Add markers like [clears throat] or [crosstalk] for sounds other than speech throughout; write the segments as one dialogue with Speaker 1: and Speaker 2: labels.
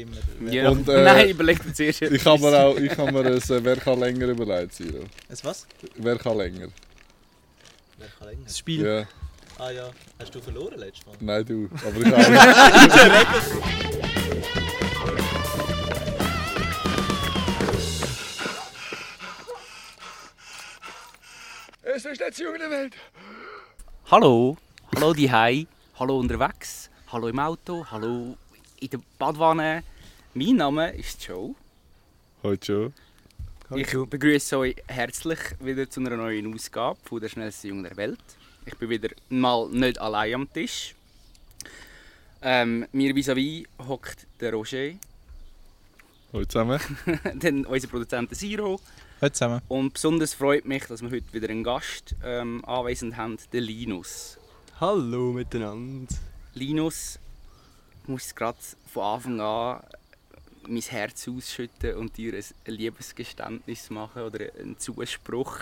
Speaker 1: Immer.
Speaker 2: Und, äh,
Speaker 3: Nein, überleg dir zuerst.
Speaker 2: Ich habe mir auch ich habe mir ein äh, «Wer kann länger» überlegt, Siro.
Speaker 1: Es was?
Speaker 2: «Wer kann länger».
Speaker 1: Wer kann länger?
Speaker 4: Das Spiel.
Speaker 2: Ja.
Speaker 1: Ah ja. Hast du verloren letztes Mal?
Speaker 2: Nein, du. Aber ich [laughs] auch. Es ist nicht in der Welt.
Speaker 3: Hallo, hallo die Hai, hallo unterwegs, hallo im Auto, hallo in der Badwanne. Mein Name ist Joe.
Speaker 2: Heute schon.
Speaker 3: Ich begrüße euch herzlich wieder zu einer neuen Ausgabe von der schnellsten Jungen der Welt. Ich bin wieder mal nicht allein am Tisch. Ähm, mir vis-à-vis hockt der Roger,
Speaker 2: Heute zusammen. [laughs]
Speaker 3: dann unser Produzent Siro
Speaker 4: Heute zusammen.
Speaker 3: und besonders freut mich, dass wir heute wieder einen Gast ähm, anwesend haben, den Linus.
Speaker 4: Hallo miteinander.
Speaker 3: Linus, muss gerade von Anfang an mein Herz ausschütten und dir ein Liebesgeständnis machen oder einen Zuspruch.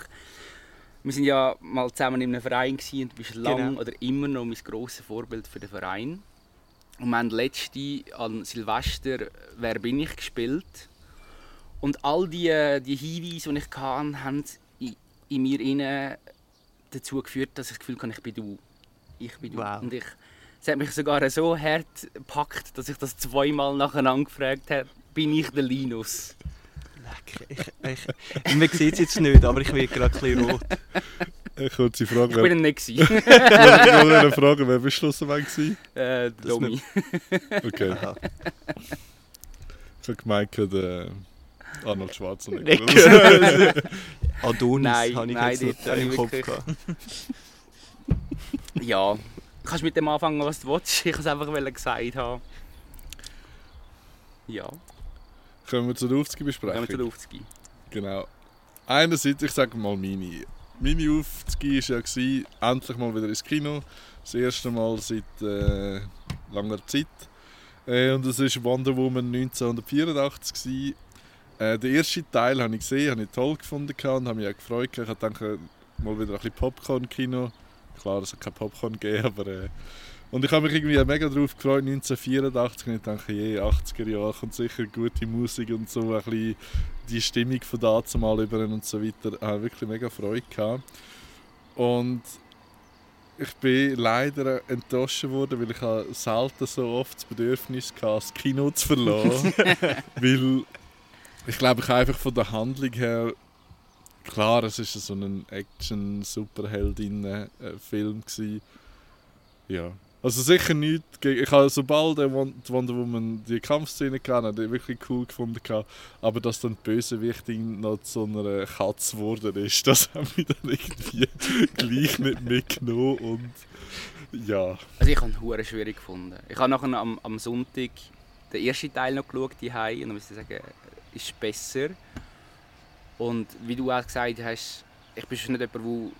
Speaker 3: Wir waren ja mal zusammen in einem Verein und du bist lang
Speaker 4: Genau.
Speaker 3: oder immer noch mein grosses Vorbild für den Verein. Und wir haben letzte an Silvester «Wer bin ich?» gespielt. Und all die, die Hinweise, die ich hatte, haben in, in mir innen dazu geführt, dass ich das Gefühl hatte, ich bin du. Ich bin du.
Speaker 4: Wow.
Speaker 3: Und ich, es hat mich sogar so hart gepackt, dass ich das zweimal nacheinander gefragt habe, bin ich der Linus?
Speaker 4: Leck. Ich, ich, man sieht es jetzt nicht, aber ich werde gerade ein bisschen rot.
Speaker 2: Eine kurze Frage.
Speaker 3: Ich
Speaker 2: Wer,
Speaker 3: bin ein nicht. [laughs] gewesen.
Speaker 2: ich wollte eine Frage, wer bist du schlussendlich?
Speaker 3: äh, der Domi. [laughs]
Speaker 2: Okay.
Speaker 4: Aha.
Speaker 2: Ich habe gemeint, der Arnold Schwarzenegger. [laughs]
Speaker 4: Adonis
Speaker 3: Nein,
Speaker 4: habe ich
Speaker 3: nein,
Speaker 4: jetzt
Speaker 3: habe
Speaker 4: im
Speaker 3: ich
Speaker 4: Kopf gehabt.
Speaker 3: Ja. Kannst mit dem anfangen, was du willst. Ich wollte es einfach gesagt haben. Ja,
Speaker 2: Können wir zur
Speaker 3: gehen
Speaker 2: Aufzüge-Besprechung?
Speaker 3: wir zu der Aufzüge.
Speaker 2: Genau. Einerseits, ich sage mal meine. Meine Aufzüge war ja, endlich mal wieder ins Kino. Das erste Mal seit äh, langer Zeit. Äh, und es war Wonder Woman 1984. Gewesen. Äh, den ersten Teil habe ich gesehen, habe ich toll gefunden und habe mich auch gefreut. Ich dachte, mal wieder ein bisschen Popcorn-Kino. Klar, es hat kein Popcorn gegeben, aber... Äh, und ich habe mich irgendwie mega darauf gefreut, 1984. Und ich dachte, je, 80er Jahre kommt sicher gute Musik und so ein bisschen die Stimmung von dazu mal über und so weiter. Ich habe wirklich mega Freude gehabt. Und ich bin leider enttäuscht worden, weil ich selten so oft das Bedürfnis hatte, das Kino zu verlassen. [laughs] weil ich glaube, ich habe einfach von der Handlung her klar, es ist so ein Action-Superheldinnen-Film gewesen. Ja. Also sicher nicht ich habe sobald Wonder Woman die Kampfszene gehabt, habe ich wirklich cool gefunden aber dass dann die Bösewichtin noch zu einer Katze geworden ist, [laughs] das hat mich dann irgendwie [laughs] gleich nicht mitgenommen und ja.
Speaker 3: Also ich habe es hure schwierig gefunden. Ich habe nachher am, am Sonntag den ersten Teil noch geschaut, die und dann muss ich sagen, ist besser. Und wie du auch gesagt hast, ich bin schon nicht jemand,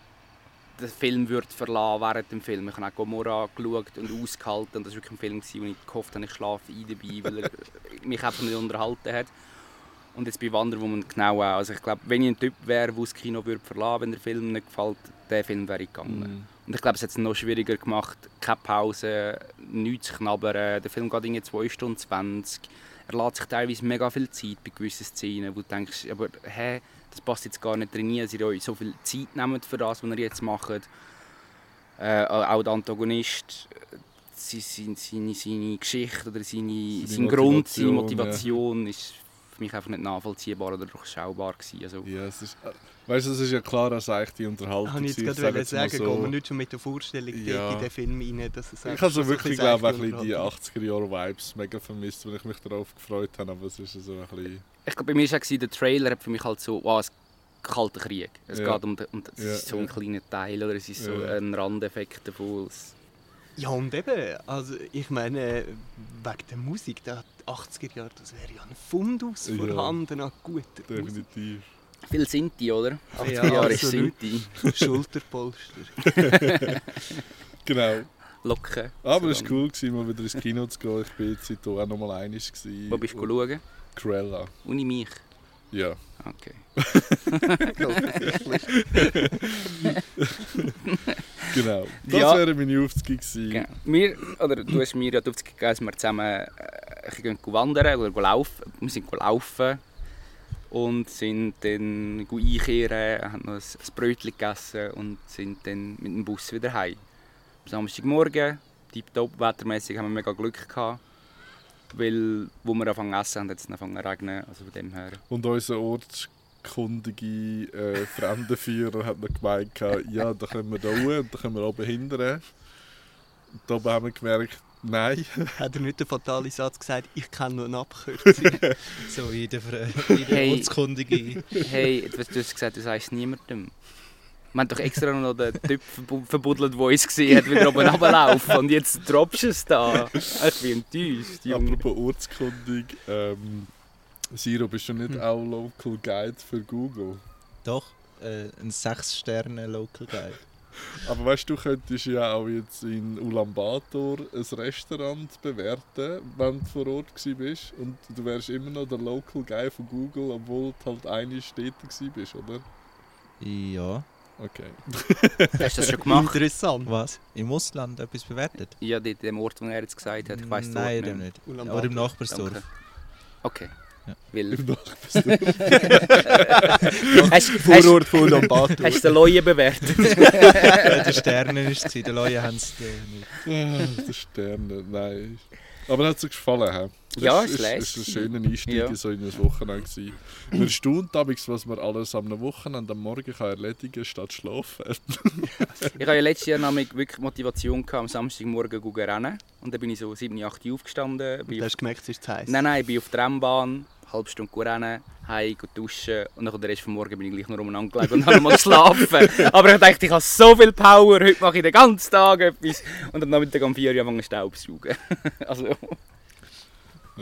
Speaker 3: der den Film wird verlassen während dem Film. Ich habe auch Gomorra geschaut und ausgehalten und das war wirklich ein Film, wo ich gehofft habe, ich schlafe ein dabei, weil er [laughs] mich einfach nicht unterhalten hat. Und jetzt bei Wonder Woman genau auch. Also ich glaube, wenn ich ein Typ wäre, der das Kino würde verlassen wenn der Film nicht gefällt, der Film wäre ich gegangen. Und ich glaube, es hat es noch schwieriger gemacht. Keine Pause, nichts zu knabbern. Der Film geht irgendwie 2 Stunden 20. Er lässt sich teilweise mega viel Zeit bei gewissen Szenen, wo du denkst, aber hä, das passt jetzt gar nicht drin, dass ihr euch so viel Zeit nehmt für das, was ihr jetzt macht. Äh, auch der Antagonist, äh, seine, seine, seine Geschichte oder seine,
Speaker 2: Seine
Speaker 3: sein Grund, seine
Speaker 2: Motivation,
Speaker 3: Motivation ist für mich einfach nicht nachvollziehbar oder durchschaubar gewesen. Also,
Speaker 2: Ja, es ist, äh, weißt du, es ist ja klar, dass eigentlich die Unterhaltung
Speaker 4: Habe ich jetzt
Speaker 2: Ich
Speaker 4: gerade sagen, gehen wir
Speaker 2: so-
Speaker 4: nicht schon mit der Vorstellung
Speaker 2: Ja.
Speaker 4: in den Film rein, dass es
Speaker 2: Ich habe so wirklich, glaube ich, die
Speaker 4: Unterhaltung
Speaker 2: 80er-Jahre-Vibes mega vermisst, wenn ich mich darauf gefreut habe, aber es ist so ein bisschen...
Speaker 3: Ich glaube, bei mir war der Trailer hat für mich halt so, wow, es kalter Krieg. Es
Speaker 2: Ja.
Speaker 3: geht um, um es
Speaker 2: Ja,
Speaker 3: ist so ein kleiner Teil oder es ist so
Speaker 2: Ja.
Speaker 3: ein Randeffekt davon. Es-
Speaker 4: Ja, und eben, also ich meine, wegen der Musik, der 80er Jahre, das wäre ja ein Fundus
Speaker 2: Ja.
Speaker 4: vorhanden an guter Musik.
Speaker 2: Definitiv.
Speaker 3: Viel sind die, oder? 80er
Speaker 4: Ja,
Speaker 3: Jahre ist die. [laughs] [laughs]
Speaker 4: Schulterpolster.
Speaker 2: Genau.
Speaker 3: Locken.
Speaker 2: Aber es
Speaker 3: So
Speaker 2: war cool, gewesen, mal wieder ins Kino zu gehen. Ich bin jetzt seitdem auch noch mal einig.
Speaker 3: Wo bist du schauen?
Speaker 2: Cruella.
Speaker 3: Uni mich.
Speaker 2: Ja.
Speaker 3: Okay. [laughs]
Speaker 2: Genau. Das
Speaker 3: Ja.
Speaker 2: wäre meine Aufzüge gewesen.
Speaker 3: Genau. Wir, oder du hast mir ja die Aufzug gegeben, dass wir zusammen äh, gehen wandern oder laufen. Wir sind laufen und sind dann einkehren, haben noch ein, ein Brötchen gegessen und sind dann mit dem Bus wieder heim. Am Samstagmorgen, tiptop, wettermäßig haben wir mega Glück gehabt. Weil, wo wir angefangen zu essen haben, hat es angefangen zu regnen. Also von dem her.
Speaker 2: Und unser ortskundige äh, Fremdenführer hat noch gemeint, ja, da können wir da hoch und da können wir oben hindern. Und da haben wir gemerkt, nein. [laughs]
Speaker 4: Hat er nicht den fatalen Satz gesagt, ich kenne nur eine Abkürzung? [laughs]
Speaker 1: So in der,
Speaker 3: Hey.
Speaker 1: ortskundige.
Speaker 3: Hey, du hast gesagt, du sagst niemandem. Wir haben doch extra noch den Typ verbu- verbuddelt, der uns gesehen hat, wieder oben runterlaufen. Und jetzt droppst du es da. Ich bin enttäuscht, Junge.
Speaker 2: Apropos ortskundig, ähm, Siro, bist du nicht
Speaker 1: Hm.
Speaker 2: auch Local Guide für Google?
Speaker 1: Doch, äh, ein 6-Sterne-Local Guide. [laughs]
Speaker 2: Aber weißt du, du könntest ja auch jetzt in Ulaanbaatar ein Restaurant bewerten, wenn du vor Ort gewesen bist. Und du wärst immer noch der Local Guy von Google, obwohl du halt eine Städte gewesen bist, oder?
Speaker 1: Ja.
Speaker 2: Okay.
Speaker 3: Hast du das schon gemacht?
Speaker 4: Interessant.
Speaker 1: Was? Im Ausland etwas bewertet?
Speaker 3: Ja, dem Ort, wo er jetzt gesagt hat. Ich weiss
Speaker 1: Nein,
Speaker 3: nicht.
Speaker 1: dem nicht. Aber im Nachbarsdorf.
Speaker 3: Danke. Okay.
Speaker 1: Ja.
Speaker 3: Weil,
Speaker 2: Im Nachbarsdorf. [laughs]
Speaker 3: hast, hast,
Speaker 4: Vorort von Ulaanbaatar.
Speaker 3: hast du den Leuen bewertet? [laughs]
Speaker 1: Der Sterne war es, die Leute haben es nicht.
Speaker 2: Ah, der Sterne, nein. Aber hat es gefallen? He? Das
Speaker 3: Ja,
Speaker 2: ist,
Speaker 3: ist
Speaker 2: ist, ein schöner Einstieg
Speaker 3: Ja.
Speaker 2: in so in ein Wochenende. gewesen. Man staunt damals, was man alles am Wochenende am Morgen kann erledigen statt schlafen. [laughs]
Speaker 3: Ich hatte ja letztes Jahr nämlich wirklich Motivation, gehabt, am Samstagmorgen zu rennen. Und dann bin ich so 7, 8 Uhr aufgestanden.
Speaker 4: Und du hast gemerkt, es ist zu heiß.
Speaker 3: nein, nein, ich bin auf der Rennbahn, halbe Stunde rennen, heim, duschen. Und dann den Rest des Morgen bin ich gleich noch umeinander gelegen und habe mal geschlafen. [laughs] Aber ich dachte, ich habe so viel Power, heute mache ich den ganzen Tag etwas. Und am Nachmittag um 4 Uhr anfangen Staubsaugen. [laughs] also,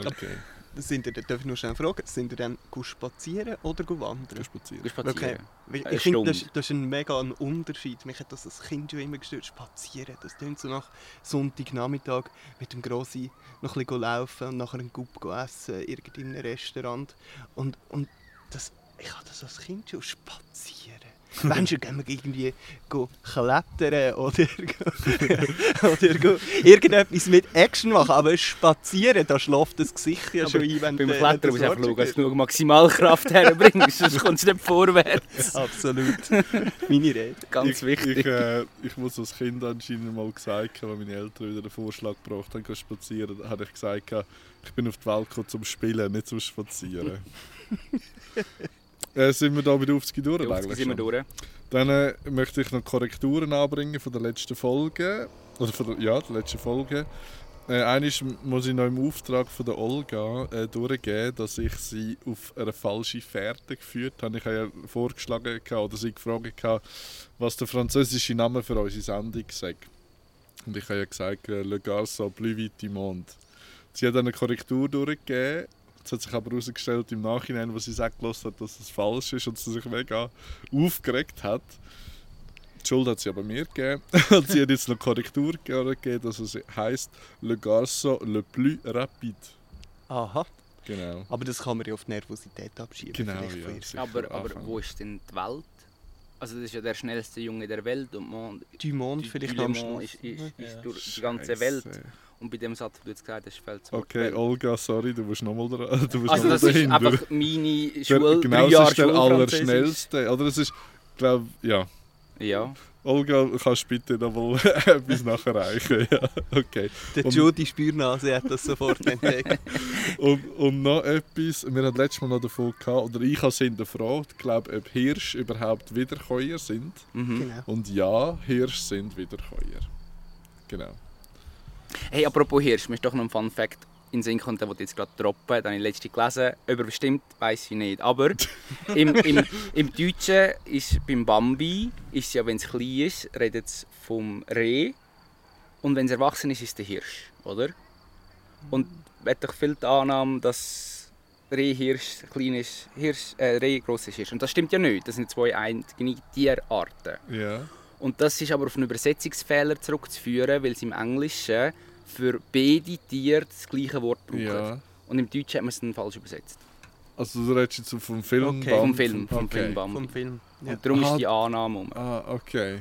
Speaker 2: Okay,
Speaker 4: Sind ihr, darf ich nur schnell fragen, sind ihr dann spazieren oder wandern?
Speaker 2: spazieren.
Speaker 3: spazieren.
Speaker 4: Okay. Ich finde, das, das ist ein mega ein Unterschied. Mich hat das als Kind schon immer gestört. Spazieren, das klingt so nach Sonntagnachmittag mit dem Grossi noch ein bisschen laufen und nachher einen Gup essen, irgendwie in einem Restaurant. Und, und das, ich habe das als Kind schon spazieren. [laughs] Menschen gehen wir irgendwie go klettern oder, [laughs] oder go irgendetwas mit Action machen, aber spazieren, da schläft das Gesicht ja schon ein, wenn
Speaker 3: Beim Klettern musst
Speaker 4: das
Speaker 3: du einfach schauen, dass
Speaker 4: schon
Speaker 3: du genug Maximalkraft herbringst, sonst [laughs] kommst du nicht vorwärts.
Speaker 4: Absolut. Meine Rede.
Speaker 3: Ganz
Speaker 2: ich,
Speaker 3: wichtig.
Speaker 2: Ich, äh, ich muss als Kind anscheinend mal gesagt haben, als meine Eltern wieder einen Vorschlag gebracht haben, spazieren, da habe ich gesagt, ich bin auf die Welt gekommen zum Spielen, nicht zum Spazieren. Äh, sind wir da bei der Aufzüge durch?
Speaker 3: Jetzt
Speaker 2: eigentlich
Speaker 3: sind wir durch.
Speaker 2: Dann äh, möchte ich noch Korrekturen anbringen von der letzten Folge. Oder von der, ja, der letzten Folge. Äh, eines muss ich noch im Auftrag von der Olga äh, durchgeben, dass ich sie auf eine falsche Fährte geführt habe. Ich habe ja vorgeschlagen gehabt, oder sie gefragt, gehabt, was der französische Name für unsere Sendung sagt. Und ich habe ja gesagt, äh, Le Garçon plus vite du monde. Sie hat eine Korrektur durchgegeben. Es hat sich aber herausgestellt im Nachhinein, was sie sagt, hat, dass es falsch ist und sie sich mega aufgeregt hat. Die Schuld hat sie aber mir gegeben. [laughs] Und sie hat jetzt noch Korrektur gegeben, dass es heisst Le Garçon le plus rapide.
Speaker 4: Aha.
Speaker 2: Genau.
Speaker 4: Aber das kann man ja auf die Nervosität abschieben.
Speaker 2: Genau, ja.
Speaker 3: Aber, aber wo ist denn die Welt? Also das ist ja der schnellste Junge der Welt und man,
Speaker 4: Du Monde
Speaker 3: Du-
Speaker 4: vielleicht
Speaker 3: du
Speaker 4: am Schluss.
Speaker 3: ist, ist, ist
Speaker 1: Ja.
Speaker 3: durch die ganze Welt. Und bei dem Satz, den du jetzt gesagt hast, fällt es
Speaker 2: Okay. Olga, sorry, du musst nochmal dran. [laughs] Du musst
Speaker 3: Also
Speaker 2: noch
Speaker 3: das
Speaker 2: mal
Speaker 3: ist
Speaker 2: dahinter.
Speaker 3: einfach meine
Speaker 2: Der-
Speaker 3: Schule,
Speaker 2: genau,
Speaker 3: drei
Speaker 2: das ist der allerschnellste. Oder es ist, glaube ja.
Speaker 3: Ja.
Speaker 2: Olga, kannst du bitte nochmal [laughs] etwas nachreichen? [laughs] Ja, okay.
Speaker 4: Der
Speaker 2: Und-
Speaker 4: Judy Spürnase hat das sofort entdeckt.
Speaker 2: Und, und noch etwas, wir hatten letztes Mal noch davon gehabt, oder ich habe es hinterfragt, glaube ob Hirsche überhaupt Wiederkäuer sind.
Speaker 3: Mhm.
Speaker 4: genau.
Speaker 2: Und ja, Hirsche sind Wiederkäuer. Genau.
Speaker 3: Hey, apropos Hirsch, mir ist doch noch ein Fun Fact in den Sinn gekommen, den ich jetzt gerade droppen. Den habe ich letztens gelesen. Über bestimmt weiß ich nicht. Aber [laughs] im, im, im Deutschen ist beim Bambi, ist ja, wenn es klein ist, redet es vom Reh. Und wenn es erwachsen ist, ist es der Hirsch, oder? Und hat doch viel die Annahme, dass Reh Hirsch klein ist, Hirsch, äh, Reh gross ist Hirsch. Und das stimmt ja nicht. Das sind zwei eigene Tierarten.
Speaker 2: Ja.
Speaker 3: Und das ist aber auf einen Übersetzungsfehler zurückzuführen, weil sie im Englischen für beide Tiere das gleiche Wort brauchen.
Speaker 2: ja.
Speaker 3: Und im Deutschen hat man es dann falsch übersetzt.
Speaker 2: Also du redest jetzt vom Film
Speaker 4: Okay.
Speaker 2: Bambi-
Speaker 3: Vom Film, vom
Speaker 2: okay.
Speaker 3: Film Bambi.
Speaker 4: Vom Film. Ja.
Speaker 3: Und darum
Speaker 2: Aha.
Speaker 3: ist die Annahme um.
Speaker 2: Ah, okay.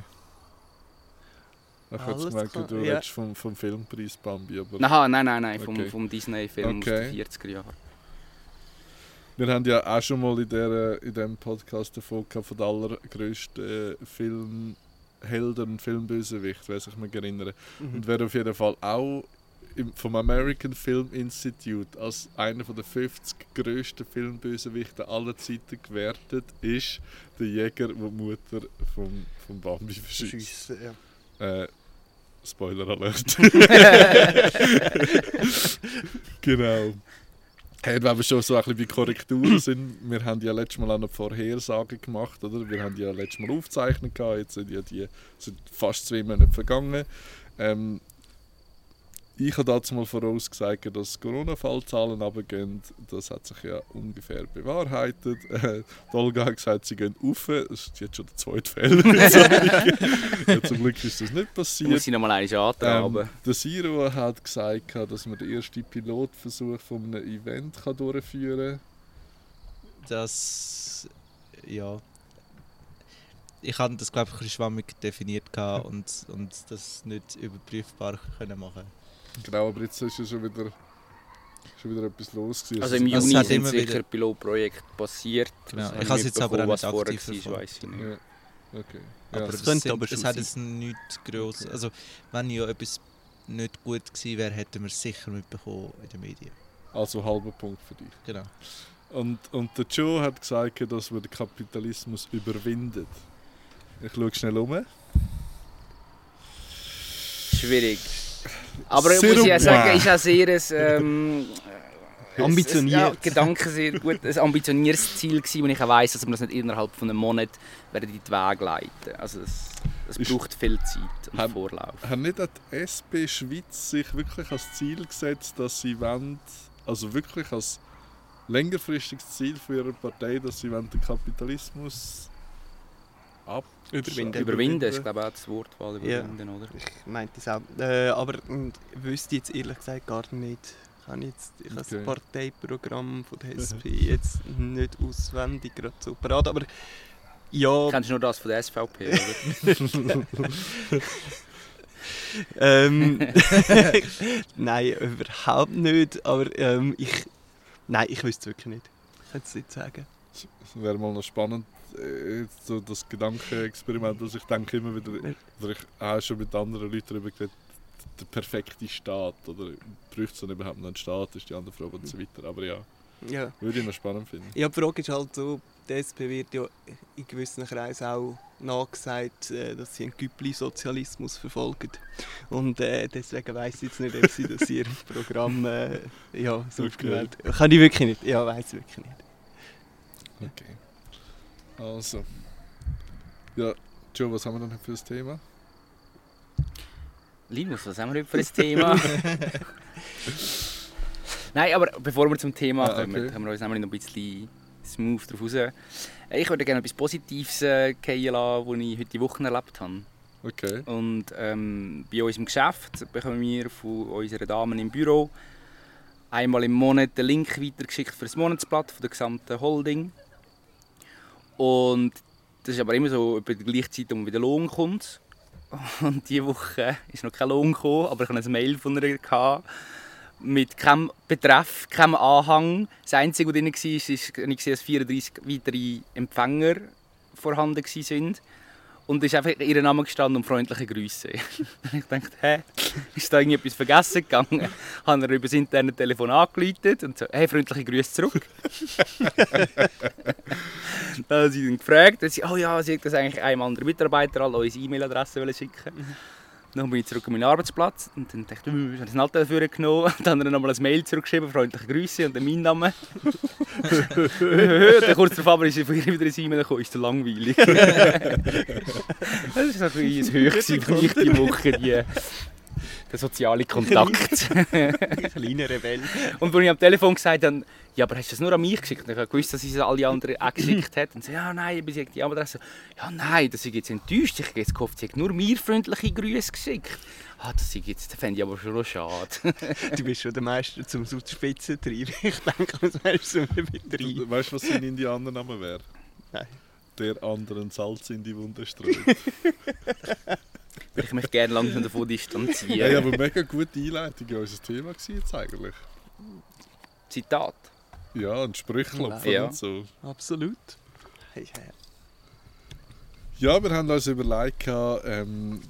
Speaker 2: Ich
Speaker 4: Alles
Speaker 2: gemerkt, du
Speaker 4: ja.
Speaker 2: redest vom, vom Filmpreis Bambi. Aber
Speaker 3: Nein, nein, nein, nein, vom,
Speaker 2: Okay.
Speaker 3: vom Disney-Film
Speaker 2: Okay.
Speaker 3: aus den 40er Jahren.
Speaker 2: wir haben ja auch schon mal in, der, in diesem Podcast Folge gehabt von der allergrößten äh, Und Filmbösewicht, wer sich mich erinnern.
Speaker 4: Mhm.
Speaker 2: Und wer auf jeden Fall auch im, vom American Film Institute als einer von der 50 grössten Filmbösewichte aller Zeiten gewertet ist, der Jäger, der die Mutter vom, vom Bambi verschießt.
Speaker 4: Ja.
Speaker 2: Äh, Spoiler Alert. [laughs] [laughs] genau. Hey, wenn wir schon so ein bisschen bei Korrekturen [clears throat] sind, wir haben ja letztes Mal auch noch Vorhersagen gemacht, oder? Wir haben ja letztes Mal aufgezeichnet, gehabt, jetzt sind ja die sind fast zwei Monate vergangen. Ähm, ich habe dazu mal vorausgesagt, dass die Corona-Fallzahlen runtergehen. Das hat sich ja ungefähr bewahrheitet. Äh, die Olga hat gesagt, sie gehen rauf. Das ist jetzt schon der zweite Fehler. [laughs] [laughs] ja, zum Glück ist das nicht
Speaker 3: Da muss
Speaker 2: passiert.
Speaker 3: ich nochmal eines antraben.
Speaker 2: Ähm, der Siro hat gesagt, dass man den ersten Pilotversuch von einem Event kann durchführen
Speaker 1: Das. Ja. Ich hatte das, glaube ich, ein bisschen schwammig definiert [laughs] und, und das nicht überprüfbar können machen
Speaker 2: kann. Genau, aber jetzt ist ja schon wieder, schon wieder etwas los. Gewesen.
Speaker 3: Also im
Speaker 1: es
Speaker 3: Juni
Speaker 1: hat
Speaker 3: sind
Speaker 1: immer
Speaker 3: sicher
Speaker 1: wieder-
Speaker 3: Pilotprojekte passiert.
Speaker 1: Genau. Ich
Speaker 3: habe
Speaker 1: es jetzt aber auch nicht aktiv
Speaker 3: war, weiss ich nicht.
Speaker 2: Ja. Okay.
Speaker 1: Aber
Speaker 2: Ja.
Speaker 4: es
Speaker 1: es,
Speaker 4: könnte aber
Speaker 1: es
Speaker 4: schon
Speaker 1: hat
Speaker 4: sein.
Speaker 1: jetzt nichts gross.
Speaker 2: Okay.
Speaker 1: Also, wenn ja etwas nicht gut gewesen wäre, hätten wir es sicher mitbekommen in den Medien.
Speaker 2: Also halber Punkt für dich.
Speaker 1: Genau.
Speaker 2: Und, und der Joe hat gesagt, dass man den Kapitalismus überwindet. Ich schaue schnell um.
Speaker 3: Schwierig. Aber ich muss ja sagen, ist auch sehr ein, ähm, [laughs]
Speaker 4: Ambitioniert.
Speaker 3: Ja, Gedanken sehr gut. Ein ambitioniertes Ziel gewesen, und ich auch weiss, dass wir das nicht innerhalb von einem Monat werden in die Wege leiten. Also es, braucht viel Zeit und
Speaker 2: Haben-
Speaker 3: Vorlauf.
Speaker 2: Hat nicht die SP Schweiz sich wirklich als Ziel gesetzt, dass sie wollen, also wirklich als längerfristiges Ziel für ihre Partei, dass sie den Kapitalismus ab
Speaker 4: Überwinden.
Speaker 3: Überwinden ist, glaube ich, auch das Wortwahl
Speaker 4: Ja.
Speaker 3: überwinden, oder?
Speaker 4: Ich meinte es auch. Äh, aber mm, wüsste jetzt ehrlich gesagt gar nicht. Ich habe jetzt ich habe
Speaker 2: Okay.
Speaker 4: das Parteiprogramm von der SP jetzt nicht auswendig gerade so parat. Aber ja,
Speaker 3: Kennst du nur das von der SVP, oder? [laughs]
Speaker 4: ähm, [laughs] nein, überhaupt nicht. Aber ähm, ich, nein, ich wüsste es wirklich nicht. Ich könnte es nicht sagen.
Speaker 2: Es wäre mal noch spannend, so das Gedankenexperiment, das ich denke immer wieder, oder ich habe schon mit anderen Leuten darüber geredet, der perfekte Staat, oder braucht es dann überhaupt noch einen Staat, ist die andere Frage und so weiter, aber ja,
Speaker 4: Ja.
Speaker 2: würde ich noch spannend finden.
Speaker 4: Ja, die Frage ist halt so, die SP wird ja in gewissen Kreisen auch nachgesagt, äh, dass sie einen Güppli-Sozialismus verfolgen. Und äh, deswegen weiss ich jetzt nicht, ob sie das in ihrem [laughs] Programm äh, ja, so
Speaker 2: Okay.
Speaker 4: Kann ich wirklich nicht. Ja, weiss ich wirklich nicht.
Speaker 2: Okay. Also. Ja, Joe, was haben wir denn für ein Thema?
Speaker 3: Linus, was haben wir heute für ein Thema? [laughs] Nein, aber bevor wir zum Thema
Speaker 2: Ah,
Speaker 3: kommen,
Speaker 2: okay.
Speaker 3: haben wir uns nämlich noch ein bisschen smooth drauf raus. Ich würde gerne etwas Positives äh, fallen lassen, was ich heute die Woche erlebt habe.
Speaker 2: Okay.
Speaker 3: Und ähm, bei uns im Geschäft bekommen wir von unserer Damen im Büro einmal im Monat den Link weitergeschickt für das Monatsblatt von der gesamten Holding. Und das ist aber immer so über die gleiche Zeit, wo wieder Lohn kommt. Und diese Woche ist noch kein Lohn gekommen, aber ich hatte ein Mail von ihr gehabt, mit keinem Betreff, keinem Anhang. Das Einzige, was drin war, gesehen, dass 34 weitere Empfänger vorhanden waren. Und ist einfach ihr Name gestanden und freundliche Grüße. [laughs] ich dachte, hä, ist da irgendetwas vergessen gegangen? [laughs] Habe ihr über das interne Telefon angeleitet und so, hey, freundliche Grüße zurück. [laughs] dann habe sie dann gefragt, und sie, oh ja, sie hat das eigentlich einem anderen Mitarbeiter an unsere E-Mail-Adresse wollen schicken. Dann bin ich zurück an meinen Arbeitsplatz und dann dachte ich, hm, ich habe das dafür genommen. [laughs] Dann hat er nochmal ein Mail zurückgeschrieben, freundliche Grüße und dann mein Name. [laughs] dann kurz darauf aber ist wieder ein E-Mail gekommen, ist so langweilig. [laughs] das so ein bisschen Höchst für mich die Woche, die, der soziale Kontakt. [laughs]
Speaker 4: Kleiner Rebell.
Speaker 3: Und als ich am Telefon gesagt habe, ja, aber hast du das nur an mich geschickt? Und ich habe gewusst, dass sie es an alle anderen auch geschickt hat. Und sie ja, nein, aber sie hat die Adresse. Ja, nein, das ist jetzt enttäuscht. Ich habe jetzt gehofft, sie hat nur mir freundliche Grüße geschickt. Ah, das ist jetzt, das fände ich aber schon schade. [laughs]
Speaker 4: Du bist schon der Meister zum so die Spitze treiben. Ich denke, das wärst du so mit drei.
Speaker 2: Weißt du, was sein Indianername wäre?
Speaker 4: Nein.
Speaker 2: Der anderen Salz in die Wunde streut. [laughs]
Speaker 3: würde ich mich gerne langsam davon distanzieren.
Speaker 2: Hey, aber mega gute Einleitung in unser Thema gewesen jetzt eigentlich.
Speaker 3: Zitat.
Speaker 2: Ja, und Sprüchklopfen
Speaker 3: Ja.
Speaker 2: und so.
Speaker 4: Absolut. Hey, hey.
Speaker 2: Ja, wir haben uns überlegt, gehabt, ähm,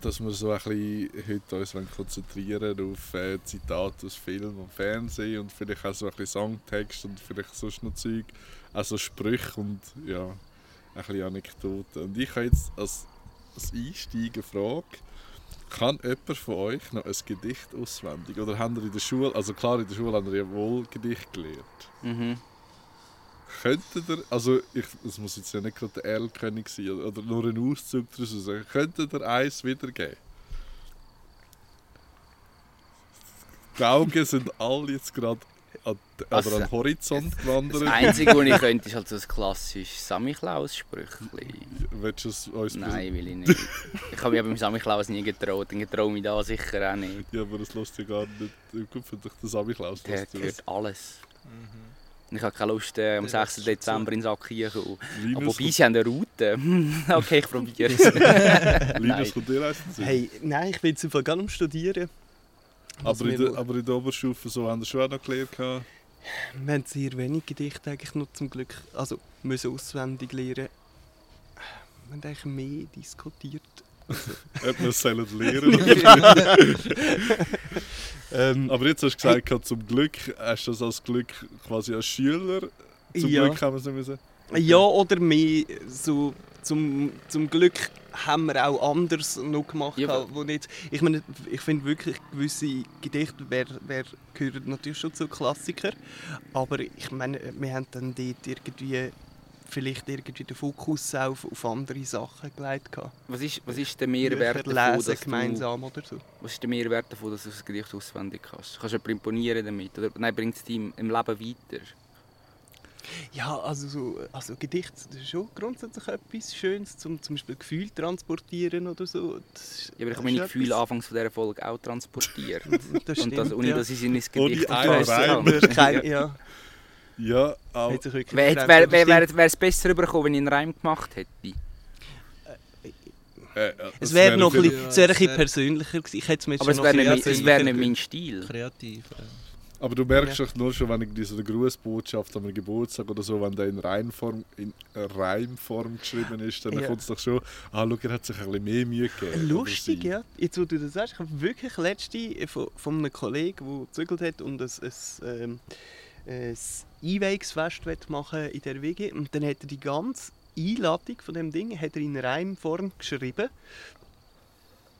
Speaker 2: dass wir so ein bisschen heute uns wollen konzentrieren auf äh, Zitate aus Film und Fernsehen und vielleicht auch so ein bisschen Songtext und vielleicht sonst noch Zeug, also Sprüche und ja, ein bisschen Anekdoten. Und ich habe jetzt als, als Einstieg eine Frage, kann jemand von euch noch ein Gedicht auswendig? Oder haben ihr in der Schule, also klar in der Schule haben wir ja wohl Gedicht gelernt.
Speaker 3: Mhm.
Speaker 2: Könntet ihr, also ich, es muss jetzt ja nicht gerade der Erlkönig sein oder, oder nur ein Auszug daraus sagen, könntet ihr eins wiedergeben? Die Augen sind alle jetzt gerade an, oder
Speaker 3: Also,
Speaker 2: an den Horizont
Speaker 3: Das
Speaker 2: gewandert.
Speaker 3: Einzige, was ich [laughs] könnte, ist halt so ein klassisches Samichlaus-Sprüchli.
Speaker 2: Willst du es uns
Speaker 3: Nein, will ich nicht. Ich habe mich aber beim Samichlaus nie getraut. Ich traue mich da sicher auch nicht.
Speaker 2: Ja, aber das lässt ja gar nicht im Kopf, wenn dich der Samichlaus
Speaker 3: Der gehört alles. Und ich habe keine Lust, äh, am
Speaker 1: Der
Speaker 3: 6.
Speaker 1: ist
Speaker 3: Dezember in den Sack zu kommen. Aber wobei, sie haben eine Route. [laughs] okay, ich probiere es.
Speaker 2: Linus
Speaker 3: Nein.
Speaker 2: kommt dir
Speaker 4: hey, nein, ich bin jetzt einfach am Studieren. Was
Speaker 2: aber, in der, aber in der Oberstufe so haben wir schon auch noch gelernt. gehabt.
Speaker 4: Wir haben sehr wenig Gedichte eigentlich noch zum Glück, also müssen auswendig lernen. Wir haben eigentlich mehr diskutiert.
Speaker 2: Ob wir es sollen lernen [laughs]
Speaker 4: ähm,
Speaker 2: Aber jetzt hast du gesagt, zum Glück hast du das als Glück quasi als Schüler. Zum
Speaker 4: ja.
Speaker 2: Glück haben wir es nicht müssen.
Speaker 4: Ja, oder mehr so zum, zum Glück haben wir auch anders noch gemacht.
Speaker 3: Ja,
Speaker 4: Ja, wo nicht, ich meine, ich finde wirklich gewisse Gedichte wer, wer gehören natürlich schon zu Klassikern. Aber ich meine, wir haben dann dort irgendwie vielleicht irgendwie den Fokus auf, auf andere Sachen gelegt.
Speaker 3: Was ist, was ist der Mehrwert davon,
Speaker 4: lesen
Speaker 3: dass du,
Speaker 4: gemeinsam oder so.
Speaker 3: was ist der Mehrwert davon, dass du das Gedicht auswendig kannst? Kannst du jemanden imponieren damit? Oder nein, bringt es dich im Leben weiter?
Speaker 4: Ja, also, so, also Gedichte das ist schon grundsätzlich etwas Schönes, zum zum Beispiel Gefühl transportieren oder so. Das,
Speaker 3: Ja, aber ich habe meine
Speaker 4: ist
Speaker 3: Gefühle
Speaker 4: etwas-
Speaker 3: anfangs von dieser Folge auch transportiert. [laughs]
Speaker 4: Das
Speaker 3: Und das,
Speaker 4: stimmt,
Speaker 3: ohne
Speaker 4: ja.
Speaker 3: dass ich sie in ein
Speaker 2: Ohne
Speaker 3: Gedicht habe.
Speaker 4: Kein, ja,
Speaker 2: Ja, aber
Speaker 3: wäre wär,
Speaker 4: stimmt.
Speaker 3: wär, es besser bekommen, wenn ich einen Reim gemacht hätte?
Speaker 2: äh,
Speaker 4: Es wäre noch ein bisschen,
Speaker 1: Ja,
Speaker 4: es wäre ein
Speaker 1: es
Speaker 4: bisschen
Speaker 1: wär-
Speaker 4: persönlicher gewesen. Ich hätte es mir
Speaker 3: Aber es wäre nicht, mein- wär Stil.
Speaker 1: Kreativ. äh.
Speaker 2: Aber du merkst doch nur schon, wenn irgendwie so eine Grußbotschaft an einem Geburtstag oder so, wenn der in Reimform, in Reimform geschrieben ist, dann
Speaker 4: Ja.
Speaker 2: kommt es doch schon, ah, schau, er hat sich ein bisschen mehr Mühe gegeben.
Speaker 4: Lustig, ja. Jetzt, wo du das sagst, ich habe wirklich letzte von, von einem Kollegen, der gezügelt hat und ein, ein, ähm, ein Einweihungsfest will machen in der WG. Und dann hat er die ganze Einladung von dem Ding hat er in Reimform geschrieben.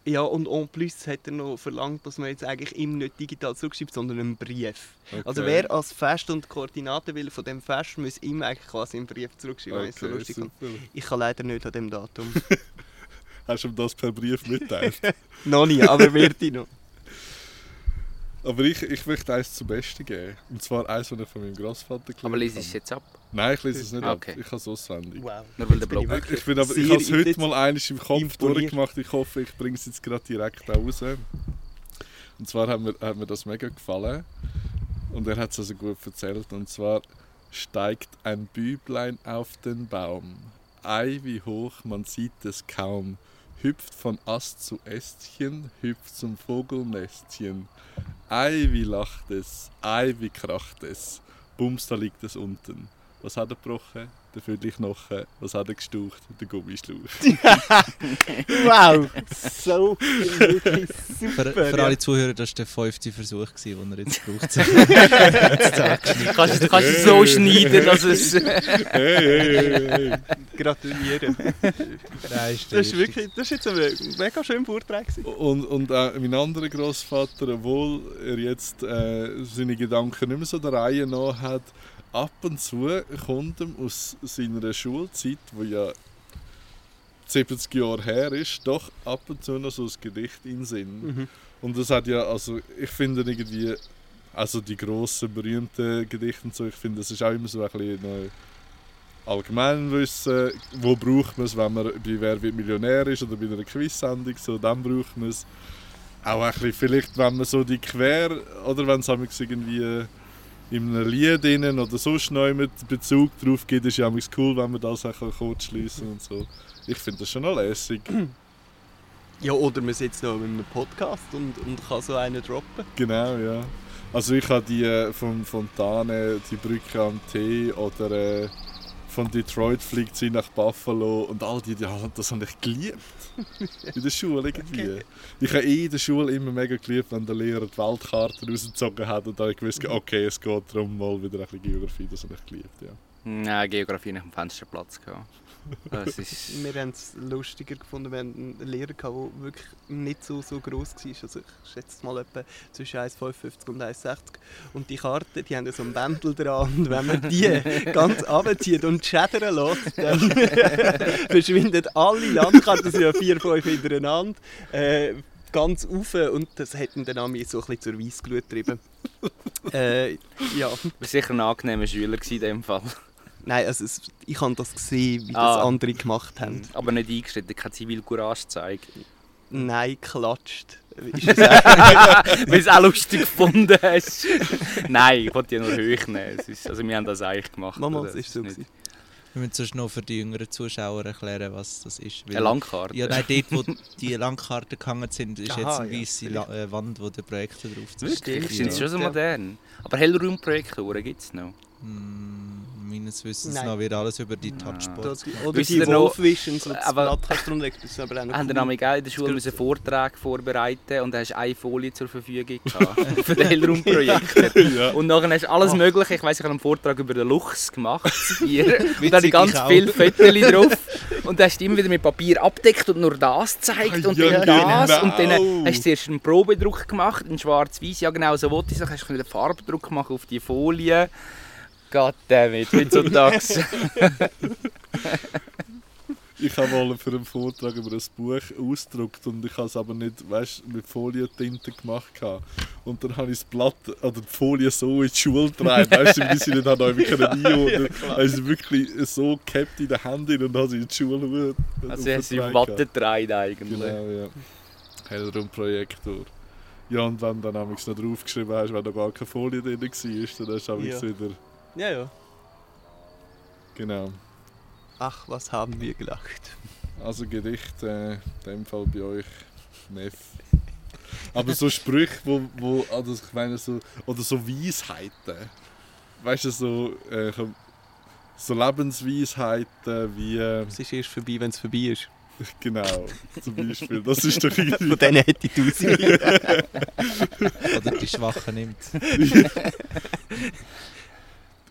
Speaker 4: Ja, und en plus hat er noch verlangt, dass man jetzt eigentlich ihm nicht digital zurückschreibt, sondern einen Brief.
Speaker 2: Okay.
Speaker 4: Also wer als Fest und Koordinaten will von dem Fest, muss ihm eigentlich quasi einen Brief zurückschreiben. es so
Speaker 2: Okay,
Speaker 4: lustig. Ich kann leider nicht an dem Datum. [laughs]
Speaker 2: Hast du ihm das per Brief mitteilt? [laughs]
Speaker 4: noch nie, aber wird ich noch.
Speaker 2: Aber ich, ich möchte eins zum Besten geben. Und zwar eins, das ich von meinem Großvater gelernt
Speaker 3: Aber lese
Speaker 2: habe.
Speaker 3: ich es jetzt ab?
Speaker 2: Nein, ich lese es nicht
Speaker 3: Okay.
Speaker 2: ab. Ich habe es auswendig.
Speaker 4: Wow.
Speaker 3: Nur weil der Blog
Speaker 4: ich
Speaker 2: Ich, bin aber, ich habe es heute mal einiges im Kopf
Speaker 4: imponiert.
Speaker 2: durchgemacht. Ich hoffe, ich bringe es jetzt gerade direkt auch raus. Und zwar hat mir, hat mir das mega gefallen. Und er hat es also gut erzählt. Und zwar steigt ein Büblein auf den Baum. Ei, wie hoch, man sieht es kaum. Hüpft von Ast zu Ästchen, hüpft zum Vogelnestchen. Ei, wie lacht es, ei, wie kracht es. Bums, da liegt es unten. Was hat er gebrochen? Der Viertelknochen. Was hat er gestaucht? Der Gummischlauch. [laughs]
Speaker 4: Wow, so wirklich super.
Speaker 1: Für, für
Speaker 4: ja.
Speaker 1: alle Zuhörer, das war der fünfte Versuch, den er jetzt braucht. [laughs]
Speaker 3: Kannst du kannst du es so schneiden, dass es...
Speaker 2: Hey, hey, hey, hey.
Speaker 4: Gratulieren.
Speaker 1: Nein,
Speaker 4: Das ist wirklich, das ist jetzt ein mega schöner Vortrag. gewesen.
Speaker 2: Und, und äh, mein anderer Großvater, obwohl er jetzt äh, seine Gedanken nicht mehr so der Reihe nach hat, ab und zu kommt ihm aus seiner Schulzeit, wo ja 70 Jahre her ist, doch ab und zu noch so ein Gedicht in den Sinn.
Speaker 4: Mhm.
Speaker 2: Und das hat ja, also ich finde irgendwie, also die grossen, berühmten Gedichte und so, ich finde, das ist auch immer so ein bisschen noch Allgemeinwissen, wo braucht man es, wenn man bei Wer wird Millionär ist oder bei einer Quiz-Sendung, so, dann braucht man es. Auch ein bisschen, vielleicht, wenn man so die Quer, oder wenn es irgendwie in einem Lied drinnen oder sonst noch mit Bezug drauf gibt, ist ja manchmal cool, wenn man das auch kurz schließen und so. Ich finde das schon noch lässig. [clears throat]
Speaker 4: Ja, oder man sitzt noch in einem Podcast und, und kann so einen droppen.
Speaker 2: Genau, ja. Also ich habe die äh, von Fontane, die Brücke am Tee oder äh, von Detroit fliegt sie nach Buffalo und all die, die haben das habe ich geliebt. [laughs] In der Schule irgendwie. Ich habe eh in der Schule immer mega geliebt, wenn der Lehrer die Weltkarte rausgezogen hat und da ich gewusst, okay, es geht darum mal wieder ein bisschen Geografie, das habe ich geliebt, ja.
Speaker 3: Nein, Geografie nicht am Fensterplatz gehabt. [laughs] Das ist...
Speaker 4: Wir haben es lustiger gefunden, wir hatten einen Lehrer, gehabt, der wirklich nicht so, so gross war. Also ich schätze mal etwa zwischen 1,55 und 1,60. Und die Karten, die haben so ein Bändel dran. Und wenn man die [laughs] ganz runterzieht und schädern lässt, dann [laughs] verschwinden alle Landkarten, das sind ja vier, fünf hintereinander, äh, ganz rauf. Und das hat ihn dann an mich so ein bisschen zur Weissglut getrieben. äh, ja.
Speaker 3: Warst sicher ein angenehmer Schüler in dem Fall.
Speaker 4: Nein, also es, ich habe das gesehen, wie das
Speaker 3: Ah.
Speaker 4: andere gemacht haben.
Speaker 3: Aber nicht eingeschritten, keine Zivilcourage gezeigt.
Speaker 4: Nein, klatscht. [laughs]
Speaker 3: Weil du es auch lustig gefunden hast. Nein, ich wollte ja nur hoch nehmen. Es ist, also wir haben das eigentlich gemacht.
Speaker 4: Mama, es ist so.
Speaker 3: nicht-.
Speaker 1: Wir müssen sonst noch für die jüngeren Zuschauer erklären, was das ist. weil-
Speaker 3: Eine Langkarte.
Speaker 1: Ja, nein, dort, wo die Landkarten gehangen sind, ist
Speaker 4: Aha,
Speaker 1: jetzt eine
Speaker 4: ja,
Speaker 1: weiße äh, Wand, wo der Projektor drauf ist.
Speaker 3: Wirklich? Sind sie schon so modern? Aber Hellraumprojektoren gibt es noch.
Speaker 1: Hm, meines Wissens
Speaker 4: Nein.
Speaker 1: noch wird alles über die gemacht.
Speaker 4: Oder
Speaker 3: Wisst
Speaker 4: die Wolfvision, so das
Speaker 3: aber-
Speaker 4: aber auch noch
Speaker 3: Haben wir
Speaker 4: cool.
Speaker 3: auch in der Schule müssen Vortrag vorbereiten und da hast du eine Folie zur Verfügung gehabt [laughs] für den Hellraumprojektor. [laughs]
Speaker 2: ja.
Speaker 3: Und nachher hast du alles
Speaker 4: Ach.
Speaker 3: Mögliche. Ich weiss, ich habe einen Vortrag über den Luchs gemacht. Bier. [laughs] und da hatte ganz viele Fotos drauf. Und dann hast du immer wieder mit Papier abdeckt und nur das gezeigt und
Speaker 2: Ja,
Speaker 3: dann das.
Speaker 2: genau.
Speaker 3: Und dann hast du zuerst einen Probedruck gemacht, in schwarz-weiß. Ja, genau so wollte ich es. Dann hast du einen Farbdruck machen auf die Folie. Goddammit, heutzutage. [laughs]
Speaker 2: Ich habe mal für einen Vortrag über ein Buch ausgedruckt und ich habe es aber nicht weißt, mit Folientinte gemacht. gehabt. Und dann habe ich das Blatt oder die Folie so in die Schule getragen, weißt du, bis ich nicht [laughs] habe können einholen konnte. Also ich wirklich so gehabt in der Hand und habe sie in die Schule
Speaker 3: Also hast du
Speaker 2: aufgetragen.
Speaker 3: Watte getragen eigentlich.
Speaker 2: Genau, ja. Hellraumprojektor. Ja, und wenn du dann noch draufgeschrieben hast, wenn da gar keine Folie drin war, dann hast du
Speaker 4: Ja.
Speaker 2: ja. wieder...
Speaker 4: Ja, ja.
Speaker 2: Genau.
Speaker 4: Ach, was haben wir gelacht.
Speaker 2: Also Gedicht, äh, in dem Fall bei euch Neff. Aber so Sprüche, wo, wo also ich meine so, oder so Weisheiten. Weißt du, so, äh, so Lebensweisheiten wie, äh,
Speaker 4: Es ist erst vorbei, wenn es vorbei ist. [laughs]
Speaker 2: genau, zum Beispiel. Das ist doch [laughs]
Speaker 4: Von
Speaker 2: irgendwie...
Speaker 4: denen hätte ich tausend.
Speaker 1: Oder die Schwachen nimmt. [laughs]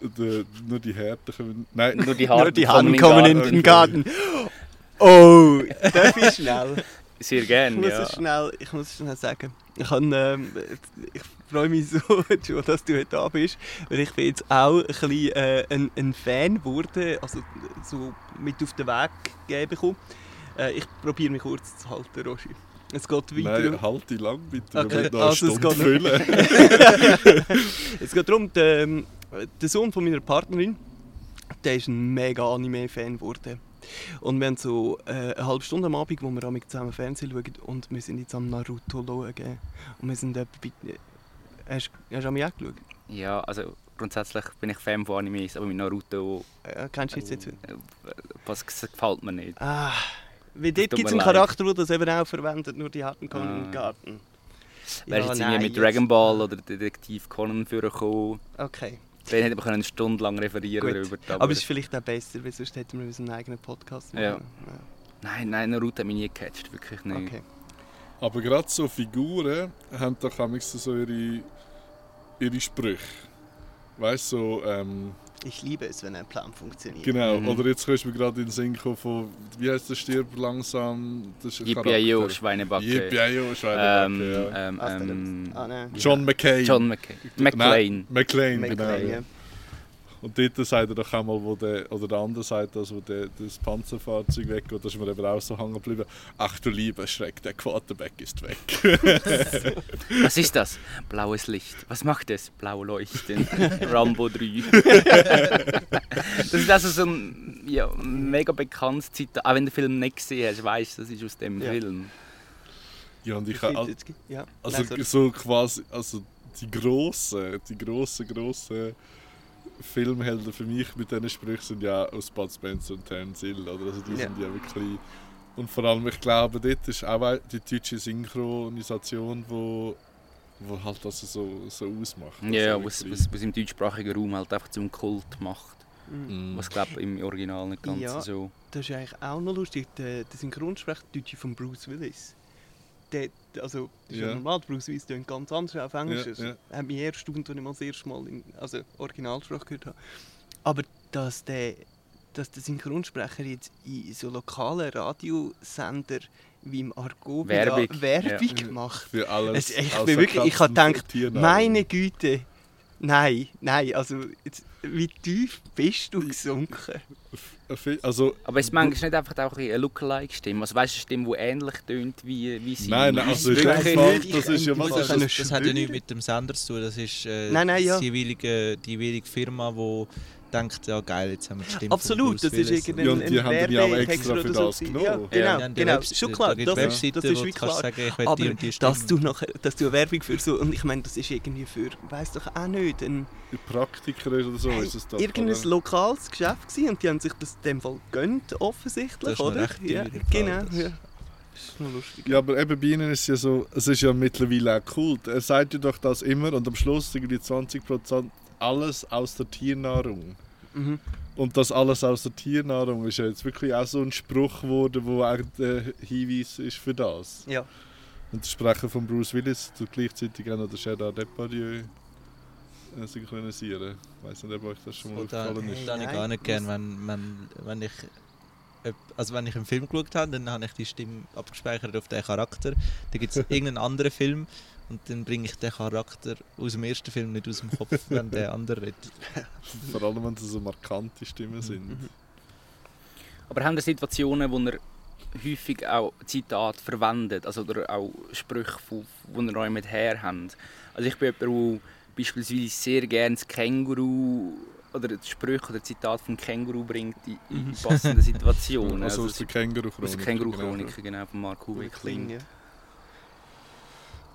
Speaker 2: Der, nur die Härten können... Nein,
Speaker 3: Nur die Haare [laughs]
Speaker 4: Nur die Hand kommen in den Garten. Oh, darf ich schnell?
Speaker 3: Sehr
Speaker 4: Ich
Speaker 3: gerne,
Speaker 4: muss,
Speaker 3: ja.
Speaker 4: es schnell, ich muss es schnell sagen. Ich, kann, ähm, ich freue mich so, Joe, [laughs] dass du heute da bist, weil ich bin jetzt auch ein, bisschen, äh, ein, ein Fan geworden, also so mit auf den Weg gegeben bekommen. Äh, ich probiere mich kurz zu halten, Roshi. Es geht weiter.
Speaker 2: nein, halt die lang bitte.
Speaker 4: Okay,
Speaker 2: Wir müssen
Speaker 4: also es geht-
Speaker 2: füllen. [laughs]
Speaker 4: Es geht darum, der, ähm, der Sohn von meiner Partnerin, der ist ein mega Anime-Fan geworden. Und wir haben so äh, eine halbe Stunde am Abend, wo wir zusammen Fernsehen schauen und wir sind jetzt am Naruto schauen. Und wir sind etwa bei... Hast, hast du an mich auch geschaut?
Speaker 3: Ja, also grundsätzlich bin ich Fan von Animes, aber mit Naruto
Speaker 4: Äh, kennst du jetzt jetzt?
Speaker 3: äh, was gefällt mir nicht.
Speaker 4: Ah, weil dort gibt es einen
Speaker 3: leid.
Speaker 4: Charakter, der das eben auch verwendet, nur die in den
Speaker 3: Ah.
Speaker 4: Garten.
Speaker 3: Wärst
Speaker 4: Ja,
Speaker 3: jetzt
Speaker 4: nein,
Speaker 3: mit Dragon Ball oder Detektiv Conan vorgekommen,
Speaker 4: Okay.
Speaker 3: Dann hätte man eine Stunde lang referieren
Speaker 4: Gut.
Speaker 3: darüber.
Speaker 4: Aber es ist vielleicht auch besser, weil sonst hätten wir unseren eigenen Podcast
Speaker 3: Ja.
Speaker 4: machen.
Speaker 3: Nein, nein, Naruto hat mich nie gecatcht, wirklich nicht.
Speaker 4: Okay.
Speaker 2: Aber gerade so Figuren haben doch manchmal so ihre, ihre Sprüche. Weißt du, so, ähm,
Speaker 4: Ich liebe es, wenn ein Plan funktioniert.
Speaker 2: genau.
Speaker 3: Mhm.
Speaker 2: Oder jetzt kannst du mir gerade in den Sinn von, wie heißt der Stirb langsam? Das ist
Speaker 3: Yippie-yo. Schweinebacke.
Speaker 2: Yippie-yo, Schweinebacke,
Speaker 3: Ähm,
Speaker 2: ja.
Speaker 3: ähm, ähm,
Speaker 4: ah, nein.
Speaker 2: John McCain.
Speaker 3: John McCain.
Speaker 2: McLean,
Speaker 4: McLean,
Speaker 2: genau. Und dort sagt er doch einmal, wo der, oder der andere sagt das, wo der, das Panzerfahrzeug weggeht, da ist mir eben auch so hängen geblieben. Ach du lieber Schreck, der Quarterback ist weg. [laughs]
Speaker 3: Was ist das? Blaues Licht. Was macht es? Blau leuchten. [laughs] Rambo 3. das ist also so ein ja, mega bekanntes Zitat. Auch wenn du den Film nicht gesehen hast, weißt du, das ist aus dem
Speaker 4: Ja.
Speaker 3: Film.
Speaker 2: ja, und ich. Also
Speaker 4: sorry.
Speaker 2: so quasi, also die grossen, die grossen, grossen Filmhelden für mich mit diesen Sprüchen sind ja aus Bud Spencer und Terence Hill, oder? Also die
Speaker 4: Ja.
Speaker 2: sind ja wirklich Und vor allem, ich glaube, dort ist auch die deutsche Synchronisation, wo, wo halt das so, so ausmacht.
Speaker 3: Ja,
Speaker 2: Also
Speaker 3: was, was, was im deutschsprachigen Raum halt einfach zum Kult macht.
Speaker 4: Mhm.
Speaker 2: Mm.
Speaker 3: Was glaube im Original nicht ganz
Speaker 4: Ja.
Speaker 3: so.
Speaker 4: Das ist eigentlich auch noch lustig. Der, der Synchronsprecher Deutsche von Bruce Willis. Der, also, das ist ja.
Speaker 2: Ja.
Speaker 4: normal, Bruce Willis klingt ganz anders auf Englisch.
Speaker 2: Ja, ja.
Speaker 4: Hat mich erstaunt, als ich mal das erste Mal in also Originalsprache gehört habe. Aber dass der, dass der Synchronsprecher jetzt in so lokalen Radiosender wie im Argo
Speaker 3: Werbung.
Speaker 4: Werbung
Speaker 2: Ja.
Speaker 4: macht.
Speaker 2: Für alles.
Speaker 4: Es, ich bin wirklich, ich habe gedacht, meine Güte, nein, nein, also jetzt, wie tief bist du gesunken?
Speaker 2: Also,
Speaker 3: Aber es ist manchmal nicht einfach auch eine Lookalike-Stimme. Also weißt du, eine Stimme, die ähnlich tönt wie, wie sie.
Speaker 2: Nein, nein, also [laughs]
Speaker 4: Ich
Speaker 2: Fall,
Speaker 4: nicht,
Speaker 2: das ist ja was das?
Speaker 4: es
Speaker 1: Das hat ja nichts mit dem Sender zu tun. Das ist äh,
Speaker 4: Nein, nein, ja.
Speaker 1: die, jeweilige, die jeweilige Firma, die denkt, ja geil, jetzt haben wir die Stimme
Speaker 4: Absolut, das ist irgendein
Speaker 2: Ja, und die haben ja auch extra für das genommen.
Speaker 4: Ja, genau,
Speaker 1: Ja,
Speaker 4: genau. Schon
Speaker 1: da
Speaker 4: klar,
Speaker 1: gibt
Speaker 4: das, ist,
Speaker 1: Webseiten,
Speaker 4: das ist wie klar.
Speaker 1: sagen,
Speaker 4: Aber
Speaker 1: die und die
Speaker 4: dass du, nachher, dass du eine Werbung für so, und ich meine, das ist irgendwie für, weiß doch auch nicht, ein,
Speaker 2: Die Praktiker oder so
Speaker 4: hey,
Speaker 2: ist es doch.
Speaker 4: irgendein
Speaker 2: oder?
Speaker 4: lokales Geschäft gewesen und die haben sich das in dem Fall gönnt, offensichtlich,
Speaker 1: Das
Speaker 4: oder? ja, genau,
Speaker 1: das-
Speaker 4: ja. Das ist noch lustig.
Speaker 2: Ja, aber eben bei ihnen ist es ja so, es ist ja mittlerweile auch Kult. Er sagt ja doch das immer und am Schluss irgendwie 20% alles aus der Tiernahrung.
Speaker 4: Mhm.
Speaker 2: Und das alles aus der Tiernahrung ist ja jetzt wirklich auch so ein Spruch geworden, wo auch der Hinweis ist für das.
Speaker 4: Ja.
Speaker 2: Und der Sprecher von Bruce Willis tut gleichzeitig auch noch den Gerard Depardieu äh, synchronisieren. Ich weiß nicht, ob euch das schon mal
Speaker 1: da,
Speaker 2: aufgefallen ist.
Speaker 1: da habe ich gar nicht gern, wenn, wenn, wenn ich also wenn ich einen Film geschaut habe, dann habe ich die Stimme abgespeichert auf den Charakter. Dann gibt es [laughs] irgendeinen anderen Film und dann bringe ich den Charakter aus dem ersten Film nicht aus dem Kopf, [laughs] wenn der andere redet. [laughs]
Speaker 2: Vor allem, wenn es so markante Stimmen sind.
Speaker 4: Mhm.
Speaker 3: Aber haben ihr Situationen, wo ihr häufig auch Zitate verwendet, also oder auch Sprüche, von- die ihr euch mit her habt? Also ich bin jemand, der beispielsweise sehr gerne das Känguru oder das Sprüche oder Zitat vom Känguru bringt in, in passenden [laughs] Situationen.
Speaker 2: Also aus
Speaker 3: es-
Speaker 2: der Känguru-Chronik.
Speaker 3: aus der Känguru-Chronik, genau, von Mark
Speaker 4: Kling,
Speaker 3: Huwickling.
Speaker 4: ja.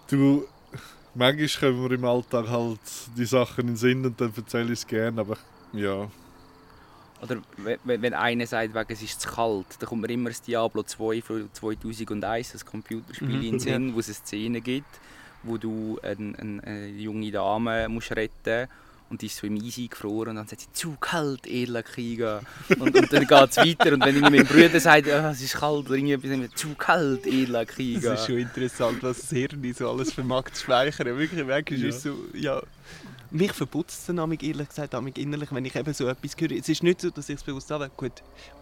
Speaker 2: Du, manchmal kommen wir im Alltag halt die Sachen in den Sinn und dann erzähle ich es gerne, aber ja.
Speaker 3: Oder we- we- wenn einer sagt, wegen es ist zu kalt, dann kommt mir immer das Diablo 2 von 2001, das Computerspiel,
Speaker 4: Mhm,
Speaker 3: in den Sinn, wo es eine Szene gibt, wo du eine, eine, eine junge Dame musst retten und die ist so im Eis eingefroren und dann sagt sie, zu kalt, edler Krieger. Und, und dann geht es weiter und wenn irgendwie mein Bruder sagt, «Ah, es ist kalt, oder irgendwie etwas, zu kalt, edler Krieger.
Speaker 4: Das ist schon interessant, was das Hirn so alles vermag zu speichern. Wirklich, manchmal
Speaker 2: Ja.
Speaker 4: ist so, ja... Mich verputzt es dann amig, ehrlich gesagt amig innerlich, wenn ich eben so etwas höre. Es ist nicht so, dass ich es bewusst habe. Gut,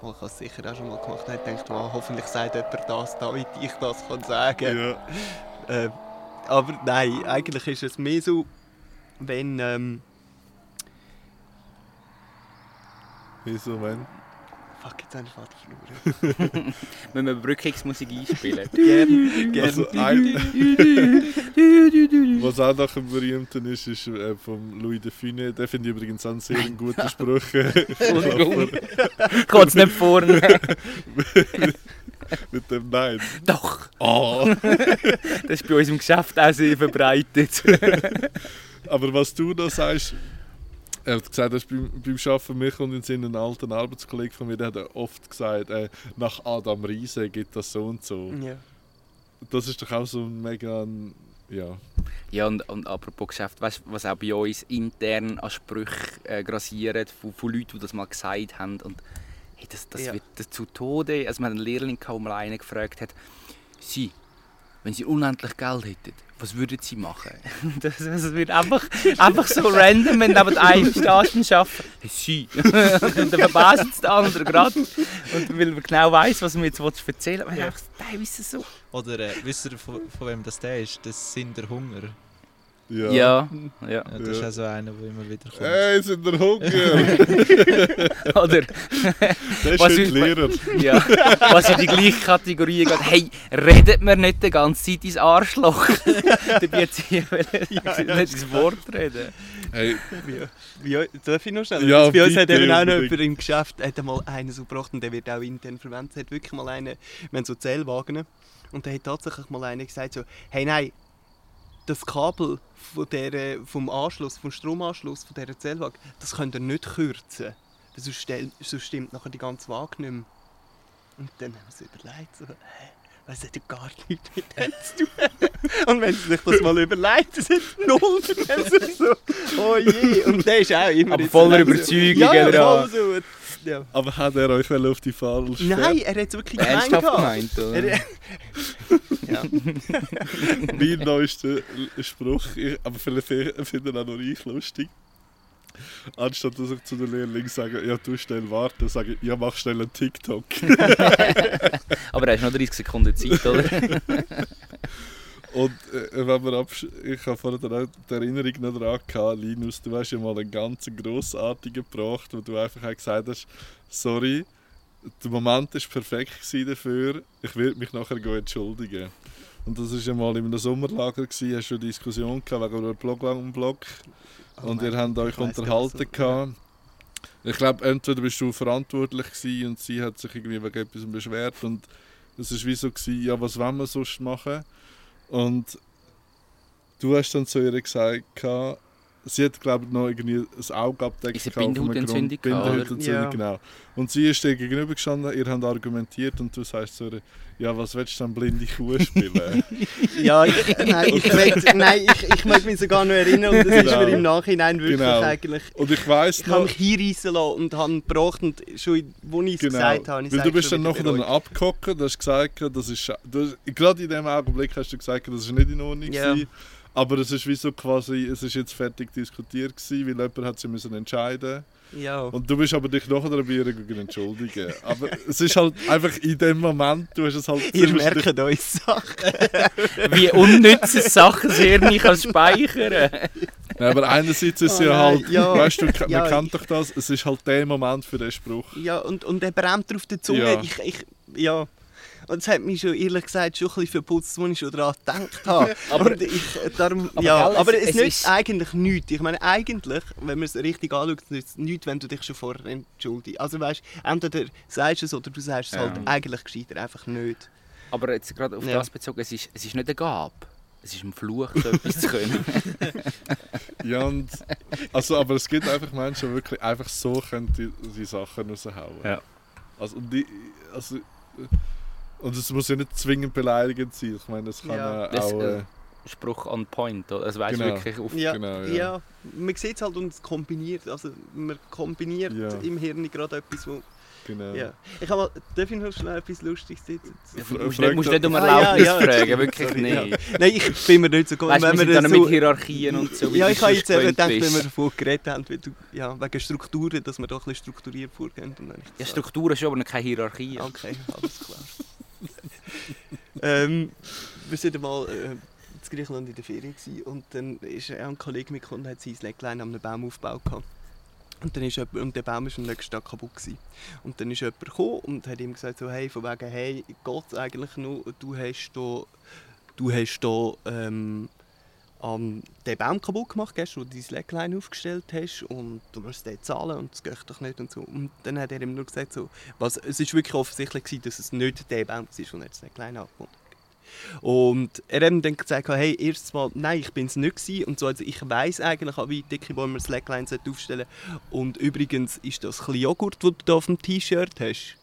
Speaker 4: mal, ich habe es sicher auch schon mal gemacht. Ich denkt, wow, hoffentlich sagt jemand das, damit ich das kann sagen
Speaker 2: ja.
Speaker 4: äh, Aber nein, eigentlich ist es mehr so, wenn... Ähm,
Speaker 2: Wieso, wenn?
Speaker 4: fuck, jetzt habe ich Vater verloren.
Speaker 3: Wenn wir Überbrückungsmusik einspielen. [laughs]
Speaker 4: Gerne, gerne.
Speaker 2: Also ein, was auch noch ein berühmter ist, ist äh, von Louis de Funès. Der finde ich übrigens einen sehr [laughs] guten Spruch.
Speaker 3: Kann es [laughs] nicht vorne.
Speaker 2: Mit dem Nein.
Speaker 3: Doch,
Speaker 2: Oh.
Speaker 3: das ist bei uns im Geschäft auch sehr verbreitet.
Speaker 2: Aber was du da sagst, er hat gesagt, dass beim, beim Arbeiten mich und in seinen alten Arbeitskollegen von mir, der hat oft gesagt, äh, nach Adam Riese geht das so und so.
Speaker 4: Ja.
Speaker 2: Das ist doch auch so ein mega, ja.
Speaker 3: Ja, und, und apropos Geschäft, weißt, du, was auch bei uns intern an Sprüchen äh, grassiert, von, von Leuten, die das mal gesagt haben. Und hey, das, das
Speaker 4: Ja.
Speaker 3: wird das zu Tode. Also, wir hatten einen Lehrling, wo mal einen gefragt hat, Sie, wenn Sie unendlich Geld hätten, was würden Sie machen? [laughs] Das, das wird einfach, [laughs] einfach so random, wenn du einem stehst und arbeiten. Hey, Sie. [laughs] und dann verbasst es der andere gerade. Und weil man genau weiss, was man jetzt erzählen will. Ja. Einfach teilweise so.
Speaker 1: Oder äh, wisst ihr, von, von wem das der ist? Das sind der Hunger.
Speaker 2: Ja.
Speaker 3: Ja, ja.
Speaker 1: Ja, das ist
Speaker 2: Ja.
Speaker 1: auch so einer, der immer wieder kommt.
Speaker 2: Hey, sind der Hunger? [laughs]
Speaker 3: Oder
Speaker 2: Der ist
Speaker 3: Was
Speaker 2: heute
Speaker 3: ist-
Speaker 2: Lehrer.
Speaker 3: Ja, was in die gleiche Kategorie geht. Hey, redet mir nicht die ganze Zeit ins Arschloch. [laughs] Dabei [laughs] hat sie nicht ins Wort reden.
Speaker 2: Hey,
Speaker 4: Ja, darf ich noch schnell?
Speaker 2: Ja,
Speaker 4: bei uns hat eben auch noch jemand im Geschäft hat einmal einen so gebracht und der wird auch intern verwendet. Es hat wirklich mal einen, wir haben so Zählwagen und der hat tatsächlich mal einer gesagt so, hey nein, das Kabel von der, vom Anschluss, vom Stromanschluss von dieser Zählwagen, das könnt ihr nicht kürzen. Sonst, stell- sonst stimmt nachher die ganze Waage nicht mehr. Und dann haben sie überlegt, so, hä, das hat ja gar nichts mit dem zu tun. [laughs] Und wenn sie sich das mal überlegt, das ist null. Dann ist so, oh je. Und der ist auch immer...
Speaker 3: Aber voller Überzeugung,
Speaker 4: Ja, voll so. Ja.
Speaker 2: Aber hat er euch auf die falsche
Speaker 4: Nein, er hat es wirklich gemeint.
Speaker 3: Gemeint, oder?
Speaker 4: Er, [laughs] ja. [laughs]
Speaker 2: mein neuester Spruch, ich, aber vielleicht finden auch noch ich lustig. Anstatt dass ich zu den Lehrlingen sage, ja, du schnell warten, sage ich, ja, mach schnell einen TikTok. [laughs]
Speaker 3: Aber er hast noch 30 Sekunden Zeit, oder?
Speaker 2: Und äh, wenn wir absch ich habe vorhin auch die Erinnerung noch daran gehabt, Linus, du hast ja mal einen ganz grossartigen gebracht, wo du einfach auch gesagt hast, sorry, der Moment war perfekt dafür, ich werde mich nachher entschuldigen. Und das war ja mal in einem Sommerlager, gewesen, hast du eine Diskussion gehabt wegen einem Blog am Blog
Speaker 4: Oh
Speaker 2: und ihr habt euch unterhalten gehabt. Ich glaube, entweder bist du verantwortlich gewesen und sie hat sich irgendwie wegen etwas beschwert und es war wie so, gewesen, ja, was wollen wir sonst machen? Und du hast dann zu ihr gesagt, sie hat glaube ich noch irgendwie ein Auge abgedeckt.
Speaker 3: Ist Bindehautentzündung?
Speaker 2: Bindehautentzündung,
Speaker 4: Ja.
Speaker 2: genau. Und sie ist dir gegenüber gestanden, ihr habt argumentiert und du sagst zu ihr, ja, was willst du dann blinde Kuh spielen? [laughs]
Speaker 4: Ja, ich, [laughs] nein, ich, möchte, nein ich, ich möchte mich sogar noch erinnern und das ist
Speaker 2: Genau.
Speaker 4: mir im Nachhinein wirklich
Speaker 2: Genau.
Speaker 4: eigentlich...
Speaker 2: und ich weiss
Speaker 4: Ich habe
Speaker 2: noch,
Speaker 4: mich hinreissen lassen und habe gebracht und schon, wo ich es
Speaker 2: Genau,
Speaker 4: gesagt habe, ich
Speaker 2: weil du bist dann nachher dann abgehockt, du hast gesagt, das ist, du, hast- gerade in dem Augenblick hast du gesagt, das ist nicht in Ordnung
Speaker 4: Ja.
Speaker 2: gewesen. Aber es ist wie so quasi, es ist jetzt fertig diskutiert gewesen, weil jemand hat sich müssen entscheiden
Speaker 4: Ja.
Speaker 2: Und du bist aber dich nachher dabei gegen entschuldigen. Aber es ist halt einfach in dem Moment, du hast es halt...
Speaker 4: Ihr
Speaker 2: dich-
Speaker 4: merkt uns Sachen. [laughs]
Speaker 3: Wie unnütze Sachen das Hirn kann speichern
Speaker 2: Ja, aber einerseits ist es
Speaker 4: Oh
Speaker 2: ja halt,
Speaker 4: ja.
Speaker 2: weißt du, man
Speaker 4: Ja,
Speaker 2: kennt
Speaker 4: ich-
Speaker 2: doch das, es ist halt der Moment für den Spruch.
Speaker 4: Ja, und, und er brennt auf der Zunge.
Speaker 2: Ja.
Speaker 4: Ich, ich, ja. Und es hat mich schon ehrlich gesagt schon ein bisschen verputzt, als ich schon daran gedacht habe.
Speaker 3: Aber- [laughs]
Speaker 4: ich, äh, darum,
Speaker 3: aber
Speaker 4: ja,
Speaker 3: gell, es-
Speaker 4: aber es,
Speaker 3: es
Speaker 4: nützt
Speaker 3: ist-
Speaker 4: eigentlich nichts. Ich meine, eigentlich, wenn man es richtig anschaut, nützt es nichts, wenn du dich schon vorher entschuldigst. Also weißt du, entweder sagst du es oder du sagst es
Speaker 3: Ja.
Speaker 4: halt eigentlich gescheiter einfach nicht.
Speaker 3: Aber jetzt gerade auf
Speaker 4: Ja.
Speaker 3: das bezogen, es ist, es ist nicht eine Gabe. Es ist ein Fluch, so etwas zu können. [laughs]
Speaker 2: Ja, und, also, aber es gibt einfach Menschen, die wirklich einfach so können die, die Sachen raushauen.
Speaker 3: Ja.
Speaker 2: Also, und die, also, und es muss ja nicht zwingend beleidigend sein. Ich meine, es kann
Speaker 4: Ja.
Speaker 2: äh,
Speaker 3: Das,
Speaker 2: auch...
Speaker 3: äh, Spruch on point. oder? Also weißt
Speaker 2: Genau.
Speaker 3: wirklich auf.
Speaker 4: Ja,
Speaker 2: Genau, ja.
Speaker 4: ja. man sieht es halt und es kombiniert. Also man kombiniert
Speaker 2: Ja.
Speaker 4: im Hirn gerade etwas, wo...
Speaker 2: genau.
Speaker 4: Ja. Ich habe mal, darf ich noch schnell etwas Lustiges sagen?
Speaker 3: Du musst nicht, musst nicht um
Speaker 4: Ah, ja,
Speaker 3: Erlaubnis
Speaker 4: ja.
Speaker 3: fragen, wirklich nicht.
Speaker 4: Nein, ich bin mir nicht so gut.
Speaker 3: Weißt
Speaker 4: wenn
Speaker 3: sind
Speaker 4: wir
Speaker 3: dann
Speaker 4: so,
Speaker 3: mit Hierarchien und so. wie
Speaker 4: ja, ich habe jetzt eben gedacht, wenn wir davon geredet haben, wie du, ja, wegen Strukturen, dass wir doch ein bisschen strukturiert vorgehen.
Speaker 3: Ja, Strukturen schon, aber keine Hierarchie.
Speaker 4: Okay, alles klar. [laughs] ähm, wir sind mal äh, in Griechenland in der Ferien gewesen, und dann ist ein Kollege mitgekommen und hat sein Lecklein an einem Baum aufgebaut. Und, dann ist jemand, und der Baum war am nächsten Tag kaputt. Gewesen. Und dann ist jemand gekommen und hat ihm gesagt, so, hey, von wegen, hey, Gott eigentlich nur, du hast da, du hast da ähm, an den Baum kaputt gemacht, gell, wo du dein Slackline aufgestellt hast und du musst den zahlen und das geht doch nicht und so. Und dann hat er ihm nur gesagt, so, was, es ist wirklich offensichtlich gewesen, dass es nicht der Baum war, wo er das Slackline abgebunden. Und er hat ihm dann gesagt, hey, erstes Mal, nein, ich bin es nicht gewesen. Und so, also ich weiss eigentlich, an wie dicke Bäume man Slacklines aufstellen Und übrigens ist das ein Joghurt, das du da auf dem T-Shirt hast.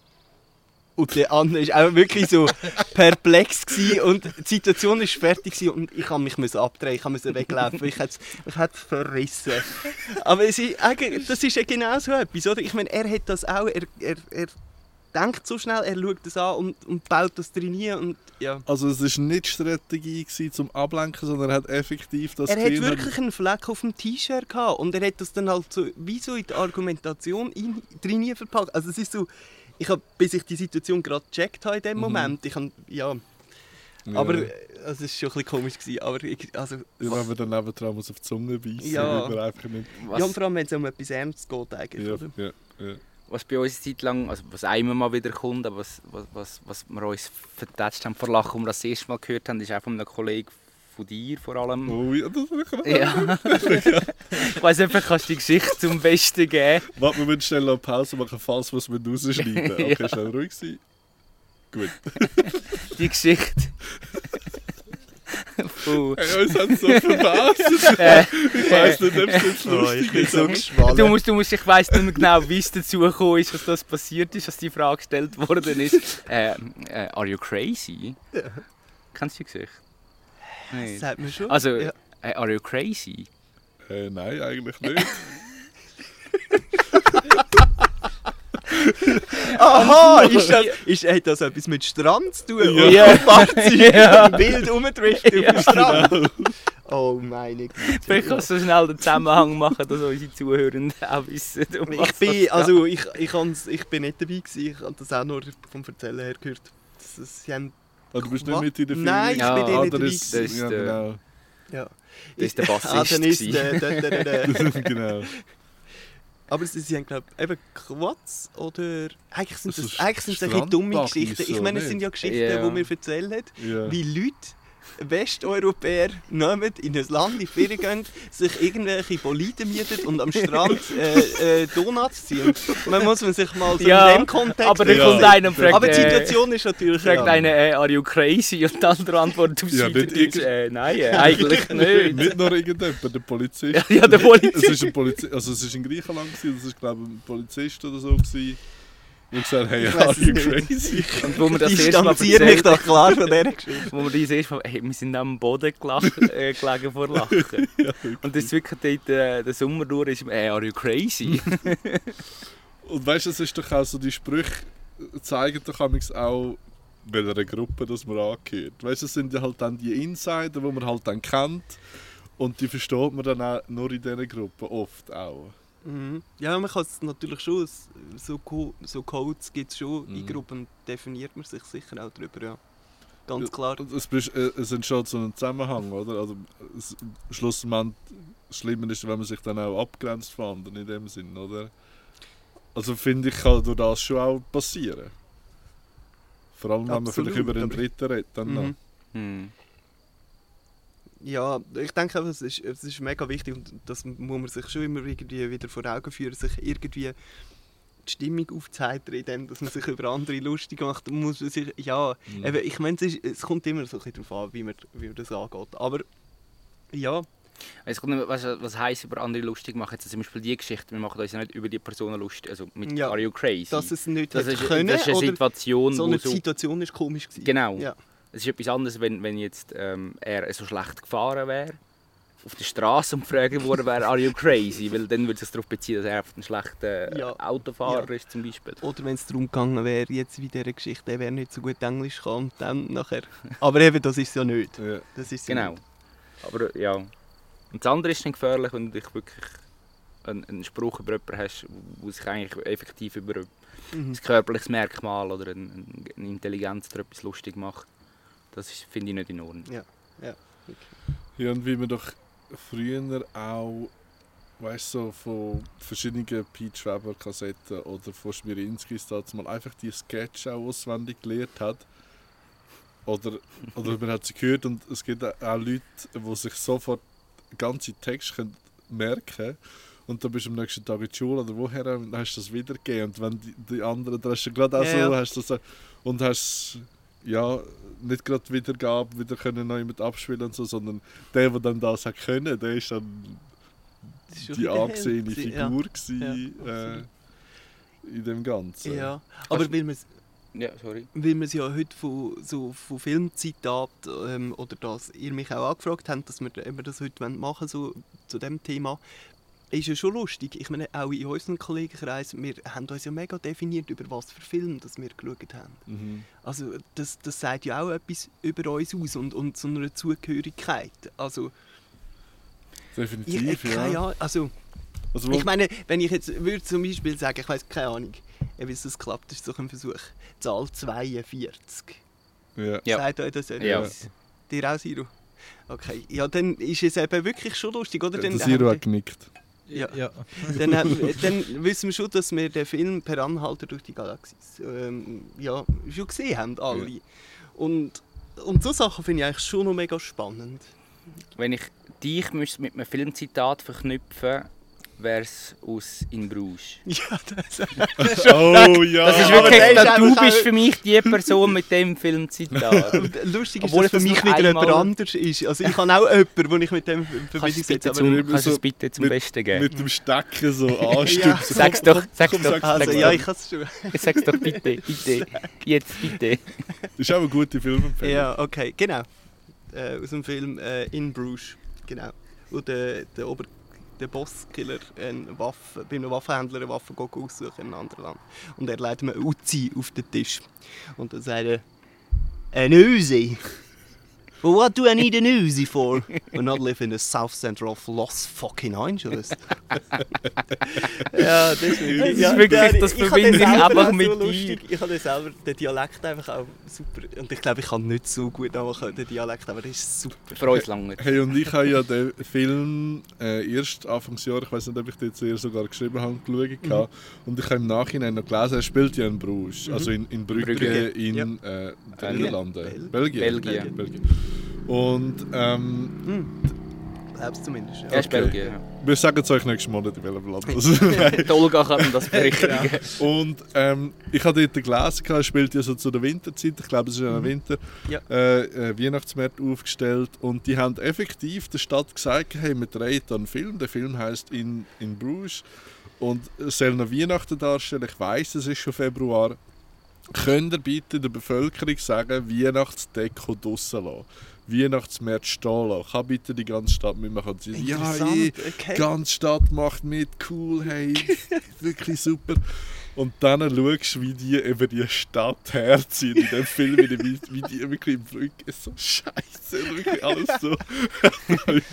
Speaker 4: Und der andere war auch wirklich so perplex gewesen und die Situation war fertig gewesen und ich musste mich abdrehen, ich musste weglaufen, ich hätte ich hätte es verrissen. Aber es ist, eigentlich- das ist ja genau so etwas, oder? Ich meine, er hat das auch, er, er, er denkt so schnell, er schaut das an und, und baut das hin und ja.
Speaker 2: Also es war nicht Strategie gewesen, zum Ablenken, sondern er hat effektiv das
Speaker 4: Er hat wirklich einen Fleck auf dem T-Shirt gehabt und er hat das dann halt so, wie so in die Argumentation in, drin verpackt. Also es ist so, ich habe, bis ich die Situation gerade gecheckt habe in dem
Speaker 2: Mhm.
Speaker 4: Moment, ich habe, ja,
Speaker 2: Ja.
Speaker 4: aber äh, es war schon ein bisschen komisch gewesen, aber ich, also,
Speaker 2: Ja, wenn man dann nebendran muss auf die Zunge beißen,
Speaker 4: Ja.
Speaker 2: man einfach nicht...
Speaker 3: Was,
Speaker 4: ja, und vor allem wenn es um etwas Ernstes geht eigentlich,
Speaker 2: Ja,
Speaker 4: oder?
Speaker 2: ja, ja.
Speaker 3: was bei uns eine Zeit lang, also was einmal mal wieder kommt, aber was, was, was, was wir uns vertätscht haben vor Lachen, wir das erste Mal gehört haben, ist auch von einem Kollegen von dir vor allem.
Speaker 2: Oh, ja, das ist krass.
Speaker 3: Ja. [laughs] ich weiss nicht, kannst du die Geschichte zum Besten geben?
Speaker 2: Warte, wir müssen schnell eine Pause machen, falls wir es mit rausschneiden. [laughs] Okay,
Speaker 3: Ja.
Speaker 2: schnell ruhig sein. Gut. [laughs]
Speaker 3: Die Geschichte Uh,
Speaker 2: Ey, uns hat so verpasst.
Speaker 3: äh,
Speaker 2: Ich weiss nicht, ob es jetzt
Speaker 4: Oh,
Speaker 2: lustig
Speaker 4: ich bin
Speaker 2: ist.
Speaker 4: so
Speaker 3: du musst, du musst, ich weiss nicht mehr genau, wie es dazu gekommen ist, dass das passiert ist, dass die Frage gestellt worden ist. Äh, äh, are you crazy?
Speaker 4: Ja.
Speaker 3: Kennst du die Geschichte?
Speaker 4: Das sagt man schon.
Speaker 3: Also,
Speaker 4: Ja.
Speaker 3: äh, are you crazy?
Speaker 2: Äh, nein, eigentlich nicht. [laughs] [laughs]
Speaker 4: Aha, ist das, ist, hat das etwas mit Strand zu tun?
Speaker 2: Ja. [laughs]
Speaker 3: Ja.
Speaker 4: Fahrzeuge
Speaker 3: Ja.
Speaker 4: wild rumdriften auf dem Strand? Oh meine
Speaker 3: Vielleicht
Speaker 4: Güte.
Speaker 3: kannst du so schnell den Zusammenhang machen, dass unsere Zuhörenden auch wissen, um
Speaker 4: Ich
Speaker 3: was
Speaker 4: bin,
Speaker 3: es
Speaker 4: also ich, ich, ich bin nicht dabei gewesen, ich habe das auch nur vom Erzählen her gehört. Das, das, sie haben,
Speaker 2: Ah, du bist nicht mit in der Film?
Speaker 4: Nein, ich
Speaker 3: bin
Speaker 2: ah,
Speaker 4: nicht
Speaker 2: der ist, ja,
Speaker 3: Das ist,
Speaker 2: genau.
Speaker 4: ja.
Speaker 3: Das ist der Bassist [laughs]
Speaker 4: Ah, dann ist
Speaker 3: gewesen.
Speaker 4: der, der, der, der, der. [laughs]
Speaker 2: genau. [laughs]
Speaker 4: Aber sie, sie haben, glaube ich, eben Quads oder... Eigentlich sind
Speaker 2: Das
Speaker 4: das, eigentlich sind das ein bisschen dumme Geschichten. Ich meine, es sind ja Geschichten,
Speaker 3: Ja.
Speaker 4: die wir erzählt haben.
Speaker 2: Ja.
Speaker 4: wie Leute, Westeuropäer, nehmen, in ein Land in die Ferien gehen, sich irgendwelche Boliden mieten und am Strand äh, äh, Donuts ziehen. Man muss man sich mal so
Speaker 3: Ja,
Speaker 4: in dem Kontext
Speaker 3: aber dann
Speaker 2: Ja.
Speaker 3: kommt einer und fragt,
Speaker 4: Aber die
Speaker 3: äh,
Speaker 4: Situation ist natürlich...
Speaker 3: fragt
Speaker 4: ja.
Speaker 3: einer, äh, are you crazy? Und die andere antwortet auf
Speaker 2: Ja, irgend-
Speaker 3: äh, nein, äh, eigentlich [laughs] nicht.
Speaker 2: Nicht nur irgendjemand, der Polizist.
Speaker 3: Ja, [laughs] ja, der
Speaker 2: Es
Speaker 3: Polizist.
Speaker 2: ist ein Polizist, also es ist in Griechenland gewesen, das ist glaube ich ein Polizist oder so gewesen. Und gesagt, hey,
Speaker 4: Ich
Speaker 2: are you crazy?
Speaker 3: Und wo wir das
Speaker 4: Ich distanziere mich doch klar von dieser Geschichte. [laughs]
Speaker 3: wo wir das erste Mal, hey, wir sind am Boden gelach, äh, gelegen vor Lachen. [laughs] Und das ist wirklich dort, äh, der Sommer durch ist, äh, are you crazy? [laughs]
Speaker 2: Und weißt du, es ist doch auch so, die Sprüche zeigen doch auch, welcher Gruppe das man angehört. Weißt du, es sind ja halt dann die Insider, die man halt dann kennt. Und die versteht man dann auch nur in dieser Gruppe oft auch.
Speaker 4: Mhm. Ja, man kann es natürlich schon, so, Co- so Codes gibt es schon, in
Speaker 2: Mhm.
Speaker 4: Gruppen definiert man sich sicher auch darüber, ja. Ganz klar.
Speaker 2: Es, äh, es entsteht so ein Zusammenhang, oder? Also, es, schlussendlich, das Schlimme ist, wenn man sich dann auch abgrenzt von anderen in dem Sinn, oder? Also finde ich, kann durch das schon auch passieren. Vor allem, wenn man
Speaker 4: Absolut,
Speaker 2: vielleicht über den Dritten redet. Dann noch.
Speaker 4: Mhm. Ja, ich denke es ist, es ist mega wichtig und das muss man sich schon immer irgendwie wieder vor Augen führen, sich irgendwie die Stimmung aufzuheitern, indem dass man sich über andere lustig macht. Muss man sich, ja,
Speaker 2: Mhm.
Speaker 4: eben, ich meine, es, ist- es kommt immer so ein bisschen darauf an, wie man, wie man das angeht. Aber ja,
Speaker 3: Es kommt nicht, weißt was heisst über andere lustig machen? Jetzt zum Beispiel die Geschichte, wir machen uns ja nicht über die Personen lustig, also mit
Speaker 4: Ja,
Speaker 3: Are you crazy?
Speaker 4: dass es nicht
Speaker 3: das, ist,
Speaker 4: können
Speaker 3: das ist eine Situation,
Speaker 4: so eine. Situation ist komisch gewesen.
Speaker 3: Genau.
Speaker 4: Ja.
Speaker 3: Es ist etwas anderes, wenn, wenn jetzt ähm, er so schlecht gefahren wäre, auf der Straße und gefragt worden wäre, are you crazy? Weil dann würde es darauf beziehen, dass er einfach ein schlechter
Speaker 4: Ja.
Speaker 3: Autofahrer
Speaker 4: Ja.
Speaker 3: ist zum Beispiel.
Speaker 4: Oder wenn es darum gegangen wäre, jetzt wie dieser Geschichte, er wäre nicht so gut Englisch kann dann nachher... Aber eben, das ist es ja nicht.
Speaker 2: Ja.
Speaker 4: Das ist
Speaker 3: Genau.
Speaker 4: nicht.
Speaker 3: Aber äh, ja. Und das andere ist dann gefährlich, wenn du dich wirklich einen, einen Spruch über jemanden hast, der sich eigentlich effektiv über ein
Speaker 4: Mhm.
Speaker 3: körperliches Merkmal oder eine, eine Intelligenz oder etwas lustig macht. Das finde ich nicht in Ordnung.
Speaker 2: Ja, und wie man doch früher auch, weißt du, so von verschiedenen Pete Weber Kassetten oder von Schmirinskis damals mal einfach die Sketch auch auswendig gelernt hat. Oder, oder man hat sie gehört und es gibt auch Leute, die sich sofort ganze Texte können merken können. Und dann bist du am nächsten Tag in die Schule oder woher dann hast du das wiedergegeben. Und wenn die, die anderen, dann hast du gerade auch
Speaker 4: Ja,
Speaker 2: so,
Speaker 4: ja.
Speaker 2: hast du so, und hast ja, nicht gerade Wiedergabe wieder können neu mit abspielen und so, sondern der, der dann das hat können, der ist dann
Speaker 4: Das ist
Speaker 2: die angesehene Figur
Speaker 4: Ja,
Speaker 2: gewesen,
Speaker 4: Ja,
Speaker 2: äh, in dem Ganzen.
Speaker 4: ja. aber weil man
Speaker 3: Ja, sorry.
Speaker 4: weil wir es ja heute von, so, von Filmzitaten ähm, oder dass ihr mich auch angefragt habt, dass wir eben das heute machen wollen, so zu dem Thema, ist ja schon lustig. Ich meine, auch in unserem Kollegenkreis, wir haben uns ja mega definiert, über was für Film das wir geschaut haben.
Speaker 2: Mhm.
Speaker 4: Also das, das sagt ja auch etwas über uns aus und, und so eine Zugehörigkeit. Also ich,
Speaker 2: Definitiv,
Speaker 4: ich,
Speaker 2: ja.
Speaker 4: Ahnung, also
Speaker 2: Also, wo,
Speaker 4: ich meine, wenn ich jetzt würde zum Beispiel sagen, ich weiß keine Ahnung, wie es klappt, ist so ein Versuch. Zahl 42.
Speaker 2: ja.
Speaker 3: Ja.
Speaker 4: Sagt euch das etwas?
Speaker 3: Ja.
Speaker 4: Dir auch, Siro? Okay, ja, dann ist es eben wirklich schon lustig, oder? Dann,
Speaker 2: der Siro hat genickt.
Speaker 4: Ja.
Speaker 1: ja.
Speaker 4: dann, haben wir- dann wissen wir schon, dass wir den Film Per Anhalter durch die Galaxis ähm, ja, schon gesehen haben, alle.
Speaker 2: Ja.
Speaker 4: Und, und so Sachen finde ich eigentlich schon noch mega spannend.
Speaker 3: Wenn ich dich mit einem Filmzitat verknüpfen wäre es aus In Bruges. [laughs]
Speaker 4: Ja, das [laughs]
Speaker 2: Oh ja!
Speaker 3: Das ist
Speaker 4: aber
Speaker 3: wirklich,
Speaker 4: der ist
Speaker 3: da, du bist für mich die Person mit dem Filmzitat. [laughs]
Speaker 4: Und lustig ist,
Speaker 3: Obwohl
Speaker 4: dass für
Speaker 3: ich das
Speaker 4: mich wieder jemand anders ist. Also ich habe auch jemanden, den ich mit dem in
Speaker 3: Kannst du
Speaker 4: Verbindung
Speaker 3: es
Speaker 4: setze.
Speaker 3: bitte
Speaker 4: aber-
Speaker 3: zum,
Speaker 2: immer
Speaker 3: kannst du
Speaker 2: so
Speaker 3: es bitte zum
Speaker 2: mit-
Speaker 3: Besten geben?
Speaker 2: Mit dem Stecken so anstupsen.
Speaker 4: Ja.
Speaker 3: Sag's doch, sag's
Speaker 2: komm,
Speaker 3: doch.
Speaker 2: sag's
Speaker 4: Also ja, ich kann es schon.
Speaker 3: Sag's doch bitte, bitte. Jetzt bitte.
Speaker 2: Das ist auch eine gute Filmempfehlung.
Speaker 4: Ja, okay, genau. Äh, aus dem Film äh, In Bruges, genau. Wo der, der, Ober der Bosskiller eine Waffe, bei einem Waffenhändler eine Waffe aussuchen in einem anderen Land. Und er legt ihm eine Uzi auf den Tisch. Und dann sagt er, «An Uzi? Well, what do I need an Uzi for? [laughs] We not live in the south center of Los fucking Angeles.» [laughs] Ja, das ist wirklich...
Speaker 3: Das ist
Speaker 4: ja,
Speaker 3: wirklich- das verbinde ich einfach
Speaker 4: auch
Speaker 3: mit
Speaker 4: so
Speaker 3: dir.
Speaker 4: lustig. Ich habe selber den Dialekt einfach auch super. Und ich glaube, ich kann nicht so gut nachmachen, den Dialekt, aber der ist super.
Speaker 3: Für uns lange.
Speaker 2: Hey, und ich habe ja den Film äh, erst Anfangsjahr, ich weiß nicht, ob ich den jetzt eher sogar geschrieben habe, geschaut.
Speaker 4: Mhm.
Speaker 2: habe. Und ich habe im Nachhinein noch gelesen, er spielt ja in Bruges, also in, in Brügge,
Speaker 3: Brügge,
Speaker 2: in
Speaker 4: ja.
Speaker 2: äh, den Niederlanden.
Speaker 4: Bel-
Speaker 2: Belgien.
Speaker 3: Belgien.
Speaker 2: Belgien. Und ähm,
Speaker 4: Hm. Glaubst zumindest.
Speaker 3: Er
Speaker 4: Ja.
Speaker 3: ist
Speaker 2: Okay.
Speaker 3: Belgien. ja.
Speaker 2: wir sagen es euch nächstes Monat, in welchem Land das [laughs] ist.
Speaker 3: Die Olga kann das berichtigen.
Speaker 2: Und ähm, ich habe dort gelesen, er spielt ja so zu der Winterzeit, ich glaube es ist ja im Winter,
Speaker 4: Ja.
Speaker 2: äh, äh, Weihnachtsmärkte aufgestellt und die haben effektiv der Stadt gesagt, hey, wir drehen da einen Film, der Film heißt in, in Bruges und es soll noch Weihnachten darstellen, ich weiß es ist schon Februar. Könnt ihr bitte der Bevölkerung sagen, Weihnachtsdeko draussen lassen? Weihnachtsmärkte stehen lassen? Kann bitte die ganze Stadt mitmachen? Und sie sagen, ja, je,
Speaker 4: okay.
Speaker 2: die ganze Stadt macht mit, cool, hey, [laughs] wirklich super. Und dann schaust du, wie die über die Stadt herziehen in dem Film, wie die, wie die wirklich im Brücke so scheiße, wirklich alles so. [laughs] ich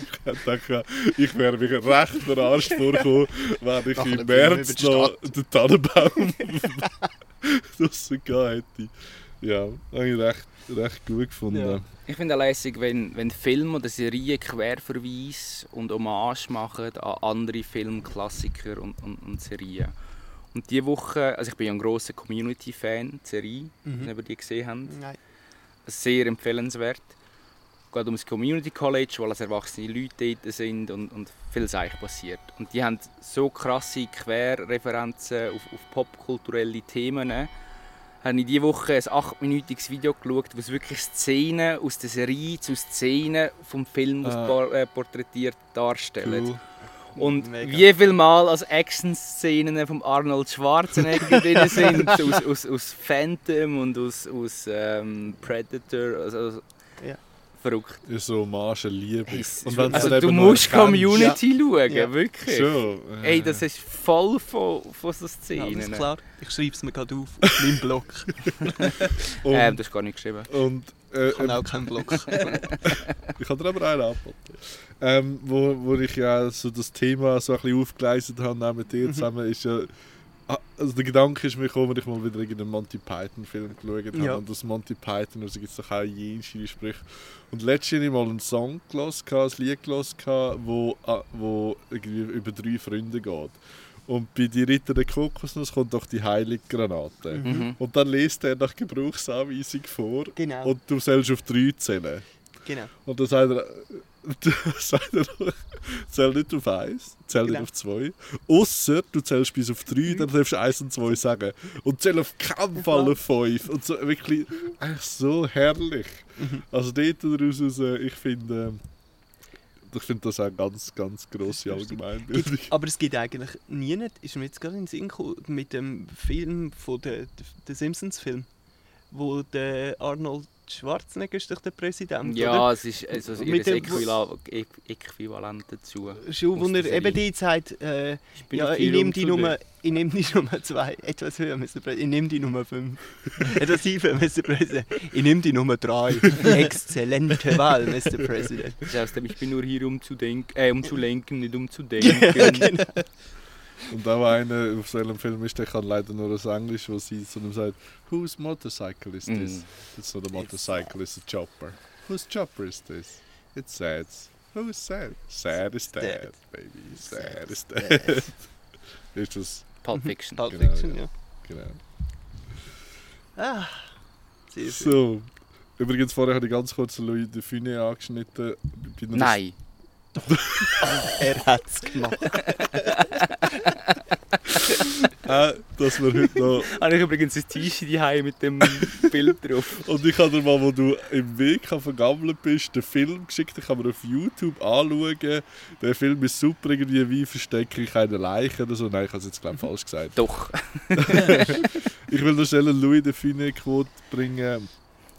Speaker 2: dachte, ich wäre mich recht verarscht vorgekommen, wenn ich
Speaker 4: Nach
Speaker 2: im März
Speaker 4: die
Speaker 2: noch den Tannenbaum [laughs] gehabt hätte. Ja, habe ich recht, recht gut gefunden.
Speaker 4: Ja.
Speaker 3: Ich finde es lässig, wenn, wenn Filme oder Serien Querverweis und Hommage machen an andere Filmklassiker und, und, und Serien. Und diese Woche, also ich bin ja ein grosser Community-Fan, die Serie,
Speaker 4: Mhm.
Speaker 3: wenn ihr die gesehen habt.
Speaker 4: Nein.
Speaker 3: Sehr empfehlenswert. Es geht um das Community College, wo als erwachsene Leute dort sind und, und viel Seich passiert. Und die haben so krasse Querreferenzen auf, auf popkulturelle Themen. Habe ich diese Woche ein 8-minütiges Video geschaut, wo es wirklich Szenen aus der Serie zu Szenen vom Film
Speaker 2: Ah.
Speaker 3: äh, porträtiert darstellen.
Speaker 2: Cool.
Speaker 3: Und
Speaker 4: Mega.
Speaker 3: wie viel Mal als Action-Szenen von Arnold Schwarzenegger [laughs] drin sind, aus, aus, aus Phantom und aus, aus ähm, Predator, also. Verrückt.
Speaker 2: Ist so Hommage, Liebe.
Speaker 3: Hey,
Speaker 2: Und wenn
Speaker 3: also du musst Community schauen,
Speaker 4: Ja.
Speaker 3: wirklich.
Speaker 2: Schon. äh,
Speaker 3: Ey, das ist voll von, von so
Speaker 4: Ja,
Speaker 3: Szenen.
Speaker 4: alles klar. Ich schreibe es mir gerade auf, auf meinem Blog. [laughs]
Speaker 2: Und,
Speaker 3: Ähm, das ist gar nicht geschrieben.
Speaker 2: und äh,
Speaker 4: Ich habe auch keinen Blog. [laughs]
Speaker 2: Ich habe dir aber einen angeboten. Ähm, wo, wo ich ja so das Thema so ein bisschen aufgeleistet habe, auch mit dir zusammen, ist ja. Ah, Also der Gedanke ist mir gekommen, als ich mal wieder irgendeinen Monty Python-Film geschaut habe.
Speaker 4: Ja.
Speaker 2: Und das Monty Python, also gibt es doch auch jenseits Sprüche. Und letztens habe ich mal einen Song gehört, ein Lied gehört, wo, ah, wo irgendwie über drei Freunde geht. Und bei die Ritter der Kokosnuss kommt doch die heilige Granate.
Speaker 3: Mhm.
Speaker 2: Und dann liest er nach Gebrauchsanweisung vor.
Speaker 4: Genau.
Speaker 2: Und du sollst auf drei zählen.
Speaker 4: genau.
Speaker 2: Und dann sagt er, [laughs] sagt er zähl nicht auf 1, zähl nicht
Speaker 4: Genau.
Speaker 2: auf 2. Ausser du zählst bis auf 3, dann darfst du 1 und 2 sagen. Und zähl auf keinen Fall auf 5. Und so wirklich, eigentlich so herrlich.
Speaker 4: Mhm.
Speaker 2: Also dort daraus, raus, äh, ich finde, äh, ich finde das auch ganz, ganz grosse Allgemeinbildung.
Speaker 4: Aber es gibt eigentlich nie, nicht, ist mir jetzt gerade in den Sinn gekommen, mit dem Film von der, der Simpsons-Film, wo der Arnold Schwarzenegger ist doch der Präsident, oder?
Speaker 3: Ja, es ist also ihr
Speaker 4: Mit dem-
Speaker 3: Äquivalent, Äquivalent dazu.
Speaker 4: Schon, wo er eben die sagt, äh, ja, ich nehme die Nummer, [laughs] ich nehme die Nummer 2, [laughs] etwas höher, Mr. President, ich nehme die Nummer 5. Etwas tiefer, Mr. President, ich nehme die Nummer 3. Exzellente Wahl, Mr. President.
Speaker 3: Das dem, ich bin nur hier, um zu denken, äh, um zu lenken, nicht um zu [laughs] denken.
Speaker 4: genau.
Speaker 2: Und auch einer, auf so einem Film ist, der kann leider nur das Englisch, wo sie zu ihm sagt, Whose motorcycle is this?
Speaker 3: Mm.
Speaker 2: It's not a motorcycle, it's a chopper. Whose chopper is this? It's sad. Who's sad? Sad is
Speaker 4: Sad.
Speaker 2: dead, baby. Sad is
Speaker 4: Sad.
Speaker 2: dead. [laughs] ist das,
Speaker 3: Pulp [laughs] Fiction.
Speaker 4: Pulp
Speaker 2: Genau,
Speaker 4: Fiction,
Speaker 2: ja.
Speaker 4: ja.
Speaker 2: genau.
Speaker 4: Ah.
Speaker 2: So. Übrigens, vorher habe ich ganz kurz Louis de Funès angeschnitten.
Speaker 3: Nein. [laughs]
Speaker 4: Er hat es gemacht. [laughs]
Speaker 2: Äh, dass wir heute noch... [laughs]
Speaker 3: Habe ich übrigens ein T-Shirt daheim mit dem Bild drauf.
Speaker 2: Und ich habe dir mal, wo du im Weg vergammelt bist, den Film geschickt. Ich kann mir auf YouTube anschauen. Der Film ist super, irgendwie, wie verstecke ich eine Leiche oder so. Nein, ich habe es jetzt, glaube falsch gesagt.
Speaker 3: Doch.
Speaker 2: Ich will noch schnell eine Louis de Funès-Quote bringen.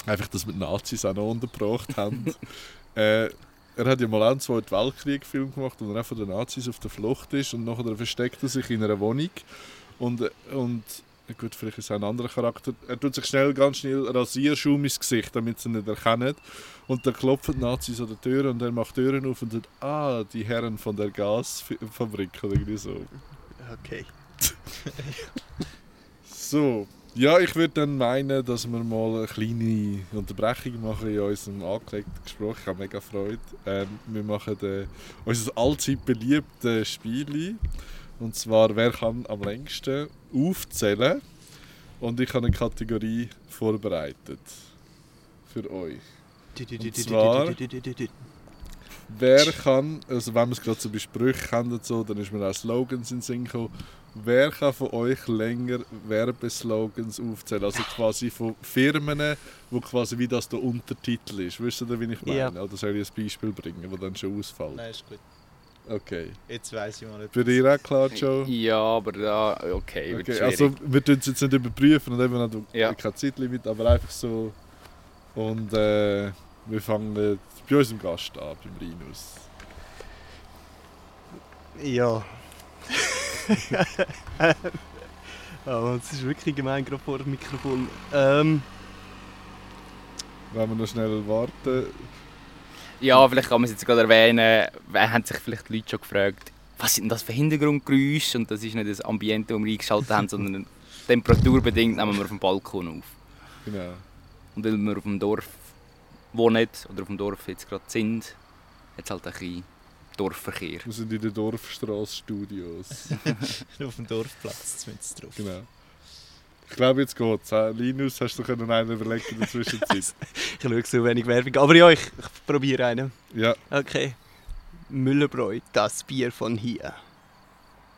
Speaker 2: Einfach, dass wir die Nazis auch noch untergebracht haben. äh, er hat ja mal einen Zweiten Weltkrieg-Film gemacht, wo er auch von den Nazis auf der Flucht ist und nachher versteckt er sich in einer Wohnung. Und, und gut, vielleicht ist es ein anderer Charakter. Er tut sich schnell, ganz schnell Rasierschaum ins Gesicht, damit sie ihn nicht erkennen. Und dann klopfen die Nazis an der Tür und er macht Türen auf und sagt, ah, die Herren von der Gasfabrik oder irgendwie so.
Speaker 4: Okay.
Speaker 2: So, ja, ich würde dann meinen, dass wir mal eine kleine Unterbrechung machen in unserem angelegten Gespräch. Ich habe mega Freude. Ähm, wir machen äh, unser allzeit beliebtes Spiel. Und zwar, wer kann am längsten aufzählen? Und ich habe eine Kategorie vorbereitet. Für euch. Und zwar- Wer kann, also wenn wir es gerade so bei Sprüchen kennen, und so, dann ist mir auch Slogans in den Sinn gekommen. Wer kann von euch länger Werbeslogans aufzählen? Also quasi von Firmen, wo quasi wie das der Untertitel ist. Wisst ihr, wie ich meine?
Speaker 4: Ja.
Speaker 2: Oder soll ich ein Beispiel bringen, wo dann schon ausfällt?
Speaker 1: Nein, ist gut.
Speaker 2: Okay.
Speaker 1: Jetzt weiss ich mal nicht.
Speaker 2: Für dich auch klar, Joe?
Speaker 3: Ja, aber da, okay,
Speaker 2: Okay, also wir tun es jetzt nicht überprüfen und eben haben
Speaker 3: Ja.
Speaker 2: kein Zeitlimit, aber einfach so. Und äh, wir fangen bei unserem Gast an, beim Rinus.
Speaker 4: Ja. [laughs] Aber es ist wirklich gemein, gerade vor dem Mikrofon. Ähm,
Speaker 2: Wenn wir noch schnell warten.
Speaker 3: Ja, vielleicht kann man es jetzt gerade erwähnen, wer haben sich vielleicht die Leute schon gefragt, was sind denn das für Hintergrundgeräusche? Und das ist nicht das Ambiente, das wir eingeschaltet haben, [laughs] sondern temperaturbedingt nehmen wir auf dem Balkon auf.
Speaker 2: Genau.
Speaker 3: Und weil wir auf dem Dorf wohnen oder auf dem Dorf jetzt gerade sind, hat es halt ein bisschen Dorfverkehr.
Speaker 2: Wir sind in den Dorfstraße Studios. [laughs] [laughs]
Speaker 1: Auf dem Dorfplatz zumindest drauf.
Speaker 2: genau. Ich glaube, jetzt geht's. hä? Linus, hast du können einen überlegen in der Zwischenzeit? [laughs]
Speaker 4: ich schaue so wenig Werbung. Aber ja, ich, ich probiere einen.
Speaker 2: ja,
Speaker 4: Okay. Müllerbräu, das Bier von hier.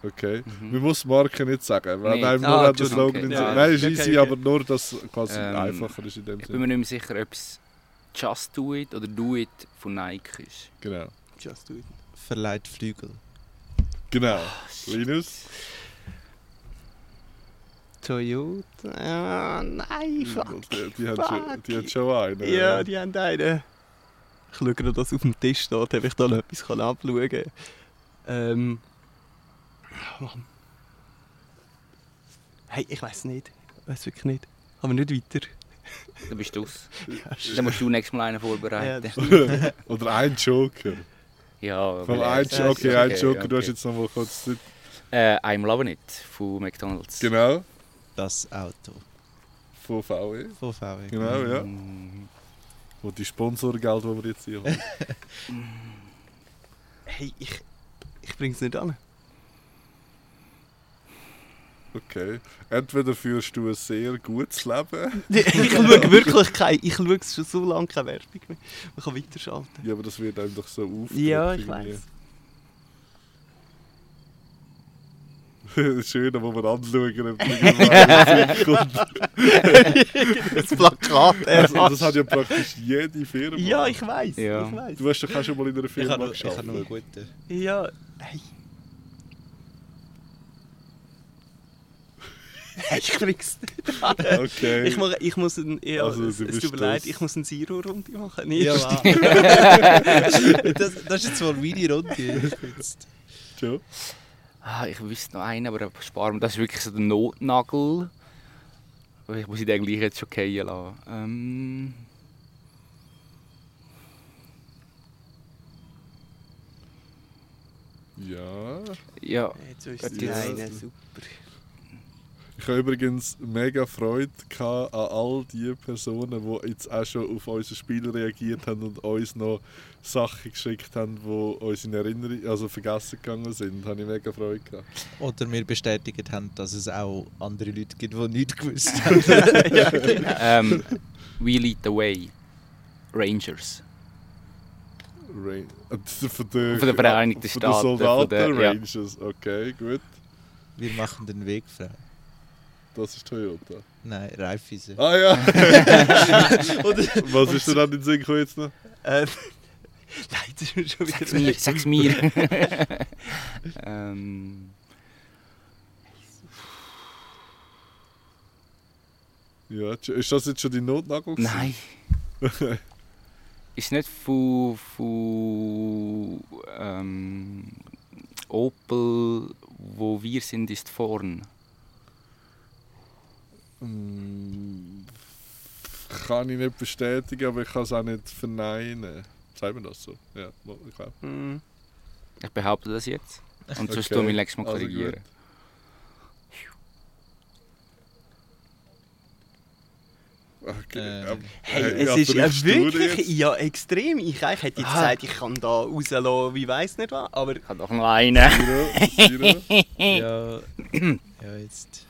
Speaker 2: okay.
Speaker 3: Mhm.
Speaker 2: Man muss die Marke nicht sagen. weil
Speaker 3: Nee.
Speaker 2: Nein, nur
Speaker 4: Ah, Entschuldigung,
Speaker 2: Slogan in
Speaker 3: okay. Ja.
Speaker 2: Nein, ist
Speaker 4: Okay,
Speaker 2: easy,
Speaker 4: okay.
Speaker 2: aber nur, dass es quasi
Speaker 3: Ähm,
Speaker 2: einfacher ist in dem
Speaker 3: Ich bin mir
Speaker 2: Sinne.
Speaker 3: nicht mehr sicher, ob es Just Do It oder Do It von Nike ist.
Speaker 2: Genau.
Speaker 4: Just do it.
Speaker 1: Verleiht Flügel.
Speaker 2: Genau.
Speaker 3: Ah,
Speaker 2: Linus?
Speaker 4: Toyota. Ah, nein, fuck.
Speaker 2: Die, die, haben schon, die haben schon einen.
Speaker 4: Ja, die haben einen. Ich schaue gerade, was auf dem Tisch steht, ob ich da noch etwas kann abschauen kann. Ähm. Mann. Hey, ich weiß nicht. Ich weiß wirklich nicht. Aber nicht weiter.
Speaker 3: Dann bist du es.
Speaker 4: Ja,
Speaker 3: Dann musst du nächstes Mal einen
Speaker 4: Ja,
Speaker 3: vorbereiten.
Speaker 4: stimmt. [laughs]
Speaker 2: Oder ein Joker.
Speaker 3: Ja,
Speaker 2: Von ein,
Speaker 4: ja,
Speaker 2: okay, ein
Speaker 3: okay,
Speaker 2: Joker, du
Speaker 3: okay.
Speaker 2: hast jetzt noch mal kurz Zeit.
Speaker 3: Äh, I'm Loving It von McDonalds.
Speaker 2: Genau.
Speaker 1: Das Auto.
Speaker 2: Von VW.
Speaker 1: Von VW.
Speaker 2: Genau, ja.
Speaker 3: Mm,
Speaker 2: Und die Sponsorgeld, die wir jetzt hier haben. [laughs]
Speaker 4: Hey, ich, ich bring's nicht an.
Speaker 2: Okay. Entweder führst du ein sehr gutes Leben. [laughs]
Speaker 4: ich schaue wirklich keine. Ich schaue schon so lange keine Werbung mehr. Man kann weiterschalten.
Speaker 2: Ja, aber das wird einem doch so auf.
Speaker 4: Ja, ich weiß.
Speaker 2: das [laughs] Schöne, wo wir anschauen, ob [laughs]
Speaker 4: das Plakat.
Speaker 2: Also, das hat ja praktisch jede Firma.
Speaker 4: ja, ich weiß.
Speaker 3: Ja.
Speaker 4: Ich weiß.
Speaker 2: Du hast doch auch schon mal in einer
Speaker 1: Ich
Speaker 2: Firma
Speaker 1: habe noch, ich habe
Speaker 2: geschafft.
Speaker 1: noch einen guten.
Speaker 4: Ja, hey. [laughs] ich bring's nicht an.
Speaker 2: Okay.
Speaker 4: Ich, mach, ich muss ein, ja,
Speaker 2: Also,
Speaker 4: es, es tut mir leid,
Speaker 2: das.
Speaker 4: ich muss eine Zero-Runde machen. Nicht?
Speaker 1: Ja, wow. [laughs] das, das ist jetzt mal meine Runde.
Speaker 2: Joe?
Speaker 3: Ah, ich wüsste noch einen, aber sparen wir. Das ist wirklich so der Notnagel. Aber Ich muss ihn gleich jetzt schon fallen lassen. Ähm,
Speaker 2: Ja.
Speaker 3: ja,
Speaker 4: Jetzt ist die
Speaker 3: ja.
Speaker 4: eine super.
Speaker 2: Ich habe übrigens mega Freude an all die Personen, die jetzt auch schon auf unser Spiel reagiert haben und uns noch Sachen geschickt haben, die uns in Erinnerung, also vergessen gegangen sind. Da habe ich mega Freude gehabt.
Speaker 1: Oder wir bestätigt haben, dass es auch andere Leute gibt, die nichts gewusst [laughs] haben.
Speaker 4: ja, genau. [laughs]
Speaker 3: ähm, We Lead the Way. Rangers.
Speaker 2: Rain äh, von
Speaker 3: den Vereinigten
Speaker 2: von
Speaker 3: Staaten,
Speaker 2: den Soldaten
Speaker 3: von der- ja.
Speaker 2: Rangers. Okay, gut.
Speaker 1: Wir machen den Weg frei.
Speaker 2: Das ist Toyota.
Speaker 1: Nein, Raiffeisen.
Speaker 2: Ah ja! [laughs]
Speaker 1: Oder?
Speaker 2: Was ist denn an den Sinn gekommen jetzt noch?
Speaker 4: Ähm, [laughs] Nein, das ist mir schon wieder...
Speaker 3: Sag's mir, sag's mir. ähm,
Speaker 2: Ja, ist das jetzt schon die Notnagel?
Speaker 3: nein. [laughs] Ist nicht von, von ähm, Opel, wo wir sind, ist vorn.
Speaker 2: Mm, Kann ich nicht bestätigen, aber ich kann es auch nicht verneinen. Sagen wir das so? Ja, ich glaube.
Speaker 4: Hm.
Speaker 3: Ich behaupte das jetzt. Und sonst
Speaker 2: Okay,
Speaker 3: tun wir nächstes Mal
Speaker 2: also
Speaker 3: korrigieren.
Speaker 2: gut. Okay.
Speaker 1: Ähm,
Speaker 4: Hey,
Speaker 2: äh,
Speaker 4: es
Speaker 2: ja,
Speaker 4: ist
Speaker 2: du
Speaker 4: wirklich
Speaker 2: jetzt?
Speaker 4: ja, extrem. Ich, eigentlich hätte jetzt
Speaker 3: Ah.
Speaker 4: gesagt, ich kann da rauslassen, wie weiß nicht was, aber
Speaker 3: Ich habe doch noch einen.
Speaker 2: Zero, Zero. [laughs]
Speaker 1: Ja, ja, jetzt.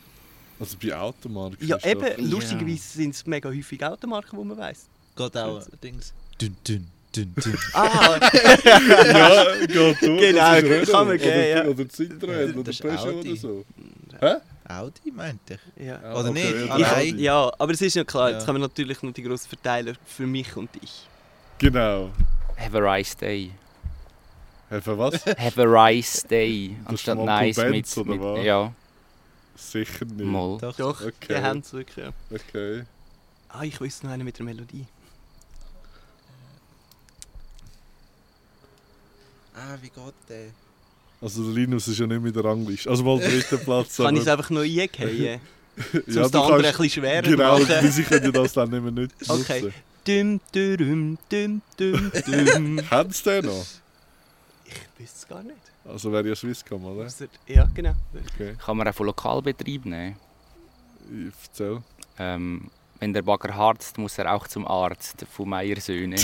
Speaker 2: Also bei Automarken.
Speaker 4: ja, eben, lustigerweise sind es mega häufig Automarken, die man weiß.
Speaker 1: Geht auch Dings. Dünn, dünn, dünn, dünn. [laughs]
Speaker 4: Ah,
Speaker 2: ja, geht durch.
Speaker 4: Genau,
Speaker 2: das ist Renault
Speaker 4: kann man
Speaker 2: oder,
Speaker 4: ja.
Speaker 2: Oder Citroën oder
Speaker 1: Das
Speaker 2: Peugeot
Speaker 1: Audi.
Speaker 2: oder so. Hä?
Speaker 1: Audi, meinte ich.
Speaker 4: ja.
Speaker 2: Ja,
Speaker 1: Oder
Speaker 2: okay,
Speaker 1: nicht?
Speaker 2: ja,
Speaker 4: Ich,
Speaker 1: nein.
Speaker 4: ja, aber es ist ja klar, jetzt
Speaker 1: Ja.
Speaker 4: haben wir natürlich noch die grossen Verteiler für mich und dich.
Speaker 2: Genau.
Speaker 3: Have a nice day.
Speaker 2: Hey, für was?
Speaker 3: Have a nice day.
Speaker 2: ist
Speaker 3: Anstatt nice
Speaker 2: Benz,
Speaker 3: mit,
Speaker 2: oder
Speaker 3: mit
Speaker 2: was?
Speaker 3: Ja,
Speaker 2: Sicher nicht.
Speaker 3: mal.
Speaker 1: Doch.
Speaker 4: Doch,
Speaker 2: Okay.
Speaker 4: die haben es wirklich. Ja.
Speaker 2: Okay.
Speaker 4: Ah, ich wüsste noch einen mit der Melodie.
Speaker 1: Ah, wie geht der?
Speaker 2: Also der Linus ist ja nicht mit der Rangliste. Also mal dritter Platz. [laughs]
Speaker 4: Kann ich es einfach noch eingehen? [laughs] Um
Speaker 2: ja,
Speaker 4: den anderen ein bisschen schwerer
Speaker 2: Genau,
Speaker 4: machen.
Speaker 2: die sie können das dann nicht mehr [laughs] nicht
Speaker 4: Okay.
Speaker 2: nutzen.
Speaker 4: Düm, düm, düm, düm, düm.
Speaker 2: Haben sie den noch?
Speaker 4: Ich wüsste es gar nicht.
Speaker 2: Also wäre ja Swisscom, oder?
Speaker 4: Ausser- Ja, genau.
Speaker 2: Okay,
Speaker 3: Kann man auch von Lokalbetrieb nehmen.
Speaker 2: ich erzähl.
Speaker 3: Ähm, wenn der Bagger harzt, muss er auch zum Arzt von Meier Söhne. [laughs] [laughs]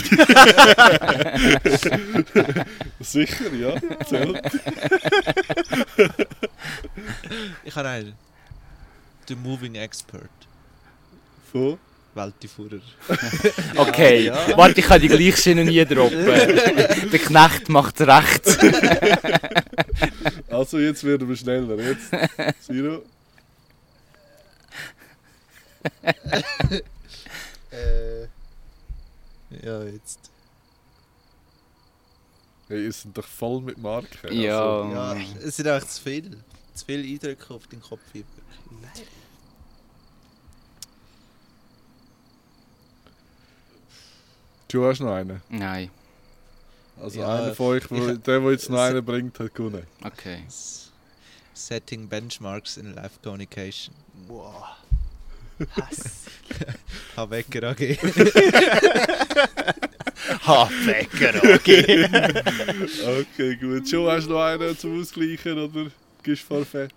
Speaker 2: Sicher, ja. Erzähl.
Speaker 1: Ich habe einen. The Moving Expert.
Speaker 2: Von?
Speaker 1: Weltifuhrer. [laughs]
Speaker 3: Okay,
Speaker 1: Ja.
Speaker 3: warte, ich kann die gleiche Schiene nie droppen. [laughs] der Knecht macht recht. [laughs]
Speaker 2: Also jetzt werden wir schneller. Jetzt. Zero.
Speaker 1: Äh. Ja, jetzt.
Speaker 2: Hey, ihr seid doch voll mit Marken.
Speaker 3: Ja.
Speaker 2: Also,
Speaker 1: Ja, es sind einfach zu viel. Zu viele Eindrücke auf den Kopf.
Speaker 4: Nein.
Speaker 2: Du hast noch einen.
Speaker 3: Nein,
Speaker 2: Also
Speaker 1: Ja,
Speaker 2: einer von euch, wo,
Speaker 1: ich-
Speaker 2: der, der jetzt noch einen bringt, hat gewonnen.
Speaker 3: okay.
Speaker 1: S- Setting Benchmarks in Life Communication.
Speaker 4: Wow. Hass.
Speaker 1: Habecker [laughs] AG.
Speaker 4: Ha, Bäcker, okay. [laughs] [laughs]
Speaker 2: Okay, gut. Schon hast du noch einen zum Ausgleichen oder gibst du Forfait?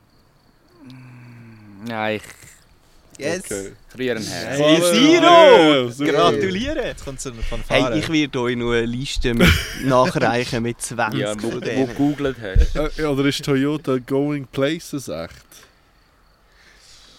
Speaker 3: Ja, ich
Speaker 1: Yes!
Speaker 2: Okay.
Speaker 3: ein Herz.
Speaker 4: Hey,
Speaker 2: Voll,
Speaker 4: Zero!
Speaker 2: ja, super.
Speaker 4: Gratuliere!
Speaker 1: Jetzt kommt Fanfare.
Speaker 4: Hey, ich werde euch noch eine Liste mit [laughs] nachreichen mit 20
Speaker 3: Ja, wo,
Speaker 4: von
Speaker 3: wo gegoogelt hast.
Speaker 2: Äh, oder ist Toyota Going Places echt?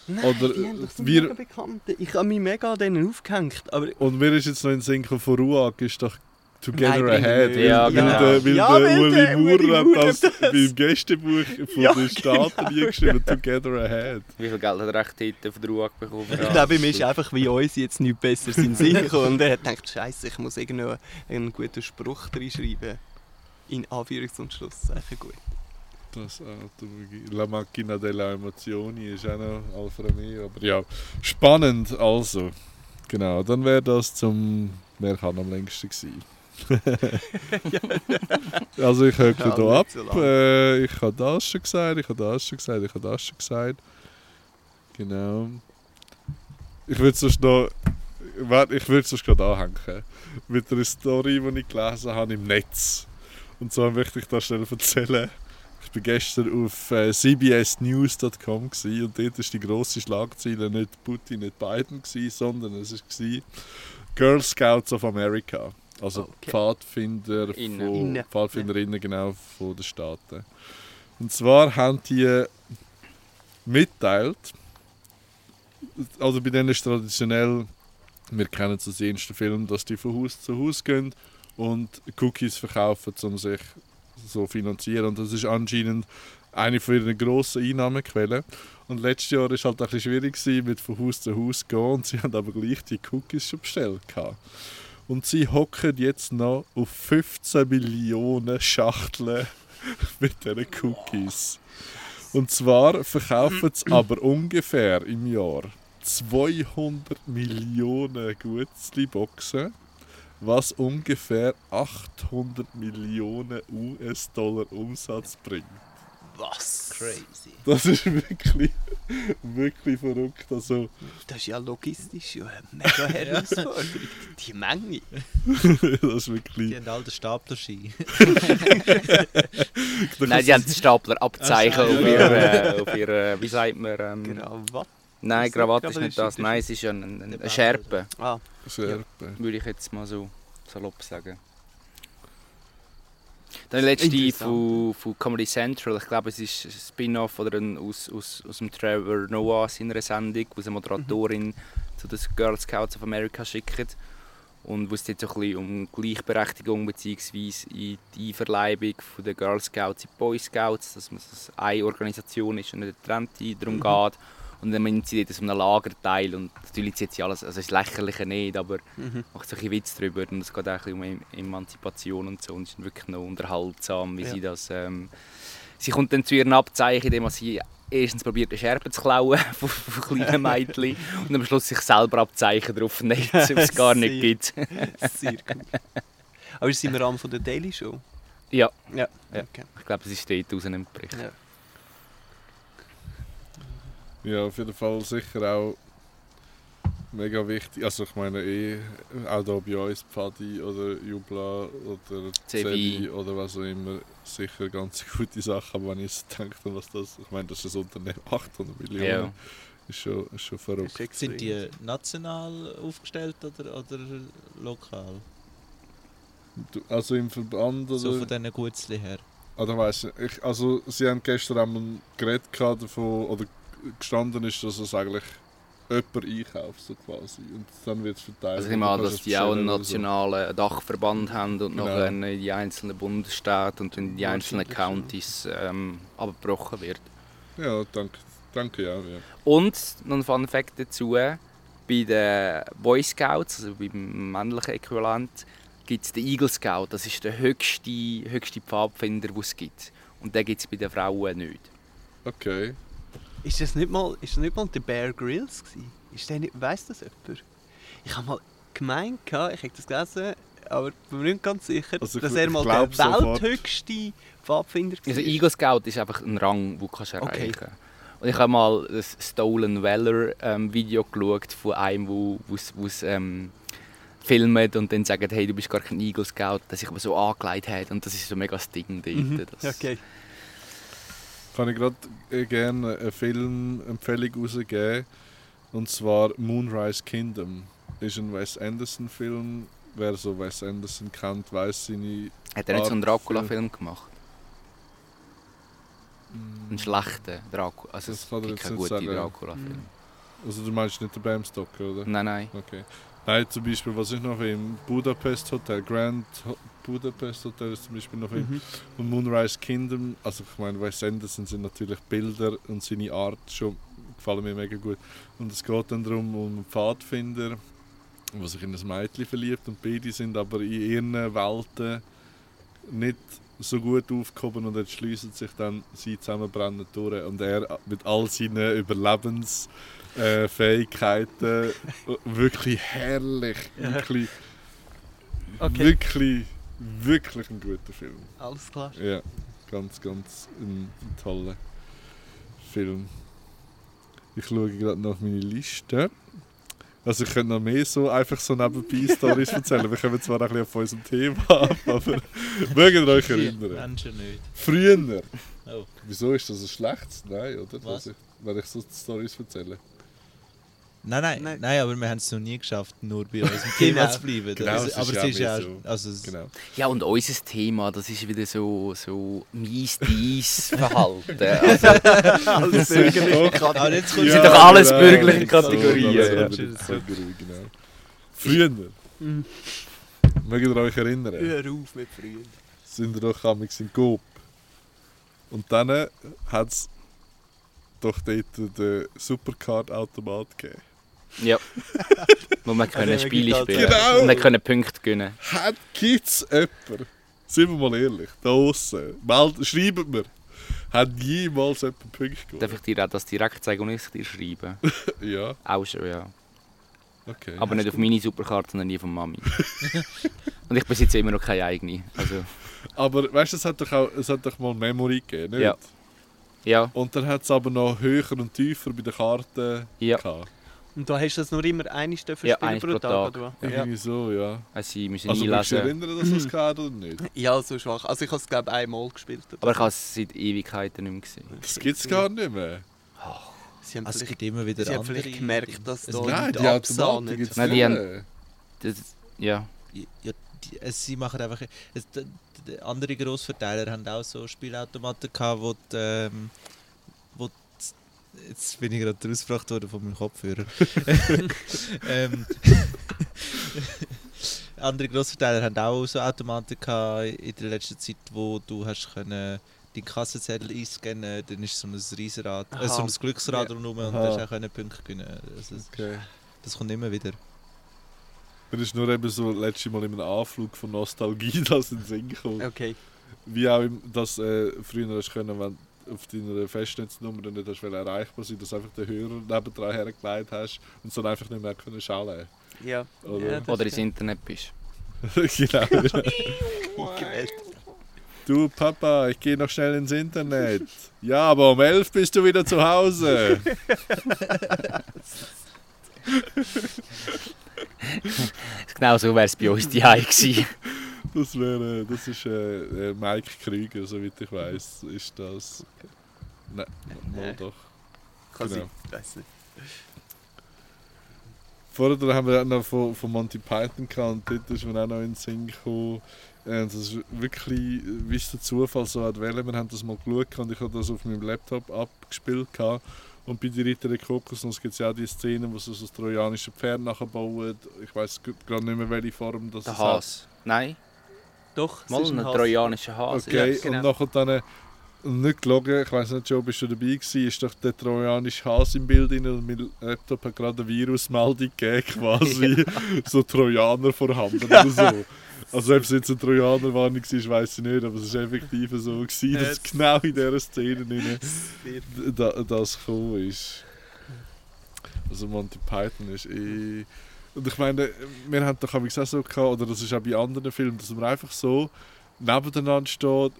Speaker 4: Nein,
Speaker 2: Oder,
Speaker 4: die haben doch so
Speaker 2: wir-
Speaker 4: Bekannte. Ich habe mich mega an denen aufgehängt, aber
Speaker 2: Und mir ist jetzt noch in den Sinn von Ruag ist doch Together
Speaker 4: Nein,
Speaker 2: Ahead. Weil,
Speaker 3: nicht. Ja,
Speaker 2: weil
Speaker 3: genau.
Speaker 2: der, weil
Speaker 4: Ja,
Speaker 2: der
Speaker 4: weil
Speaker 2: Uli
Speaker 4: der Uli
Speaker 2: Maurer hat das
Speaker 4: das-
Speaker 2: beim Gästebuch von
Speaker 4: Ja,
Speaker 2: den Staaten hier geschrieben, Together Ahead.
Speaker 3: Wie viel Geld hat er echt heute von der Ruag bekommen?
Speaker 4: ich glaube, ihm ist einfach wie uns jetzt nichts Besseres in Sinn gekommen. Und er hat gedacht, Scheiße, ich muss irgendwo einen guten Spruch reinschreiben. In Anführungs- und Schlusszeichen gut.
Speaker 2: Das Auto, La Macchina della Emozioni ist auch noch Alfa Romeo. Aber ja, spannend also. Genau, dann wäre das zum Wer kann am längsten gewesen. [laughs] also ich höre
Speaker 4: Ja,
Speaker 2: hier ab.
Speaker 4: so.
Speaker 2: Äh, ich habe das schon gesagt, ich habe das schon gesagt, ich habe das schon gesagt. Genau. Ich würde sonst noch... Warte, ich würde sonst gerade anhängen. Mit einer Story, die ich gelesen habe im Netz. Und zwar möchte ich das schnell erzählen. Ich war gestern auf äh, cbsnews.com und dort war die grosse Schlagzeile nicht Putin, nicht Biden, gsi, sondern es war Girl Scouts of America. Also
Speaker 4: Okay.
Speaker 2: Pfadfinder
Speaker 3: Innen.
Speaker 2: von,
Speaker 4: Innen.
Speaker 2: Pfadfinderinnen genau von den Staaten. Und zwar haben die mitteilt, also bei denen ist traditionell, wir kennen es aus dem ersten Film, dass die von Haus zu Haus gehen und Cookies verkaufen, um sich so finanzieren. Und das ist anscheinend eine von ihren grossen Einnahmequellen. Und letztes Jahr war es halt ein bisschen schwierig gewesen, mit von Haus zu Haus zu gehen und sie haben aber gleich die Cookies schon bestellt. Gehabt. Und sie hocken jetzt noch auf 15 Millionen Schachteln [laughs] mit diesen Cookies. Und zwar verkaufen sie [clears throat] aber ungefähr im Jahr 200 Millionen Gutzli-Boxen, was ungefähr 800 Millionen US-Dollar Umsatz bringt.
Speaker 4: Was?
Speaker 1: Crazy.
Speaker 2: Das ist wirklich, wirklich verrückt. Also,
Speaker 4: Das ist ja logistisch ja eine mega [laughs] Herausforderung. Die Menge. [laughs]
Speaker 2: das ist
Speaker 1: Die
Speaker 2: wirklich.
Speaker 1: haben alle den Stapler-Ski. [laughs]
Speaker 3: Nein, die haben das Staplerabzeichen
Speaker 1: so,
Speaker 3: auf
Speaker 1: ja.
Speaker 3: ihrer, auf ihrer, wie sagt man? Ähm,
Speaker 4: Genau, was?
Speaker 3: Nein,
Speaker 4: Ist
Speaker 3: Krawatte
Speaker 4: nicht
Speaker 3: ist nicht
Speaker 4: Krawatte,
Speaker 3: das. Nein, es ist ja ein, ein,
Speaker 1: Der
Speaker 3: eine Schärpe,
Speaker 4: Ah,
Speaker 2: Schärpe.
Speaker 3: würde ich jetzt mal so salopp sagen. Dann letzte
Speaker 4: Interessant.
Speaker 3: von, von Comedy Central, ich glaube es ist ein Spin-off oder ein, aus, aus, aus dem Trevor Noah seiner Sendung, wo eine Moderatorin zu den Girl Scouts of America schickt. Und wo es jetzt so ein bisschen um Gleichberechtigung bzw. in die Einverleibung von den Girl Scouts in die Boy Scouts, dass es eine Organisation ist und nicht getrennt darum geht. Und dann nimmt sie dort so einem Lagerteil und natürlich zieht sie alles, also das Lächerliche nicht, aber
Speaker 4: mhm.
Speaker 3: macht so ein Witz darüber und es geht auch ein um Em- Emanzipation und so und es ist wirklich noch unterhaltsam, wie
Speaker 4: Ja.
Speaker 3: sie das... Ähm, sie kommt dann zu ihren Abzeichen, indem sie erstens probiert, eine Scherbe zu klauen [laughs] von, von kleinen [laughs] Mädchen und am Schluss sich selber Abzeichen drauf nimmt, was es [laughs] gar nicht gibt.
Speaker 4: Sehr gut. Aber ist es im Rahmen von der Daily Show?
Speaker 3: Ja,
Speaker 4: Ja.
Speaker 3: Ja.
Speaker 4: Okay.
Speaker 3: ich glaube, es ist dort raus im Bericht.
Speaker 4: Ja.
Speaker 2: Ja, auf jeden Fall sicher auch mega wichtig. Also ich meine eh, auch da bei uns Pfadi oder Jubla oder
Speaker 3: Zevi.
Speaker 2: Oder was auch immer, sicher ganz [laughs] gute Sachen. Aber wenn ich jetzt denke, was das, ich meine, das ist ein Unternehmen, [laughs] 800 Millionen,
Speaker 3: Ja.
Speaker 2: ist, schon, ist schon verrückt.
Speaker 1: Sind die national aufgestellt oder, oder lokal?
Speaker 2: Du, also im Verband oder...
Speaker 1: So von diesen Gutzli her.
Speaker 2: Ah, da weiss ich. ich. Also, sie haben gestern einmal geredet gehabt davon, oder gestanden ist, dass es eigentlich jemand einkauft, so quasi. Und dann wird es verteilt.
Speaker 3: Also ich
Speaker 2: kannst
Speaker 3: dass die auch einen
Speaker 2: oder so.
Speaker 3: nationalen Dachverband haben und
Speaker 2: Genau.
Speaker 3: nachher in die einzelnen Bundesstaate und in die einzelnen Counties ähm, abgebrochen wird.
Speaker 2: Ja, danke. Danke, ja. ja.
Speaker 3: Und noch ein Fun Fact dazu: Bei den Boy Scouts, also beim männlichen Äquivalent, gibt es den Eagle Scout. Das ist der höchste, höchste Pfadfinder, den es gibt. Und den gibt es bei den Frauen nicht.
Speaker 2: Okay.
Speaker 4: Ist das nicht mal, ist das nicht mal der Bear Grylls gewesen? Ist der nicht, weiss das jemand? Ich habe mal gemeint, ich habe das gelesen, aber bin mir nicht ganz sicher,
Speaker 2: Also ich-
Speaker 4: dass er
Speaker 2: ich
Speaker 4: mal der
Speaker 2: sofort.
Speaker 4: welthöchste Pfadfinder war.
Speaker 3: Also Eagle Scout ist einfach ein Rang, den du kannst
Speaker 4: Okay.
Speaker 3: erreichen kannst. Und ich habe mal das Stolen Valor ähm, Video geschaut von einem, wo wo's ähm, filmt und dann sagt, hey, du bist gar kein Eagle Scout, der sich aber so angelegt hat und das ist so mega das Ding dort.
Speaker 4: Mhm.
Speaker 3: Das,
Speaker 4: Okay.
Speaker 2: Kann ich gerade äh, gerne eine Filmempfehlung rausgeben. Und zwar Moonrise Kingdom. Ist ein Wes Anderson Film. Wer so Wes Anderson kennt, weiß seine.
Speaker 3: Hat er nicht so einen Dracula-Film gemacht? Einen schlechten Dracula. Also
Speaker 2: Das
Speaker 3: es gibt
Speaker 2: jetzt
Speaker 3: keine
Speaker 2: nicht
Speaker 3: gute
Speaker 2: sagen.
Speaker 3: Dracula-Filme.
Speaker 2: Also du meinst nicht den Bram Stoker, oder?
Speaker 3: Nein, nein.
Speaker 2: Okay. Nein, zum Beispiel, was ist noch im Budapest Hotel? Grand Budapest Hotel ist zum Beispiel noch im
Speaker 4: Mhm.
Speaker 2: Und Moonrise Kingdom, also ich meine, Wes Anderson sind natürlich Bilder und seine Art schon gefallen mir mega gut. Und es geht dann darum, um einen Pfadfinder, der sich in ein Mädchen verliebt und beide sind aber in ihren Welten nicht so gut aufgehoben und entschließen sich dann, sie zusammenbrennen durch und er mit all seinen Überlebensfähigkeiten [laughs] wirklich herrlich, wirklich,
Speaker 4: Okay.
Speaker 2: wirklich, wirklich ein guter Film.
Speaker 4: Alles klar.
Speaker 2: Ja, ganz, ganz ein, ein toller Film. Ich schaue gerade nach meine Liste. Also ich könnte noch mehr so einfach so nebenbei [laughs] Stories erzählen. Wir kommen zwar ein bisschen auf unserem Thema ab, aber [laughs] ihr euch erinnern?
Speaker 1: Menschen nicht.
Speaker 2: Früher.
Speaker 1: Oh.
Speaker 2: Wieso ist das ein schlechtes? Nein, oder?
Speaker 1: Was?
Speaker 2: Wenn ich so Stories erzähle.
Speaker 1: Nein, nein,
Speaker 4: Nein.
Speaker 1: nein, aber wir haben es noch nie geschafft, nur bei unserem [laughs] Thema zu bleiben.
Speaker 2: Genau,
Speaker 1: also, aber
Speaker 2: ja
Speaker 1: es ist ja,
Speaker 2: so.
Speaker 1: also es,
Speaker 2: Genau.
Speaker 3: Ja, und unser Thema, das ist wieder so, so mies dies [laughs] Verhalten. Also,
Speaker 4: Alles bürgerliche
Speaker 1: jetzt kommt
Speaker 3: sind doch alles bürgerliche
Speaker 2: So,
Speaker 3: Kategorien,
Speaker 2: alles
Speaker 3: ja.
Speaker 2: Kategorien, genau. Früher.
Speaker 4: Mhm.
Speaker 2: Mögt ihr euch erinnern?
Speaker 4: Hör auf mit früher.
Speaker 2: Sind ihr doch amigs in Coop. Und dann hat es doch dort den Supercard-Automat gegeben.
Speaker 3: Ja. [laughs] Wo man können
Speaker 4: Also,
Speaker 3: Spiele spielen
Speaker 2: Genau.
Speaker 3: Und dann können Punkte gewinnen.
Speaker 2: Hat gibt's jemanden, sind wir mal ehrlich, da meld- schreibt mir, hat jemals jemand Punkte
Speaker 3: Darf
Speaker 2: gewonnen?
Speaker 3: ich dir auch das direkt zeigen und ich es dir schreiben? [laughs]
Speaker 2: Ja,
Speaker 3: Auch schon, ja.
Speaker 2: okay.
Speaker 3: Aber nicht auf meine Superkarte, sondern die von Mami. [laughs] und ich besitze immer noch keine eigene. Also,
Speaker 2: Aber weißt du, es hat doch auch es hat doch mal Memory gegeben, nicht?
Speaker 3: Ja. ja,
Speaker 2: Und dann hat es aber noch höher und tiefer bei den Karten
Speaker 3: ja.
Speaker 2: gehabt.
Speaker 4: Und da hast du das nur immer einmal dürfen
Speaker 3: Ja,
Speaker 4: spielen pro
Speaker 3: pro
Speaker 4: Tag,
Speaker 3: Tag.
Speaker 4: Ja.
Speaker 2: Irgendwie so, ja.
Speaker 3: Also, sie müssen
Speaker 2: Also musst du dich
Speaker 3: einlesen.
Speaker 2: erinnern, dass du es gehabt oder nicht? [laughs]
Speaker 4: ja, so schwach. Also ich habe es glaube ich einmal gespielt. oder
Speaker 3: Aber ich habe es seit Ewigkeiten nicht mehr gesehen.
Speaker 2: Das gibt es gar nicht mehr.
Speaker 4: Sie haben
Speaker 1: Also es gibt immer wieder
Speaker 4: sie haben
Speaker 1: andere
Speaker 4: vielleicht gemerkt, dass
Speaker 1: Es
Speaker 4: da
Speaker 1: gibt-
Speaker 2: Nein, die. Automaten gibt es
Speaker 3: Nein,
Speaker 2: nicht
Speaker 3: die haben-
Speaker 2: mehr.
Speaker 3: Das, ja.
Speaker 1: Ja, die, es, sie machen einfach. Es, d, d, andere Grossverteiler haben auch so Spielautomaten gehabt, wo, die, ähm, die, jetzt bin ich gerade rausgebracht worden von meinem Kopfhörer. [laughs] ähm, [laughs] andere Grossverteiler haben auch so Automaten gehabt in der letzten Zeit, wo du hast können die Kassenzettel einscannen, dann ist so ein Riesenrad, äh, so ein Glücksrad
Speaker 4: Ja.
Speaker 1: rundherum und hast auch können Punkte gewinnen. Also, das,
Speaker 2: Okay.
Speaker 1: das kommt immer wieder.
Speaker 2: Mir ist nur eben so letztes Mal in einem Anflug von Nostalgie [laughs] das in den Sinn gekommen.
Speaker 4: Okay.
Speaker 2: Wie auch, im, dass äh, früher hast können, wenn du auf deiner Festnetznummer nicht hast erreichbar sein, dass du einfach den Hörer nebendran hergelegt hast und dann einfach nicht mehr können schallen.
Speaker 4: Ja.
Speaker 2: Oder?
Speaker 4: Ja,
Speaker 3: Oder ins. Internet bist. [laughs]
Speaker 2: genau. [laughs] Du Papa, ich gehe noch schnell ins Internet. Ja, aber um elf bist du wieder zu Hause. [laughs]
Speaker 3: Genau so wäre es bei uns die gewesen.
Speaker 2: Das wäre, das ist äh, äh, Mike Krüger, soweit ich weiß, ist das. Nein, mal doch.
Speaker 4: Kann
Speaker 2: Genau.
Speaker 4: Weiß nicht.
Speaker 2: Vorher haben wir auch noch von, von Monty Python gehabt und dort ist mir auch noch in den Sinn gekommen. Äh, Das ist wirklich, wie es der Zufall so hat. Wir haben das mal geschaut und ich habe das auf meinem Laptop abgespielt. Gehabt. Und bei der Ritter der Kokosnuss gibt es ja auch die Szene, wo sie so das trojanische Pferd nachbauen. Ich weiß gerade nicht mehr, welche Form das
Speaker 3: Der
Speaker 2: es hat.
Speaker 3: Hase. Nein,
Speaker 4: Doch, es
Speaker 3: mal
Speaker 4: ist
Speaker 3: ein
Speaker 4: Hase.
Speaker 3: trojanischer Hase.
Speaker 2: Okay,
Speaker 4: Ja, genau.
Speaker 2: und nachher dann, äh, nicht gelogen, ich weiß nicht, Joe, bist du dabei gewesen, ist doch der trojanische Hase im Bild und mein Laptop hat gerade eine Virusmeldung gegeben, quasi, [laughs] [laughs] so Trojaner vorhanden oder [laughs] so. Also ob es jetzt ein Trojaner war, weiß ich nicht, aber es war effektiv so, gewesen, dass
Speaker 4: Jetzt.
Speaker 2: genau in dieser Szene da, das gekommen ist. Also Monty Python ist eh... Und ich meine, wir haben doch auch so gehabt, oder das ist auch bei anderen Filmen, dass man einfach so nebeneinander steht.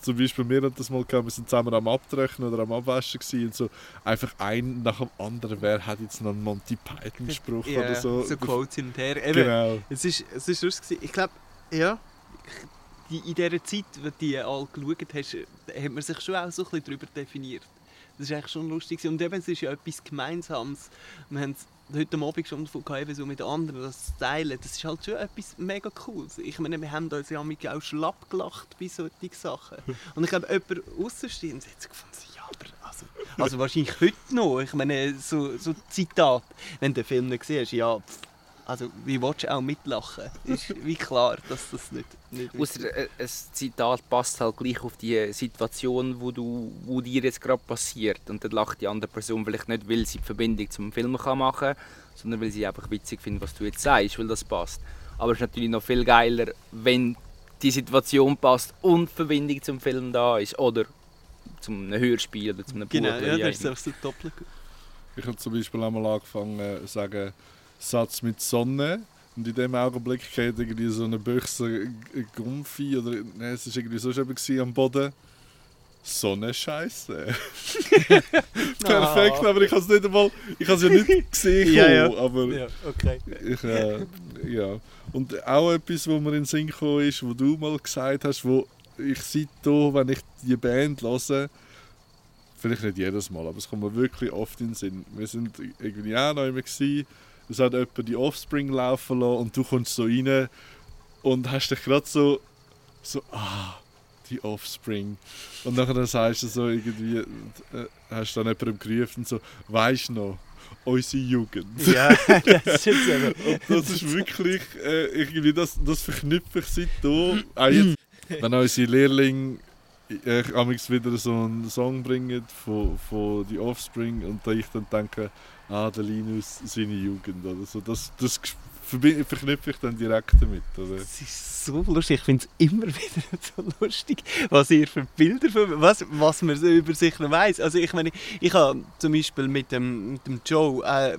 Speaker 2: Zum Beispiel wir haben das mal gehabt, wir sind zusammen am Abtrocknen oder am Abwaschen gewesen und so einfach ein nach dem anderen, wer hat jetzt noch einen Monty Python Spruch
Speaker 4: Ja,
Speaker 2: oder so.
Speaker 4: so Quotes hin und her. Eben,
Speaker 2: Genau.
Speaker 4: Es ist, es ist lustig. Ich glaube, ja, die, in dieser Zeit, wo du die alle geschaut hast, hat man sich schon auch so ein bisschen darüber definiert. Das ist eigentlich schon lustig. Und eben, es ist ja etwas Gemeinsames. Wir haben es heute Abend schon eben so mit anderen, das zu teilen. Das ist halt schon etwas mega Cooles. Ich meine, wir haben uns ja auch schlapp gelacht bei solchen Sachen. [laughs] Und ich glaube, jemand außenstehend hat gefunden, ja, aber also, also wahrscheinlich heute noch. Ich meine, so, so Zitat, wenn du den Film nicht siehst, ja, pff, also wie willst du auch mitlachen? Ist wie klar, dass das nicht, nicht
Speaker 3: Ausser äh, ein Zitat passt halt gleich auf die Situation, wo, du, wo dir jetzt gerade passiert. Und dann lacht die andere Person vielleicht nicht, weil sie die Verbindung zum Film kann machen kann, sondern weil sie einfach witzig findet, was du jetzt sagst, weil das passt. Aber es ist natürlich noch viel geiler, wenn die Situation passt und die Verbindung zum Film da ist. Oder zum Hörspiel oder zum einem
Speaker 4: Genau,
Speaker 3: Buch.
Speaker 4: ja, das ist so doppelt.
Speaker 2: Ich habe zum Beispiel einmal angefangen äh, zu sagen, Satz mit Sonne. Und in dem Augenblick geht irgendwie so eine Büchse Gumpfi oder ne, es war irgendwie so gewesen am Boden. Sonne Scheiße. [laughs] Perfekt, aber ich habe es nicht einmal, ich habe es ja nicht [laughs] gesehen,
Speaker 4: Ja, ja.
Speaker 2: aber
Speaker 4: Ja, okay.
Speaker 2: ich, äh, ja. Und auch etwas, wo mir in den Sinn gekommen ist, wo du mal gesagt hast, wo ich seitdem, wenn ich die Band höre, vielleicht nicht jedes Mal, aber es kommt mir wirklich oft in den Sinn. Wir sind irgendwie auch noch immer gewesen, es hat jemand die Offspring laufen lassen und du kommst so rein und hast dich gerade so, so, ah, die Offspring. Und nachher sagst du so irgendwie, äh, hast dann jemandem gerufen und so, weisst noch. unsere Jugend.
Speaker 4: Ja, [laughs] das ist [laughs] jetzt eben.
Speaker 2: Und das ist wirklich, äh, irgendwie, das, das verknüpfe ich seitdem. Auch jetzt, wenn unsere Lehrlinge äh, amigs wieder so einen Song bringen von, von The Offspring und da ich dann denke, ah, der Linus, seine Jugend oder so, das, das verknüpfe ich dann direkt damit. Oder?
Speaker 4: Es ist so lustig, ich finde es immer [laughs] wieder so lustig, was ihr für Bilder, von, was, was man über sich noch weiss. Also ich meine, ich habe zum Beispiel mit dem, mit dem Joe äh,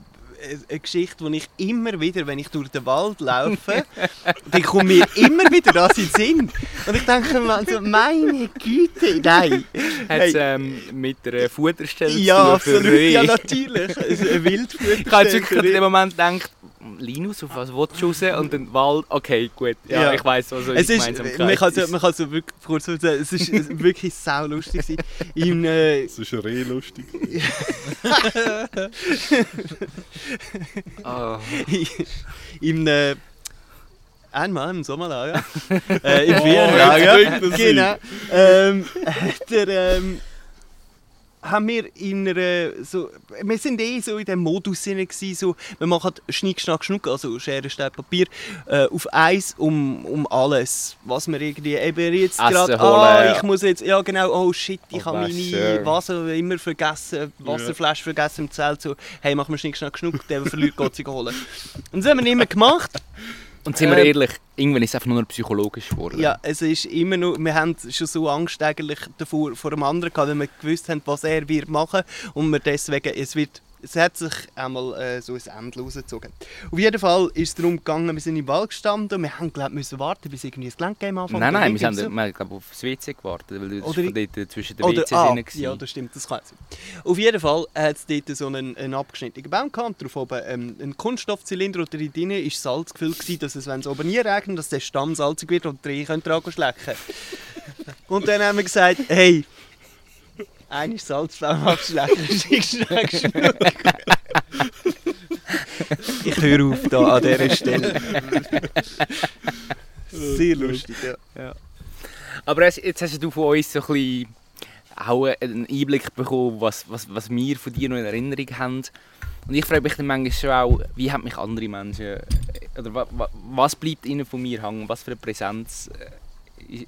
Speaker 4: eine Geschichte, die ich immer wieder, wenn ich durch den Wald laufe, [laughs] dann kommt mir immer wieder das in den Sinn. Und ich denke mir, also, meine Güte, nein.
Speaker 3: Hat es ähm, mit der Futterstelle
Speaker 4: Ja,
Speaker 3: zu tun für
Speaker 4: absolut, ja natürlich. Es ist ein Wildfutter.
Speaker 3: Ich habe jetzt wirklich in dem Moment gedacht, Linus, auf was willst du raus? Und dann Wald, okay, gut. Ja,
Speaker 4: Ja.
Speaker 3: ich weiss, was
Speaker 4: Es ist, man kann so,
Speaker 3: ist.
Speaker 4: man kann so wirklich kurz sagen, es ist wirklich sau lustig. [laughs] Im, [laughs] äh,
Speaker 2: Das ist eh lustig.
Speaker 3: Ah.
Speaker 4: im äh, einmal im Sommerlager, äh, im
Speaker 2: Oh, er sie.
Speaker 4: genau, ähm, hat er, ähm, haben wir in einer, so, wir sind eh so in dem Modus gewesen, so, wir machen Schnick, Schnack, Schnuck, also Schere, Stein, Papier, äh, auf eins um, um alles, was wir irgendwie, eben jetzt gerade, ah,
Speaker 3: ja.
Speaker 4: ich muss jetzt, ja genau, oh shit, ich
Speaker 3: Und
Speaker 4: habe meine. Wasser immer vergessen, Wasserflasche vergessen im Zelt, so, hey, machen wir Schnick, Schnack, Schnuck, der verliert, geht sie holen. Und das haben wir immer gemacht. [laughs]
Speaker 3: Und sind wir
Speaker 4: Ähm,
Speaker 3: ehrlich, irgendwann ist es einfach nur noch psychologisch geworden.
Speaker 4: Ja, es ist immer noch, wir haben schon so Angst eigentlich davor, vor dem anderen gehabt, wenn wir gewusst haben, was er wird machen und wir deswegen, es wird, es hat sich einmal äh, so ein Ende rausgezogen. Auf jeden Fall ist es darum gegangen, wir sind im Wald gestanden und wir haben glaub, müssen warten, bis irgendwie das Gelenkgame anfängt.
Speaker 3: Nein, nein, wir haben, wir haben glaub, auf das WC gewartet, weil das
Speaker 4: Oder
Speaker 3: von dort zwischen den
Speaker 4: Oder,
Speaker 3: WCs
Speaker 4: ah,
Speaker 3: drin gewesen.
Speaker 4: ja, das stimmt, das kann sein. Auf jeden Fall hat es dort so einen, einen abgeschnittenen Baum gehabt, und drauf oben ähm, ein Kunststoffzylinder und drin drin ist Salz gefüllt gewesen, dass es, wenn es oben nie regnet, dass der Stamm salzig wird und die Rehe dran schlecken [laughs] Und dann haben wir gesagt, hey, eine Salzflamme abschlecken, schick schneck schnuck. Ich höre auf da an dieser Stelle. Sehr lustig, ja.
Speaker 3: Aber jetzt hast du von uns so ein bisschen auch einen Einblick bekommen, was, was, was wir von dir noch in Erinnerung haben. Und ich frage mich dann manchmal schon auch, wie haben mich andere Menschen, oder wa, wa, was bleibt ihnen von mir hängen, was für eine Präsenz äh,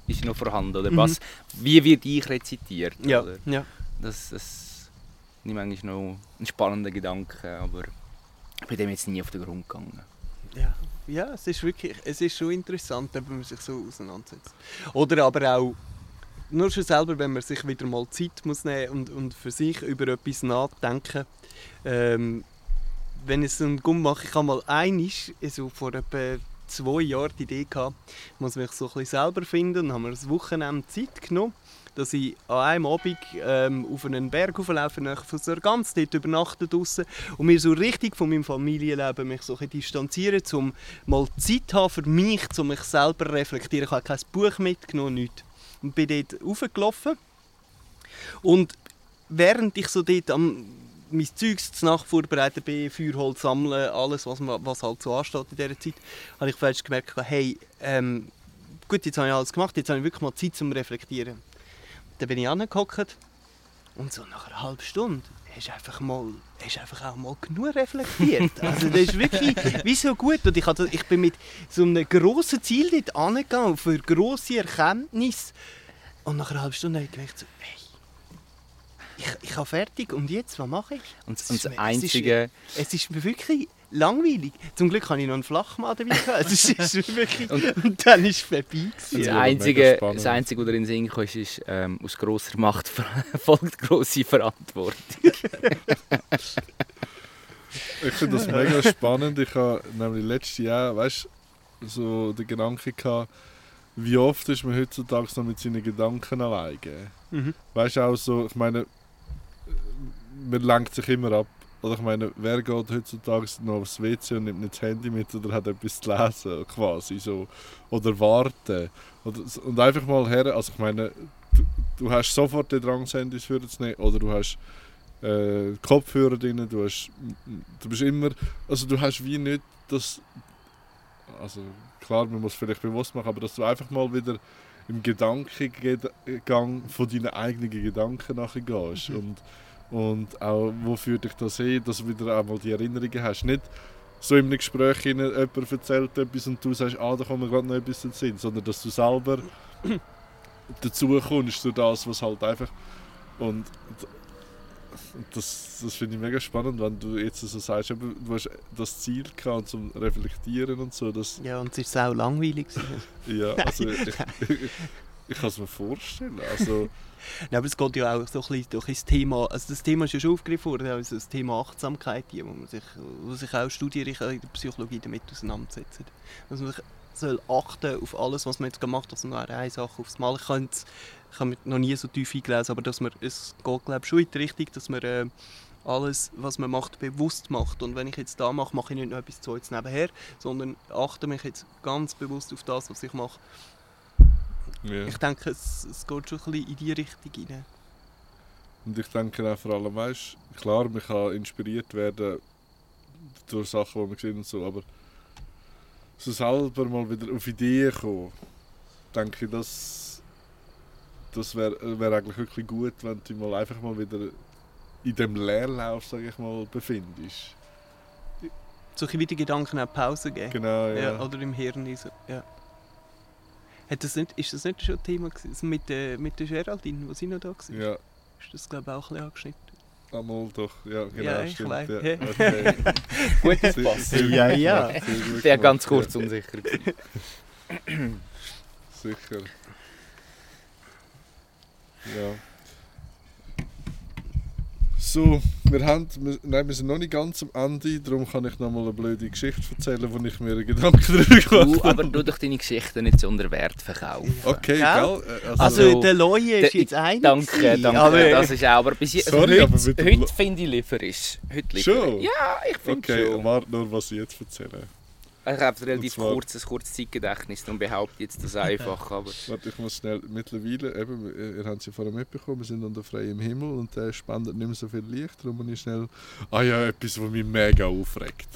Speaker 3: ist- noch vorhanden, oder
Speaker 4: Mhm.
Speaker 3: was, wie wird ich rezitiert,
Speaker 4: Ja,
Speaker 3: oder?
Speaker 4: ja.
Speaker 3: Das, das ist manchmal noch ein spannender Gedanke, aber ich bin dem jetzt nie auf den Grund gegangen.
Speaker 4: Ja, ja es ist wirklich, es ist schon interessant, wenn man sich so auseinandersetzt. Oder aber auch, nur schon selber, wenn man sich wieder mal Zeit muss nehmen und, und für sich über etwas nachdenken. Ähm, wenn es so einen Gumm mache, ich habe mal einig, also vor etwa zwei Jahren die Idee gehabt, muss mich so ein selber finden und haben mir ein Wochenende Zeit genommen, dass ich an einem Abend ähm, auf einen Berg hochlaufe, von Sargans, dort übernachten draussen und mir so richtig von meinem Familienleben mich so distanzieren, um mal Zeit zu haben für mich, um mich selber zu reflektieren. Ich habe kein Buch mitgenommen, nichts. Und bin dort raufgelaufen und während ich so dort am mein Zeugs zur Nacht vorbereiten bin, Feuerholz sammeln, alles, was, was halt so ansteht in dieser Zeit, habe ich fest gemerkt, hey, ähm, gut, jetzt habe ich alles gemacht, jetzt habe ich wirklich mal Zeit zum Reflektieren. Dann bin ich angehockt und so nach einer halben Stunde hast einfach mal, hast einfach auch mal genug reflektiert. [laughs] Also das ist wirklich wie so gut. Und ich, hatte, ich bin mit so einem grossen Ziel dort angegangen, für grosse Erkenntnisse. Und nach einer halben Stunde habe ich gemerkt, so, hey, ich, ich habe fertig und jetzt, was mache ich?
Speaker 3: Und,
Speaker 4: Es
Speaker 3: und
Speaker 4: ist
Speaker 3: das
Speaker 4: mir- es ist-
Speaker 3: Einzige...
Speaker 4: Es ist mir wirklich langweilig. Zum Glück habe ich noch einen Flachmann dabei gehabt. Es ist, es ist wirklich, und, dann ist es vorbei.
Speaker 3: Und das,
Speaker 2: Ja,
Speaker 3: Einzige, das Einzige, was dir in den Sinn kam, ist, ist ähm, aus grosser Macht [laughs] folgt grosse Verantwortung. [laughs]
Speaker 2: Ich finde das mega spannend. Ich habe nämlich letztes Jahr, weißt so den Gedanken gehabt, wie oft ist man heutzutage noch mit seinen Gedanken alleine.
Speaker 4: Mhm.
Speaker 2: Weißt du auch so, ich meine, man lenkt sich immer ab. Oder ich meine, wer geht heutzutage noch aufs WC und nimmt nicht das Handy mit oder hat etwas zu lesen, quasi so. Oder warten. Oder, und einfach mal her, also ich meine, du, du hast sofort den Drang, das Handy zu nehmen, oder du hast äh, Kopfhörer drin, du hast, du bist immer, also du hast wie nicht das, also klar, man muss vielleicht bewusst machen, aber dass du einfach mal wieder im Gedankengang von deinen eigenen Gedanken nachher gehst. Und Und auch, wo führt dich das hin, dass du wieder einmal die Erinnerungen hast. Nicht so in einem Gespräch hin, jemand erzählt etwas und du sagst, ah, da kommt mir gerade noch etwas in Sinn, sondern dass du selber [clears throat] dazu kommst zu das, was halt einfach... Und das, das finde ich mega spannend, wenn du jetzt so sagst, eben, du hast das Ziel gehabt zum Reflektieren und so. Dass,
Speaker 4: Ja, und es war auch langweilig.
Speaker 2: ja, [laughs] also ich, ich, kann es mir vorstellen. Also, [laughs]
Speaker 4: Nein, aber es geht ja auch so ein bisschen durch das Thema, also das Thema ist ja schon aufgegriffen worden, also das Thema Achtsamkeit, hier, wo man sich, wo sich auch Studierende in der Psychologie damit auseinandersetzen. Dass man sich soll achten auf alles, was man jetzt gemacht hat, also nur eine Sache aufs Mal. Ich habe mich noch nie so tief eingelesen, aber dass man, es geht glaube ich schon in die Richtung, dass man äh, alles, was man macht, bewusst macht. Und wenn ich jetzt da mache, mache ich nicht noch etwas jetzt nebenher, sondern achte mich jetzt ganz bewusst auf das, was ich mache.
Speaker 2: Ja.
Speaker 4: Ich denke, es, es geht schon ein bisschen in die Richtung rein.
Speaker 2: Und ich denke auch vor allem, weißt, klar, man kann inspiriert werden durch Sachen, die man sieht und so, aber so selber mal wieder auf Ideen kommen, denke ich, das, das wäre wär eigentlich wirklich gut, wenn du mal einfach mal wieder in dem Leerlauf, sage ich mal, befindest.
Speaker 4: So ein bisschen wie die Gedanken auch Pause geben.
Speaker 2: Genau, ja.
Speaker 4: Ja, oder im Hirn. So. Ja. Hat das nicht, ist das nicht schon ein Thema gewesen? Also mit, der, mit der Geraldine, wo sie noch da war?
Speaker 2: ja.
Speaker 4: Ist das glaube ich auch ein bisschen angeschnitten?
Speaker 2: Einmal doch, ja, genau,
Speaker 4: Ja, ich
Speaker 2: stimmt.
Speaker 4: weiss,
Speaker 2: Ja. [laughs]
Speaker 4: ja.
Speaker 2: Okay.
Speaker 3: Gut [laughs]
Speaker 2: gut
Speaker 4: Ja, ja.
Speaker 2: sehr gut
Speaker 3: Der ganz
Speaker 2: ja.
Speaker 3: kurz unsicher. gewesen.
Speaker 2: Sicher. Ja. So, wir, haben, wir, nein, wir sind noch nicht ganz am Ende, darum kann ich noch mal eine blöde Geschichte erzählen, wo ich mir einen Gedanken darüber gemacht
Speaker 3: Du,
Speaker 2: habe.
Speaker 3: aber du doch deine Geschichten nicht so unter Wert verkaufen.
Speaker 2: Okay,
Speaker 4: Gell?
Speaker 2: gell?
Speaker 4: Also,
Speaker 3: Also,
Speaker 4: der Loie ist
Speaker 3: der-
Speaker 4: jetzt einig.
Speaker 3: Danke,
Speaker 4: gewesen,
Speaker 3: danke.
Speaker 4: Aber,
Speaker 3: das ist auch, aber bis jetzt,
Speaker 2: Sorry,
Speaker 3: heute,
Speaker 2: aber
Speaker 3: heute finde ich lieferisch. Heute liefere
Speaker 2: Schon?
Speaker 3: Ja, ich finde
Speaker 2: Okay,
Speaker 3: schon.
Speaker 2: warte nur, was ich jetzt erzähle.
Speaker 3: Ich habe ein relativ
Speaker 2: zwar-
Speaker 3: kurzes, kurzes Zeitgedächtnis, darum behaupte ich jetzt das einfach. [laughs] Aber
Speaker 2: Warte, ich muss schnell, mittlerweile, eben, ihr- habt es ja vorher mitbekommen, wir sind unter freiem Himmel und der spendet nicht mehr so viel Licht, darum muss ich schnell... Ah ja, etwas, was mich mega aufregt.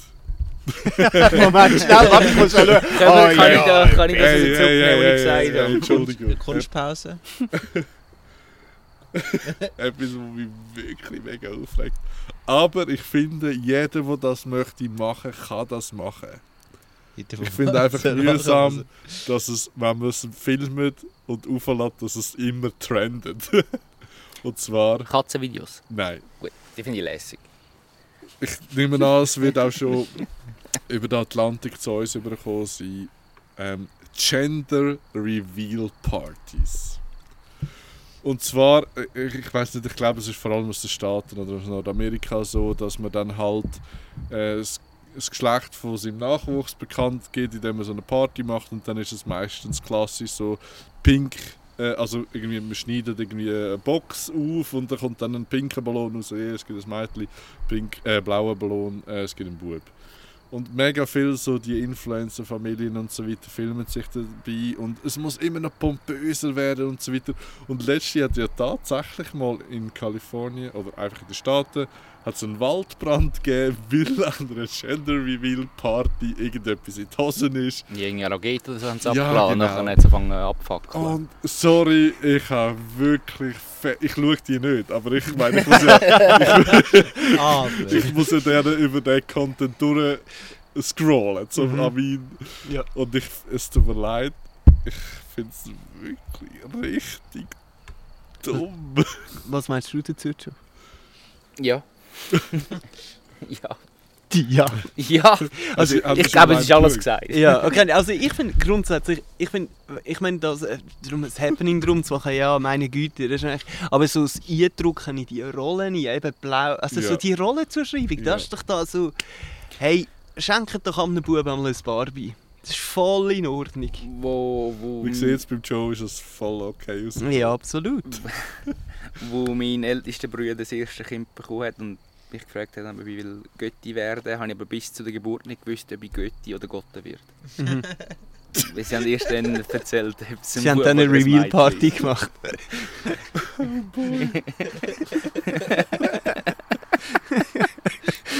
Speaker 2: [laughs]
Speaker 4: Moment, schnell, warte, ich muss schon schauen.
Speaker 3: kann,
Speaker 4: Oh,
Speaker 3: kann,
Speaker 4: ja.
Speaker 3: ich, da, kann ich das jetzt
Speaker 2: hey,
Speaker 3: zurücknehmen,
Speaker 2: hey,
Speaker 3: was ich gesagt habe?
Speaker 2: Entschuldigung.
Speaker 1: Kunstpause. [laughs]
Speaker 2: Etwas, was mich wirklich mega aufregt. Aber ich finde, jeder, der das möchte machen, kann das machen. Ich finde einfach mühsam, dass es, wenn man es filmt und auflässt, dass es immer trendet. [laughs] und zwar,
Speaker 3: Katzenvideos.
Speaker 2: nein.
Speaker 3: Gut, die finde ich lässig.
Speaker 2: Ich nehme an, es wird auch schon [laughs] über den Atlantik zu uns übergekommen sein. Ähm, Gender Reveal Parties. Und zwar, äh, ich, ich weiß nicht, ich glaube, es ist vor allem aus den Staaten oder aus Nordamerika so, dass man dann halt äh, das, das Geschlecht von seinem Nachwuchs bekannt gibt, indem man so eine Party macht und dann ist es meistens klassisch so pink. Äh, also irgendwie, man schneidet irgendwie eine Box auf und da kommt dann ein pinker Ballon raus. Ja, es gibt ein Mädchen, pink, äh, blauer Ballon, äh, es gibt einen Bub. Und mega viel so die Influencer-Familien und so weiter filmen sich dabei und es muss immer noch pompöser werden und so weiter. Und letztes Jahr hat ja tatsächlich mal in Kalifornien oder einfach in den Staaten hat es einen Waldbrand gegeben, [laughs] weil an einer Gender Reveal Party irgendetwas in die Hosen ist.
Speaker 3: Die irgendwie Raketen oder so haben sie
Speaker 2: Ja,
Speaker 3: abgeladen und
Speaker 2: genau.
Speaker 3: nachher hat sie angefangen abfackeln.
Speaker 2: Und sorry, ich habe wirklich. Ich schaue die nicht, aber ich meine, ich muss ja, [laughs]
Speaker 1: Ah,
Speaker 2: ich muss ja dann über den Content durch scrollen zum
Speaker 4: Mhm.
Speaker 2: Amin.
Speaker 4: Ja.
Speaker 2: Und ich, es tut mir leid, ich finde es wirklich richtig dumm.
Speaker 4: Was meinst du dazu, Joe?
Speaker 3: Ja. [laughs] ja.
Speaker 4: Ja.
Speaker 3: Ja.
Speaker 4: Also,
Speaker 2: Habt ihr
Speaker 3: Ich
Speaker 2: schon
Speaker 3: glaube, es ist alles gesagt.
Speaker 4: Ja, okay. Also ich finde grundsätzlich, ich finde, ich meine, das, äh, darum das Happening drum zu machen, ja, meine Güte, das ist eigentlich, aber so das Eindrucken in die Rollen, eben blau, also so
Speaker 2: Ja.
Speaker 4: die Rollenzuschreibung,
Speaker 2: Ja.
Speaker 4: das ist doch da so, hey, schenkt doch einem Buben einmal ein Barbie. Das ist voll in Ordnung.
Speaker 3: Wo, wo,
Speaker 2: Wie sieht bei Joe ist es voll okay aus.
Speaker 4: Ja, absolut. [laughs]
Speaker 3: wo mein ältester Bruder das erste Kind bekommen hat und mich gefragt hat, ob ich will Götti werden habe ich aber bis zu der Geburt nicht gewusst, ob ich Götti oder Gotte wird.
Speaker 4: Mhm.
Speaker 3: Weil sie haben erst dann erzählt, ob es
Speaker 4: Sie haben dann eine
Speaker 3: oder ein Mädchen
Speaker 4: Reveal-Party [laughs] [laughs]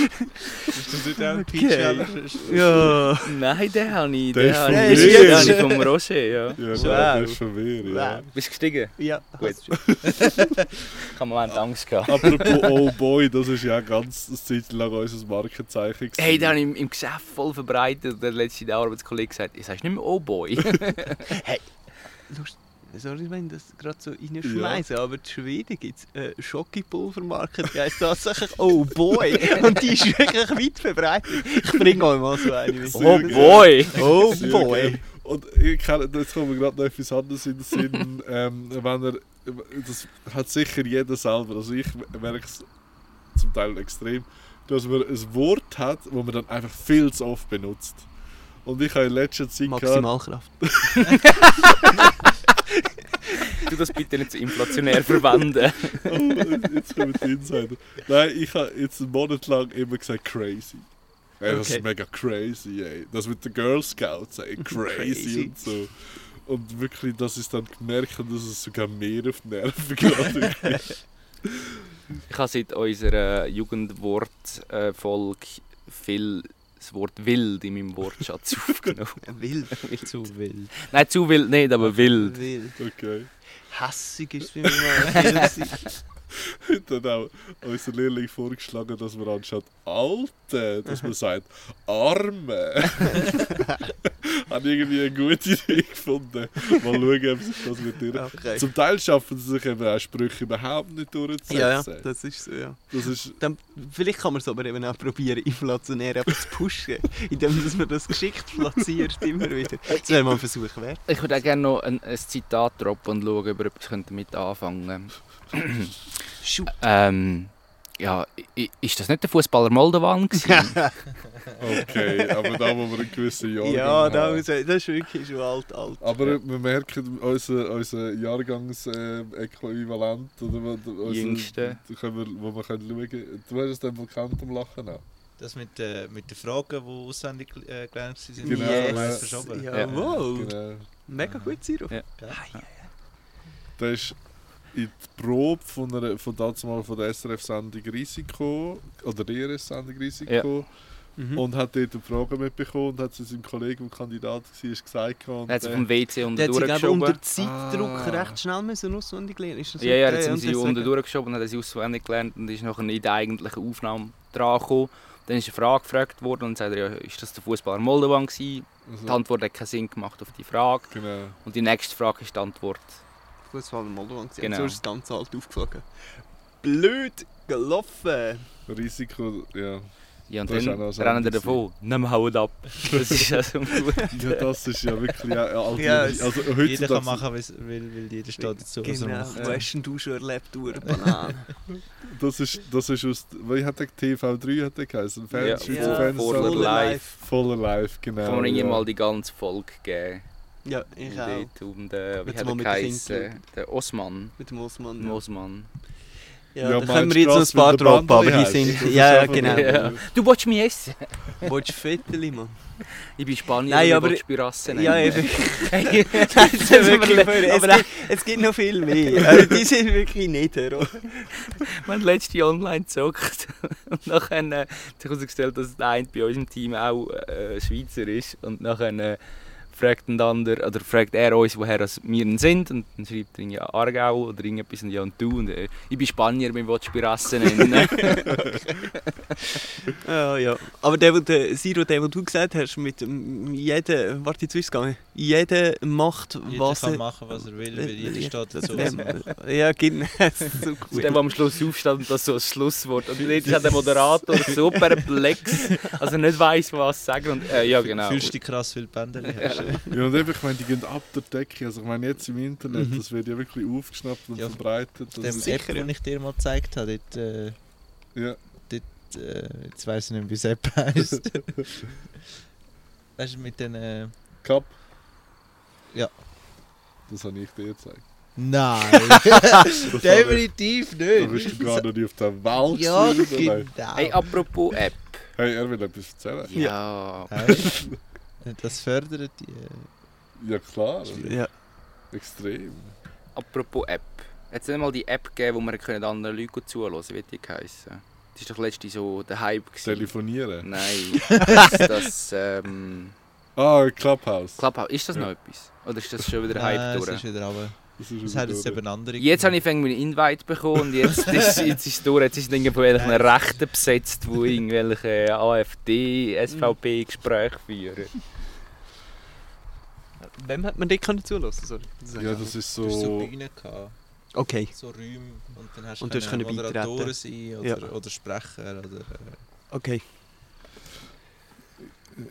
Speaker 3: ist.
Speaker 4: gemacht.
Speaker 1: Ist das nicht auch ein
Speaker 4: Okay.
Speaker 1: Peach
Speaker 4: Ja.
Speaker 3: Nein, den habe ich,
Speaker 2: Der
Speaker 3: den
Speaker 2: ist
Speaker 3: habe ich, den habe ich vom Roger, ja.
Speaker 2: Ja,
Speaker 4: Wow.
Speaker 2: das ist von mir, ja.
Speaker 3: Bist du gestiegen?
Speaker 4: Ja,
Speaker 3: Gut.
Speaker 4: du.
Speaker 3: Ich habe Moment Angst gehabt.
Speaker 2: Apropos Oh Boy, das ist ja ganz eine Zeit lang unser Markenzeichen. gewesen.
Speaker 3: Hey, den habe ich im, im Geschäft voll verbreitet. Der letzte der Arbeitskollege gesagt, ich sagst nicht mehr Oh Boy. [laughs]
Speaker 4: Lust, sorry, wenn ich das gerade so reinschmeiße, aber in Schweden gibt es eine Schokipulvermarke, die heisst tatsächlich Oh Boy. Und die ist wirklich weit verbreitet. Ich bringe euch mal so eine mit.
Speaker 3: oh Boy!
Speaker 4: Oh Boy.
Speaker 2: Und ich kann, jetzt kommt mir gerade noch etwas anderes in den Sinn. [laughs] ähm, wenn er, das hat sicher jeder selber. Also ich merke es zum Teil extrem, dass man ein Wort hat, das man dann einfach viel zu oft benutzt. Und ich habe in letzter Zeit
Speaker 4: Maximalkraft. [laughs] [laughs]
Speaker 3: Du das bitte nicht so inflationär verwenden.
Speaker 2: oh, jetzt kommen die Insider. Nein, ich habe jetzt einen Monat lang immer gesagt crazy. Ey, das
Speaker 4: Okay.
Speaker 2: ist mega crazy, ey. Das mit den Girl Scouts, ey, [laughs] crazy,
Speaker 4: Crazy.
Speaker 2: und so. Und wirklich, dass ich dann gemerkt habe, dass es sogar mehr auf die Nerven geht.
Speaker 3: Ich habe seit unserer Jugendwortfolge viel das Wort wild in meinem Wortschatz [laughs] aufgenommen.
Speaker 4: Wild. [laughs]
Speaker 1: Zu wild.
Speaker 3: Nein, zu wild nicht, aber wild.
Speaker 4: Wild.
Speaker 2: Okay.
Speaker 4: Hässig ist es bei mir. Wild.
Speaker 2: Dann auch unser Lehrling vorgeschlagen, dass man anstatt Alte, dass man sagt Arme. [laughs] Habe irgendwie eine gute Idee gefunden. Mal schauen, ob sich das mit dir.
Speaker 4: Okay.
Speaker 2: Zum Teil schaffen sie sich eben auch Sprüche überhaupt nicht durchzusetzen.
Speaker 4: Ja, ja, das ist so, ja.
Speaker 2: Das ist,
Speaker 4: Dann, vielleicht kann man es aber eben auch probieren, inflationär einfach zu pushen, [laughs] indem dass man das geschickt platziert immer wieder. Das wäre mal ein Versuch wert.
Speaker 3: Ich würde auch gerne noch ein, ein Zitat droppen und schauen, ob ihr etwas damit anfangen
Speaker 4: Shoot. [clears throat]
Speaker 3: ähm, ja, ist das nicht der Fußballer Moldovan [laughs]
Speaker 2: okay, aber da, wo wir einen gewissen Jahrgang
Speaker 4: Ja, da
Speaker 2: haben.
Speaker 4: ich- das ist wirklich schon alt, alt.
Speaker 2: Aber wir merken, unser, unser Jahrgangsäquivalent, oder wo- unser,
Speaker 3: Jüngste.
Speaker 2: da können wir, wo wir können schauen können. Du hast es dann wohl gekannt am Lachen auch.
Speaker 1: Das mit, äh, mit den Fragen, die auswendig äh, gelernt sind,
Speaker 2: Genau,
Speaker 1: yes.
Speaker 2: ja.
Speaker 1: verschoben.
Speaker 4: Jawohl.
Speaker 2: Genau.
Speaker 4: Mega gut, Siro.
Speaker 3: Ja.
Speaker 2: Der ist in die Probe von, einer, von, damals mal von der SRF-Sendung Risiko, oder der ERS-Sendung Risiko,
Speaker 4: Mhm.
Speaker 2: und hat dort eine Frage mitbekommen und hat sie seinem Kollegen, der Kandidat war, gesagt. Und,
Speaker 3: Er hat
Speaker 2: äh,
Speaker 3: vom WC unten
Speaker 4: hat
Speaker 3: durchgeschoben.
Speaker 4: unter Zeitdruck
Speaker 2: Ah.
Speaker 4: recht schnell müssen auswendig lernen. Ist das
Speaker 3: Ja, ja,
Speaker 4: okay? Und
Speaker 3: sie
Speaker 4: das
Speaker 3: unten durchgeschoben und hat sie auswendig gelernt und ist nachher in der eigentlichen Aufnahme dran gekommen. Dann ist eine Frage gefragt worden und sagt er, ja, ist das der Fußballer Moldovan gewesen?
Speaker 2: also,
Speaker 3: Die Antwort hat keinen Sinn gemacht auf die Frage.
Speaker 2: Genau.
Speaker 3: Und die nächste Frage ist die Antwort.
Speaker 4: Fußballer Moldovan gesehen.
Speaker 3: Genau.
Speaker 4: So ist es ganz alt aufgeflogen. Blöd gelaufen.
Speaker 2: Risiko, ja.
Speaker 3: Ja, und
Speaker 2: Das
Speaker 3: dann rennen
Speaker 2: anderes
Speaker 3: davon. Nimm wir hauen ab. [laughs] Das ist also gut.
Speaker 2: Ja, das ist ja wirklich ja, alt.
Speaker 4: Ja, es-
Speaker 2: also,
Speaker 1: Jeder
Speaker 2: heutzutage-
Speaker 1: kann machen, was er will, weil jeder steht dazu. was er
Speaker 4: Genau.
Speaker 1: macht.
Speaker 4: Wo hast denn du schon erlebt, du Banane? [laughs]
Speaker 2: Das ist, das ist aus, wie hat der TV3 hat der geheißen? Fans,
Speaker 3: Ja,
Speaker 2: Schweizer
Speaker 4: ja,
Speaker 2: Fans.
Speaker 3: Voller Live.
Speaker 2: Voller Live, genau.
Speaker 3: Kann man
Speaker 2: ja.
Speaker 3: mal die ganze Folge geben.
Speaker 4: Ja, ich auch.
Speaker 3: Dort um den, wie
Speaker 4: Jetzt
Speaker 3: hat er geheißen? Der Osman.
Speaker 4: Mit dem Osman. Ja,
Speaker 3: Osman.
Speaker 4: ja,
Speaker 2: Ja,
Speaker 4: da können wir jetzt noch ein paar droppen, aber die sind... Ja, ja,
Speaker 2: einfach
Speaker 4: genau.
Speaker 3: Ja. Du willst mich essen?
Speaker 4: Willst du Fetteli, Mann?
Speaker 3: Ich bin Spanier
Speaker 4: Nein,
Speaker 3: und
Speaker 4: aber-
Speaker 3: ich will Spirassen
Speaker 4: Ja,
Speaker 3: nehmen.
Speaker 4: eben. [laughs]
Speaker 3: Hey,
Speaker 4: Das ist wirklich,
Speaker 3: aber
Speaker 4: es, gibt, es gibt noch viel mehr. Also, die sind wirklich nicht oder? [laughs]
Speaker 3: Wir haben letzte online gezockt und nachher äh, hat sich herausgestellt, dass der eine bei uns im Team auch äh, Schweizer ist und nachher äh, fragt ein anderer, oder fragt er uns, woher wir sind und dann schreibt er irgendwie Aargau oder irgendetwas und ja und du und äh, ich bin Spanier, wir wollen Spirassen nennen.
Speaker 4: Ja, [laughs] ja. Aber der, der Siro, der, wo du gesagt hast, mit dem jedem, warte, jetzt ist gegangen, jeder macht,
Speaker 1: Jeder
Speaker 4: was
Speaker 1: kann
Speaker 4: er...
Speaker 1: machen, was er will, weil jeder steht dazu, was er
Speaker 4: Ja, genau. [laughs] Das ist so gut.
Speaker 3: der, der am Schluss aufsteht und das so als Schlusswort. Und jetzt hat der Moderator [laughs] so perplex, also er nicht weiss, was sagen. Und, äh, ja, genau.
Speaker 1: Fühlst du dich krass, weil du Bänder hast.
Speaker 2: Ja, und eben, ich meine, die gehen ab der Decke. Also, ich meine, jetzt im Internet,
Speaker 4: Mhm.
Speaker 2: das wird ja wirklich aufgeschnappt und
Speaker 1: Ja,
Speaker 2: verbreitet. Das
Speaker 1: Dem
Speaker 2: ist,
Speaker 1: App,
Speaker 4: sicher,
Speaker 1: den ich dir mal gezeigt habe, dort, äh,
Speaker 2: ja.
Speaker 1: äh, jetzt weiss ich nicht, wie es App heisst. [laughs] weißt du, mit den... Äh,
Speaker 2: Cup.
Speaker 1: Ja.
Speaker 2: Das habe ich dir gezeigt.
Speaker 1: Nein! [laughs] Definitiv
Speaker 2: Da
Speaker 1: nicht!
Speaker 2: bist du gar nicht auf der Welt.
Speaker 1: Ja, genau!
Speaker 3: Hey, apropos App.
Speaker 2: Hey, er will etwas erzählen.
Speaker 3: Ja.
Speaker 1: Hey, das fördert die... Äh,
Speaker 2: Ja, klar.
Speaker 4: Ja.
Speaker 2: Extrem.
Speaker 3: Apropos App. Jetzt nicht mal die App gegeben, wo wir können anderen Leuten zuhören wie die heissen. Das war doch letztens so der Hype. Gewesen.
Speaker 2: Telefonieren.
Speaker 3: Nein, [laughs] das, das ähm,
Speaker 2: Ah, Clubhouse.
Speaker 3: Clubhouse. Ist das
Speaker 2: Ja.
Speaker 3: noch etwas? Oder ist das schon wieder Hype
Speaker 1: Nein, es
Speaker 3: durch?
Speaker 1: ist wieder runter.
Speaker 2: Das
Speaker 1: Das hat jetzt eben andere
Speaker 3: Jetzt habe ich einen Invite bekommen und jetzt ist, jetzt ist es durch. Jetzt ist es irgendwelchen Rechten besetzt, die irgendwelche AfD, SVP-Gespräche führen.
Speaker 4: Wem hat man dort können zulassen? Sorry.
Speaker 2: Ja, das ist
Speaker 1: Du hast so
Speaker 2: so.
Speaker 1: Gehabt,
Speaker 4: Okay.
Speaker 1: so Räume und dann hast
Speaker 4: Und
Speaker 1: du
Speaker 4: hast
Speaker 1: können
Speaker 4: können
Speaker 1: Moderatoren sein
Speaker 4: Ja.
Speaker 1: oder, oder Sprecher oder... Äh,
Speaker 4: Okay.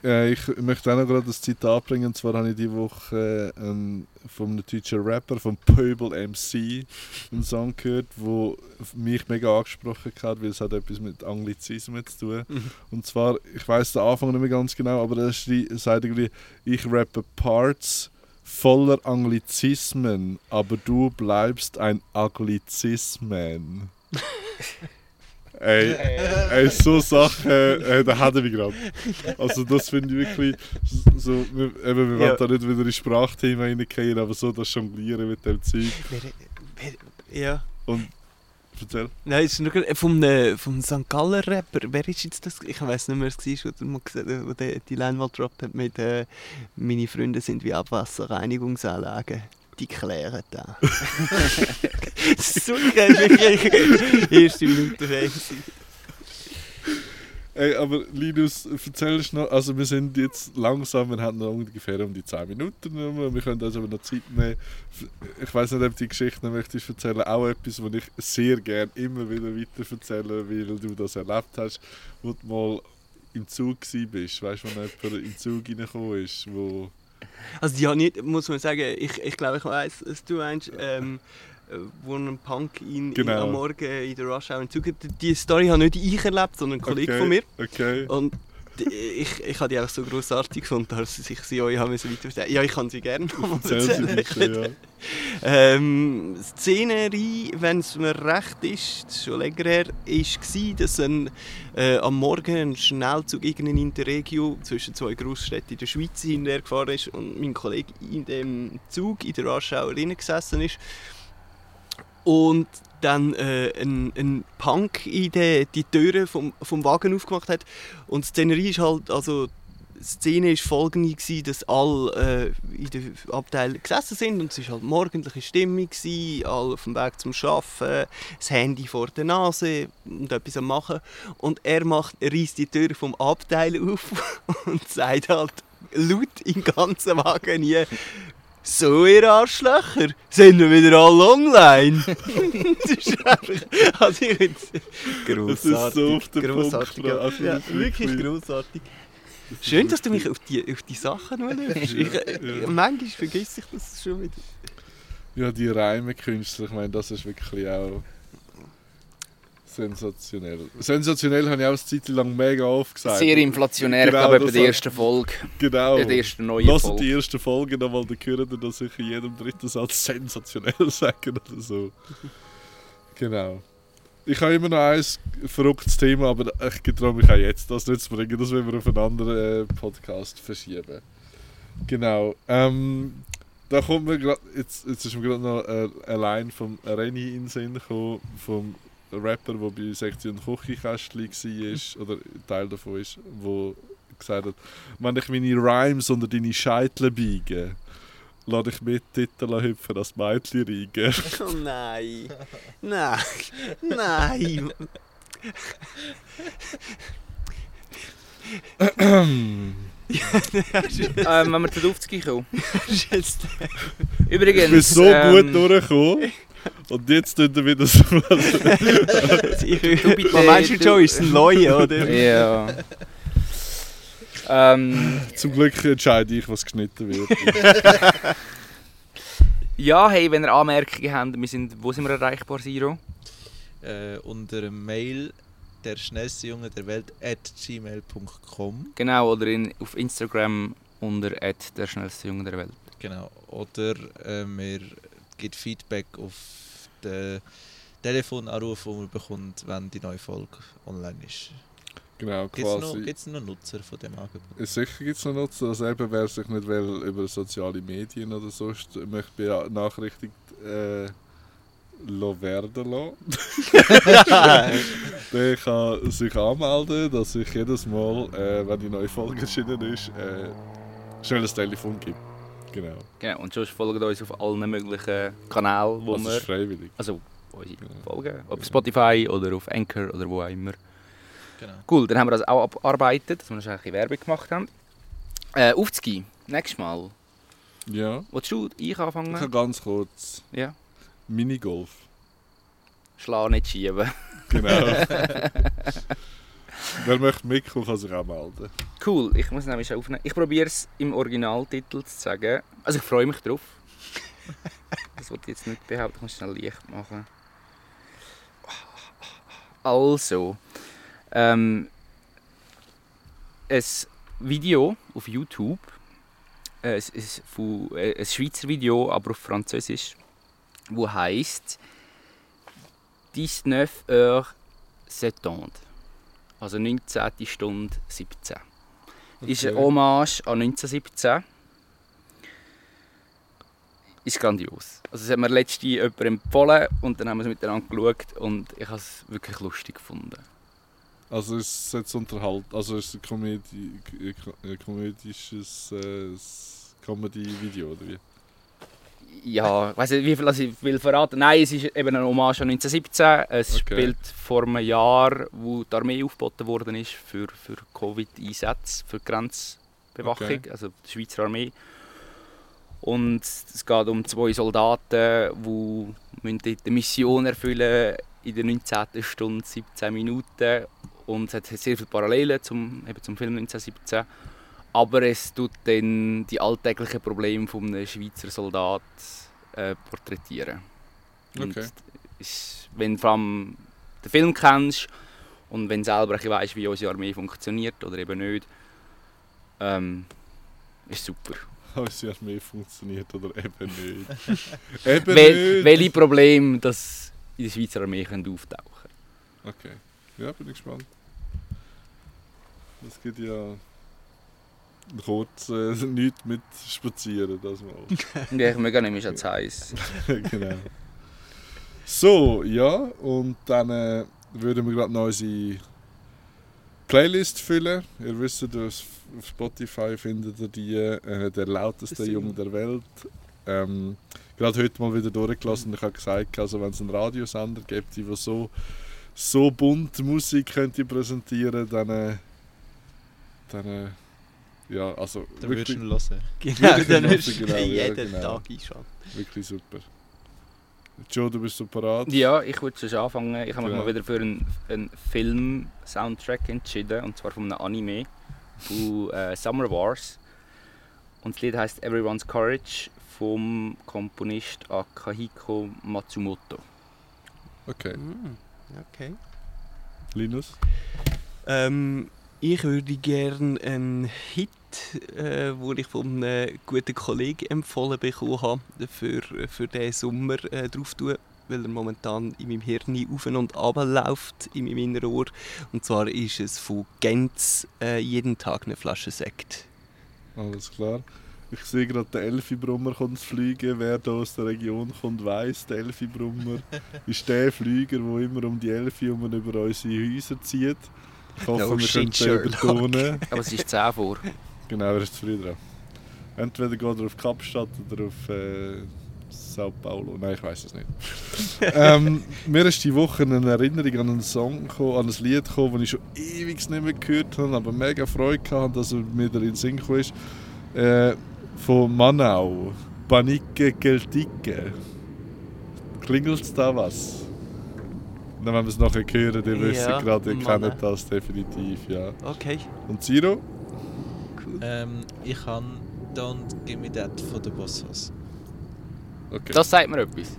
Speaker 2: Äh, ich möchte auch noch gerade das Zitat bringen. Und zwar habe ich diese Woche äh, einen, von einem deutschen Rapper, von Pöbel MC, einen Song gehört, der mich mega angesprochen hat, weil es hat etwas mit Anglizismen zu tun.
Speaker 4: Mhm.
Speaker 2: Und zwar, ich weiß den Anfang nicht mehr ganz genau, aber er sagt irgendwie, ich rappe Parts voller Anglizismen, aber du bleibst ein Anglizisman. [laughs] ey, ey, so Sachen, äh, da er mich gerade. Also das finde ich wirklich, so, wir, eben, wir
Speaker 4: Ja.
Speaker 2: wollen da nicht wieder in Sprachthema reingehen, aber so das Jonglieren mit dem Zeug.
Speaker 4: Ja.
Speaker 2: Und, erzähl.
Speaker 4: Nein, es ist nur gerade vom, äh, vom St. Galler Rapper. Wer ist jetzt das? Ich weiß nicht mehr, wer es war, hat, wo der die mal gedroppt hat mit äh, «Meine Freunde sind wie Abwasserreinigungsanlagen». Die klären das. geil, wirklich. Erste Minute Fan. gewesen.
Speaker 2: Ey, aber Linus, erzählst du noch, also wir sind jetzt langsam, wir haben noch ungefähr um die 10 Minuten wir können also aber noch Zeit nehmen. Ich weiß nicht, ob du die Geschichte möchtest erzählen, auch etwas, was ich sehr gerne immer wieder weiter erzähle, weil du das erlebt hast, wo du mal im Zug bist, weißt du, wenn jemand im Zug reingekommen ist, wo...
Speaker 4: Also ja, nicht, muss man sagen, ich, ich glaube, ich weiß, was du meinst, ähm, äh, wo ein Punk ihn, ihn
Speaker 2: Genau.
Speaker 4: am Morgen in der Rush Hour hat. Die Story habe nicht ich erlebt, sondern ein Kollege
Speaker 2: okay,
Speaker 4: von mir.
Speaker 2: Okay.
Speaker 4: Und die- ich, ich habe die auch so grossartig gefunden, dass ich sie euch haben müssen weiter Ja, ich kann sie gerne [laughs] nochmal
Speaker 2: Erzähl sie
Speaker 4: erzählen.
Speaker 2: bitte, ja.
Speaker 4: Ähm, Szenerie, wenn es mir recht ist, schon länger her, war, dass ein, äh, am Morgen ein Schnellzug irgendein Interregio zwischen zwei Großstädten in der Schweiz hinterher gefahren ist und mein Kollege in dem Zug in der Warschau gesessen ist. Und dann äh, ein, ein Punk in de, die Türen vom, vom Wagen aufgemacht hat. Und die Szenerie ist halt, also die Szene war folgende, gewesen, dass alle äh, in den Abteil gesessen sind und es war halt morgendliche Stimmung, gewesen, alle auf dem Weg zum Arbeiten, das Handy vor der Nase und etwas am machen. Und er macht, reißt die Tür vom Abteil [laughs] auf und sagt halt laut im ganzen Wagen hier «So, ihr Arschlöcher, sind wir wieder alle online?» [laughs] Das ist einfach... Also ich jetzt,
Speaker 2: Das ist so auf den
Speaker 4: grossartig, ja. Ja, wirklich grossartig. Schön, dass du mich auf die, auf die Sachen anschaust. [laughs] Ich, äh,
Speaker 2: Ja.
Speaker 4: Manchmal vergesse ich das schon wieder.
Speaker 2: Ja, die Reime-Künstler, ich meine, das ist wirklich auch sensationell. Sensationell habe ich auch eine Zeit lang mega oft gesagt.
Speaker 3: Sehr inflationär,
Speaker 2: Genau,
Speaker 3: ich glaube,
Speaker 2: das
Speaker 3: bei der ersten Folge.
Speaker 2: Genau.
Speaker 3: Bei der ersten neuen
Speaker 2: Lasst
Speaker 3: Folge.
Speaker 2: die erste Folge nochmal, dann hören ihr, dass ich in jedem dritten Satz sensationell [laughs] sage oder so. Genau. Ich habe immer noch ein verrücktes Thema, aber ich getraue mich auch jetzt, das nicht zu bringen. Das wollen wir auf einen anderen äh, Podcast verschieben. Genau. Ähm, da kommt mir grad, jetzt, jetzt ist mir gerade noch äh, eine Line vom Renny in den Sinn gekommen, vom Rapper, der bei Sektion Küchenkästchen war, oder Teil davon ist, wo gesagt hat, wenn ich meine Rhymes unter deine Scheitel biege, lade ich mit Titel hüpfen, das Mädchen reigen. [laughs]
Speaker 4: Oh nein. Nein. Nein.
Speaker 3: ähm, wenn wir zu Duftski kommen. [laughs]
Speaker 4: Jetzt-
Speaker 3: Übrigens.
Speaker 2: Ich bin so
Speaker 3: ähm,
Speaker 2: gut durchgekommen. Und jetzt tut er wieder so.
Speaker 4: Was [laughs] meinst du, Joe? Ist ein Neue, oder? [laughs]
Speaker 3: Ja. ähm,
Speaker 2: Zum Glück entscheide ich, was geschnitten wird. [laughs]
Speaker 3: ja, hey, wenn ihr Anmerkungen habt, wir sind, wo sind wir erreichbar, Siro?
Speaker 1: äh, unter Mail der schnellste Junge der Welt at gmail.com
Speaker 3: Genau, oder in, auf Instagram unter der schnellste Junge der Welt.
Speaker 1: genau oder äh, mir gibt Feedback auf den Telefonanruf, den man bekommt, wenn die neue Folge online ist.
Speaker 2: genau,
Speaker 1: Gibt es noch,
Speaker 2: quasi.
Speaker 1: noch Nutzer von dem Angebot?
Speaker 2: Sicher gibt es noch Nutzer, also eben, wer sich nicht will, über soziale Medien oder sonst möchte benachrichtigt äh, lo werden lassen. [laughs] der kann sich anmelden, dass ich jedes Mal, äh, wenn die neue Folge erschienen ist, äh, ein Telefon gibt. Genau.
Speaker 3: Genau, und sonst folgt uns auf allen möglichen Kanälen, wo
Speaker 2: Das
Speaker 3: wir...
Speaker 2: freiwillig.
Speaker 3: Also unsere
Speaker 2: Genau.
Speaker 3: Folgen. Auf Spotify oder auf Anchor oder wo auch immer.
Speaker 1: Genau.
Speaker 3: Cool, dann haben wir das auch abgearbeitet, dass wir noch ein bisschen Werbung gemacht haben. Äh, Aufzugi, nächstes Mal.
Speaker 2: Ja.
Speaker 3: Willst du ich
Speaker 2: Ich kann
Speaker 3: anfangen?
Speaker 2: ganz kurz
Speaker 3: Ja.
Speaker 2: Minigolf.
Speaker 3: Schlag nicht schieben.
Speaker 2: Genau. [laughs] Wer möchte mitkommen, kann sich auch melden.
Speaker 3: Cool, ich muss nämlich schon aufnehmen. Ich probiere es im Originaltitel zu sagen. Also ich freue mich drauf. Das wollte ich jetzt nicht behaupten, ich muss schnell Licht machen. Also, ähm, ein Video auf YouTube, äh, es ist von, äh, ein Schweizer Video, aber auf Französisch, wo heißt 19 heures 70. Also 19. Stunde 17. Ist eine Hommage an 1917. Ist grandios. Also, das hat mir letztens jemand empfohlen und dann haben wir es miteinander geschaut und ich habe es wirklich lustig gefunden.
Speaker 2: Also ist es jetzt unterhalt, also ist es ein Komödie, ein komödisches äh, Comedy-Video oder wie?
Speaker 3: Ja, ich weiß nicht, wie viel also ich will verraten. Nein, es ist eben eine Hommage an 1917. Es
Speaker 2: Okay.
Speaker 3: spielt vor einem Jahr, wo die Armee aufgeboten worden ist für, für Covid-Einsätze, für die Grenzbewachung,
Speaker 2: Okay.
Speaker 3: also die Schweizer Armee. Und es geht um zwei Soldaten, die müssen eine Mission erfüllen in der 19. Stunde 17 Minuten. Und es hat sehr viele Parallelen zum, eben zum Film 1917. Aber es tut dann die alltäglichen Probleme von einem Schweizer Soldat äh, porträtieren. Und
Speaker 2: Okay.
Speaker 3: ist, wenn du vor allem den Film kennst und wenn du selber weißt, wie unsere Armee funktioniert oder eben nicht, ähm, ist super. [laughs]
Speaker 2: Unsere Armee funktioniert oder eben nicht. [laughs] eben
Speaker 3: Wel
Speaker 2: nicht!
Speaker 3: welche Probleme das in der Schweizer Armee können auftauchen
Speaker 2: Okay. Ja, bin ich gespannt. Es gibt ja kurz äh, [laughs] nichts mit spazieren, das mal. [laughs]
Speaker 3: Ja, ich möge nicht mehr schon zu heiß. [laughs]
Speaker 2: genau. So, ja, und dann äh, würden wir gerade noch unsere Playlist füllen. Ihr wisst, auf auf Spotify findet ihr die, äh, der lauteste Junge der Welt. Ähm, gerade heute mal wieder durchgelassen und ich habe gesagt, also wenn es einen Radiosender gibt, der so, so bunt Musik könnte präsentieren, dann, äh, dann äh, ja, also
Speaker 1: Dann würdest du ihn [laughs] hören.
Speaker 4: Genau, dann
Speaker 2: nutzen,
Speaker 4: ist
Speaker 2: genau, ja,
Speaker 4: jeden
Speaker 2: genau.
Speaker 4: Tag einschauen.
Speaker 2: wirklich super. Joe, du bist so parat.
Speaker 3: Ja, ich würde schon anfangen. Ich habe mich
Speaker 2: Ja.
Speaker 3: mal wieder für einen, einen Film-Soundtrack entschieden, und zwar von einem Anime, von äh, Summer Wars. Und das Lied heißt Everyone's Courage vom Komponist Akahiko Matsumoto.
Speaker 2: Okay.
Speaker 4: Mm, okay.
Speaker 2: Linus?
Speaker 4: Ähm, ich würde gerne einen Hit, äh, wo ich von einem guten Kollegen empfohlen bekommen habe, für, für diesen Sommer äh, drauf tun, weil er momentan in meinem Hirn auf und ab läuft, in meinem inneren Ohr. Und zwar ist es von Genz äh, «Jeden Tag eine Flasche Sekt».
Speaker 2: Alles klar. Ich sehe gerade, der Elfi-Brummer kommt fliegen. Wer hier aus der Region kommt, weiss, der Elfi-Brummer [laughs] ist der Flüger, der immer um die Elfi über unsere Häuser zieht. Ich hoffe,
Speaker 4: No
Speaker 2: wir können übertonen.
Speaker 3: Aber es ist 10 vor.
Speaker 2: Genau, er ist zu früh dran. Entweder geht er auf Kapstadt oder auf äh, Sao Paulo. Nein, ich weiß es nicht. [laughs] ähm, mir ist die Woche eine Erinnerung an einen Song, gekommen, an ein Lied gekommen, das ich schon ewig nicht mehr gehört habe, aber mega Freude hatte, dass er mir da in den Sinn gekommen ist. Äh, von Manau. Panike Geltike. Klingelt da was? Dann, wenn wir es nachher hören, dann wissen
Speaker 4: Ja,
Speaker 2: gerade, ihr
Speaker 4: Manau.
Speaker 2: kennt das definitiv, ja.
Speaker 4: Okay,
Speaker 2: Und Ziro?
Speaker 4: cool.
Speaker 1: Ähm, ich habe Don't Give Me That von den Bossos.
Speaker 2: Okay.
Speaker 3: Das sagt mir etwas.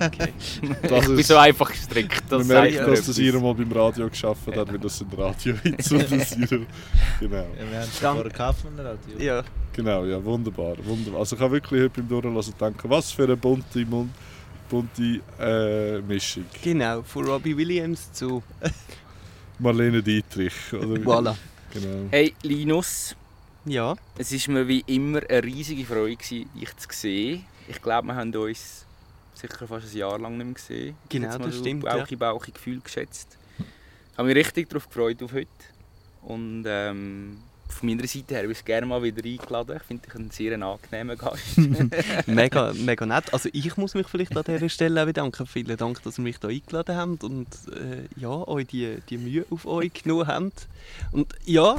Speaker 4: okay. [laughs]
Speaker 2: Das
Speaker 3: ich bin
Speaker 2: ist-
Speaker 3: so einfach gestrickt. Das
Speaker 2: Man
Speaker 3: sagt
Speaker 2: merkt,
Speaker 3: mir
Speaker 2: dass
Speaker 3: etwas.
Speaker 2: das Siro mal beim Radio geschafft hat, weil das sind Radio-Hits und das. Genau.
Speaker 1: Ja, wir haben es
Speaker 4: Dank-
Speaker 1: vorher gekauft von der Radio.
Speaker 4: Ja,
Speaker 2: Genau, ja, wunderbar, wunderbar. Also ich habe wirklich heute beim Durchlassen gedacht, was für eine bunte, Mund, bunte äh, Mischung.
Speaker 4: genau, von Robbie Williams zu
Speaker 2: Marlene Dietrich, oder?
Speaker 4: Voilà.
Speaker 2: Genau.
Speaker 3: Hey Linus,
Speaker 4: Ja,
Speaker 3: es war mir wie immer eine riesige Freude, gewesen, dich zu sehen. Ich glaube, wir haben uns sicher fast ein Jahr lang nicht mehr gesehen.
Speaker 4: Genau, das stimmt, ja.
Speaker 3: Bauchi, Bauchi Gefühl geschätzt. Ich habe mich richtig darauf gefreut auf heute. Und ähm, von meiner Seite her bist gerne mal wieder eingeladen. Ich finde dich einen sehr angenehmen Gast. [laughs]
Speaker 4: mega, [laughs] mega nett. Also ich muss mich vielleicht an dieser Stelle auch bedanken. Vielen Dank, dass ihr mich hier eingeladen habt und äh, ja, euch die, die Mühe auf euch genommen habt. Und ja,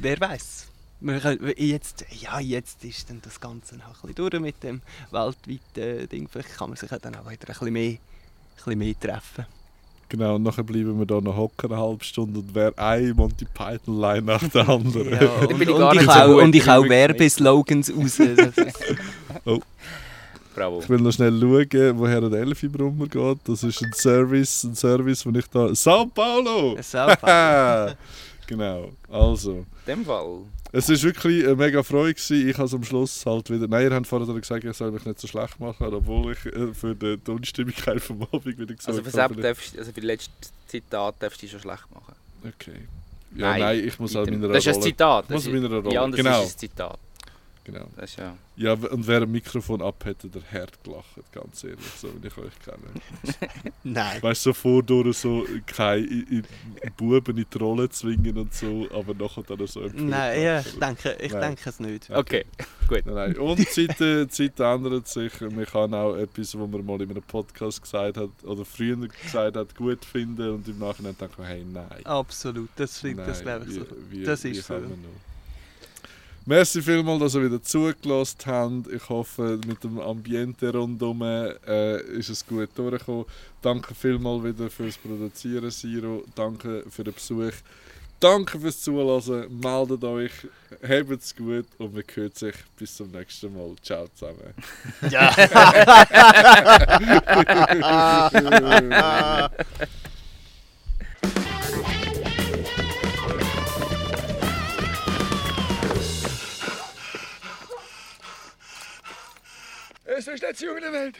Speaker 4: wer weiß. Jetzt, ja, jetzt ist dann das Ganze noch ein bisschen durch mit dem weltweiten Ding. Vielleicht kann man sich dann auch wieder ein bisschen mehr, ein bisschen mehr treffen.
Speaker 2: Genau, und nachher bleiben wir da noch hocken eine halbe Stunde und wer ein Monty Python Line nach der [laughs] anderen.
Speaker 4: Ja, und, und,
Speaker 3: gar
Speaker 4: ich auch, und ich auch Werbeslogans [laughs] raus. Ist- [laughs]
Speaker 3: Bravo.
Speaker 2: Ich will noch schnell schauen, woher der Elfi Brummer geht. Das ist ein Service, ein Service, den ich da... Sao Paulo!
Speaker 4: Sao Paulo.
Speaker 2: genau, also...
Speaker 3: In dem Fall.
Speaker 2: Es war wirklich eine mega Freude. Gewesen. Ich habe es am Schluss halt wieder... Nein, ihr habt vorher gesagt, ich soll mich nicht so schlecht machen, obwohl ich äh, für die Tonstimmigkeit vom Abend wieder gesagt
Speaker 3: Also für,
Speaker 2: habe...
Speaker 3: darfst, also für die letzte Zitat darfst du dich schon schlecht machen.
Speaker 2: Okay. Ja, nein,
Speaker 3: Nein,
Speaker 2: ich muss
Speaker 3: Item.
Speaker 2: meiner
Speaker 3: Das ist ein
Speaker 2: Rolle...
Speaker 3: Zitat.
Speaker 2: Ich muss meiner Rolle...
Speaker 3: ja,
Speaker 2: genau,
Speaker 3: ist ein Zitat.
Speaker 2: Genau.
Speaker 3: Das ist ja...
Speaker 2: Ja, und wer ein Mikrofon ab hätte, der Herd gelacht, ganz ehrlich, so wie ich euch kenne. [laughs]
Speaker 4: Nein.
Speaker 2: Weißt du, so vordurch so keine Buben in die Rolle zwingen und so, aber nachher dann so.
Speaker 4: Nein, ja, ich denke, ich
Speaker 2: Nein.
Speaker 4: denke es nicht.
Speaker 3: Okay, gut.
Speaker 2: Nein, nein. Und die Zeit, die Zeit ändert sich. Man kann auch etwas, was man mal in einem Podcast gesagt hat oder früher gesagt hat, gut finden und im Nachhinein denken, hey, nein.
Speaker 4: Absolut, das, find- das
Speaker 2: Nein,
Speaker 4: glaube ich so.
Speaker 2: wie- wie-
Speaker 4: Das
Speaker 2: wie
Speaker 4: ist so.
Speaker 2: Merci vielmals, dass ihr wieder zugelassen habt. Ich hoffe, mit dem Ambiente rundherum äh, ist es gut durchgekommen. Danke vielmals wieder fürs Produzieren, Siro. Danke für den Besuch. Danke fürs Zuhören. Meldet euch, habt es gut und wir hören sich bis zum nächsten Mal. Ciao zusammen. [laughs] [laughs]
Speaker 5: Es ist nicht die Welt.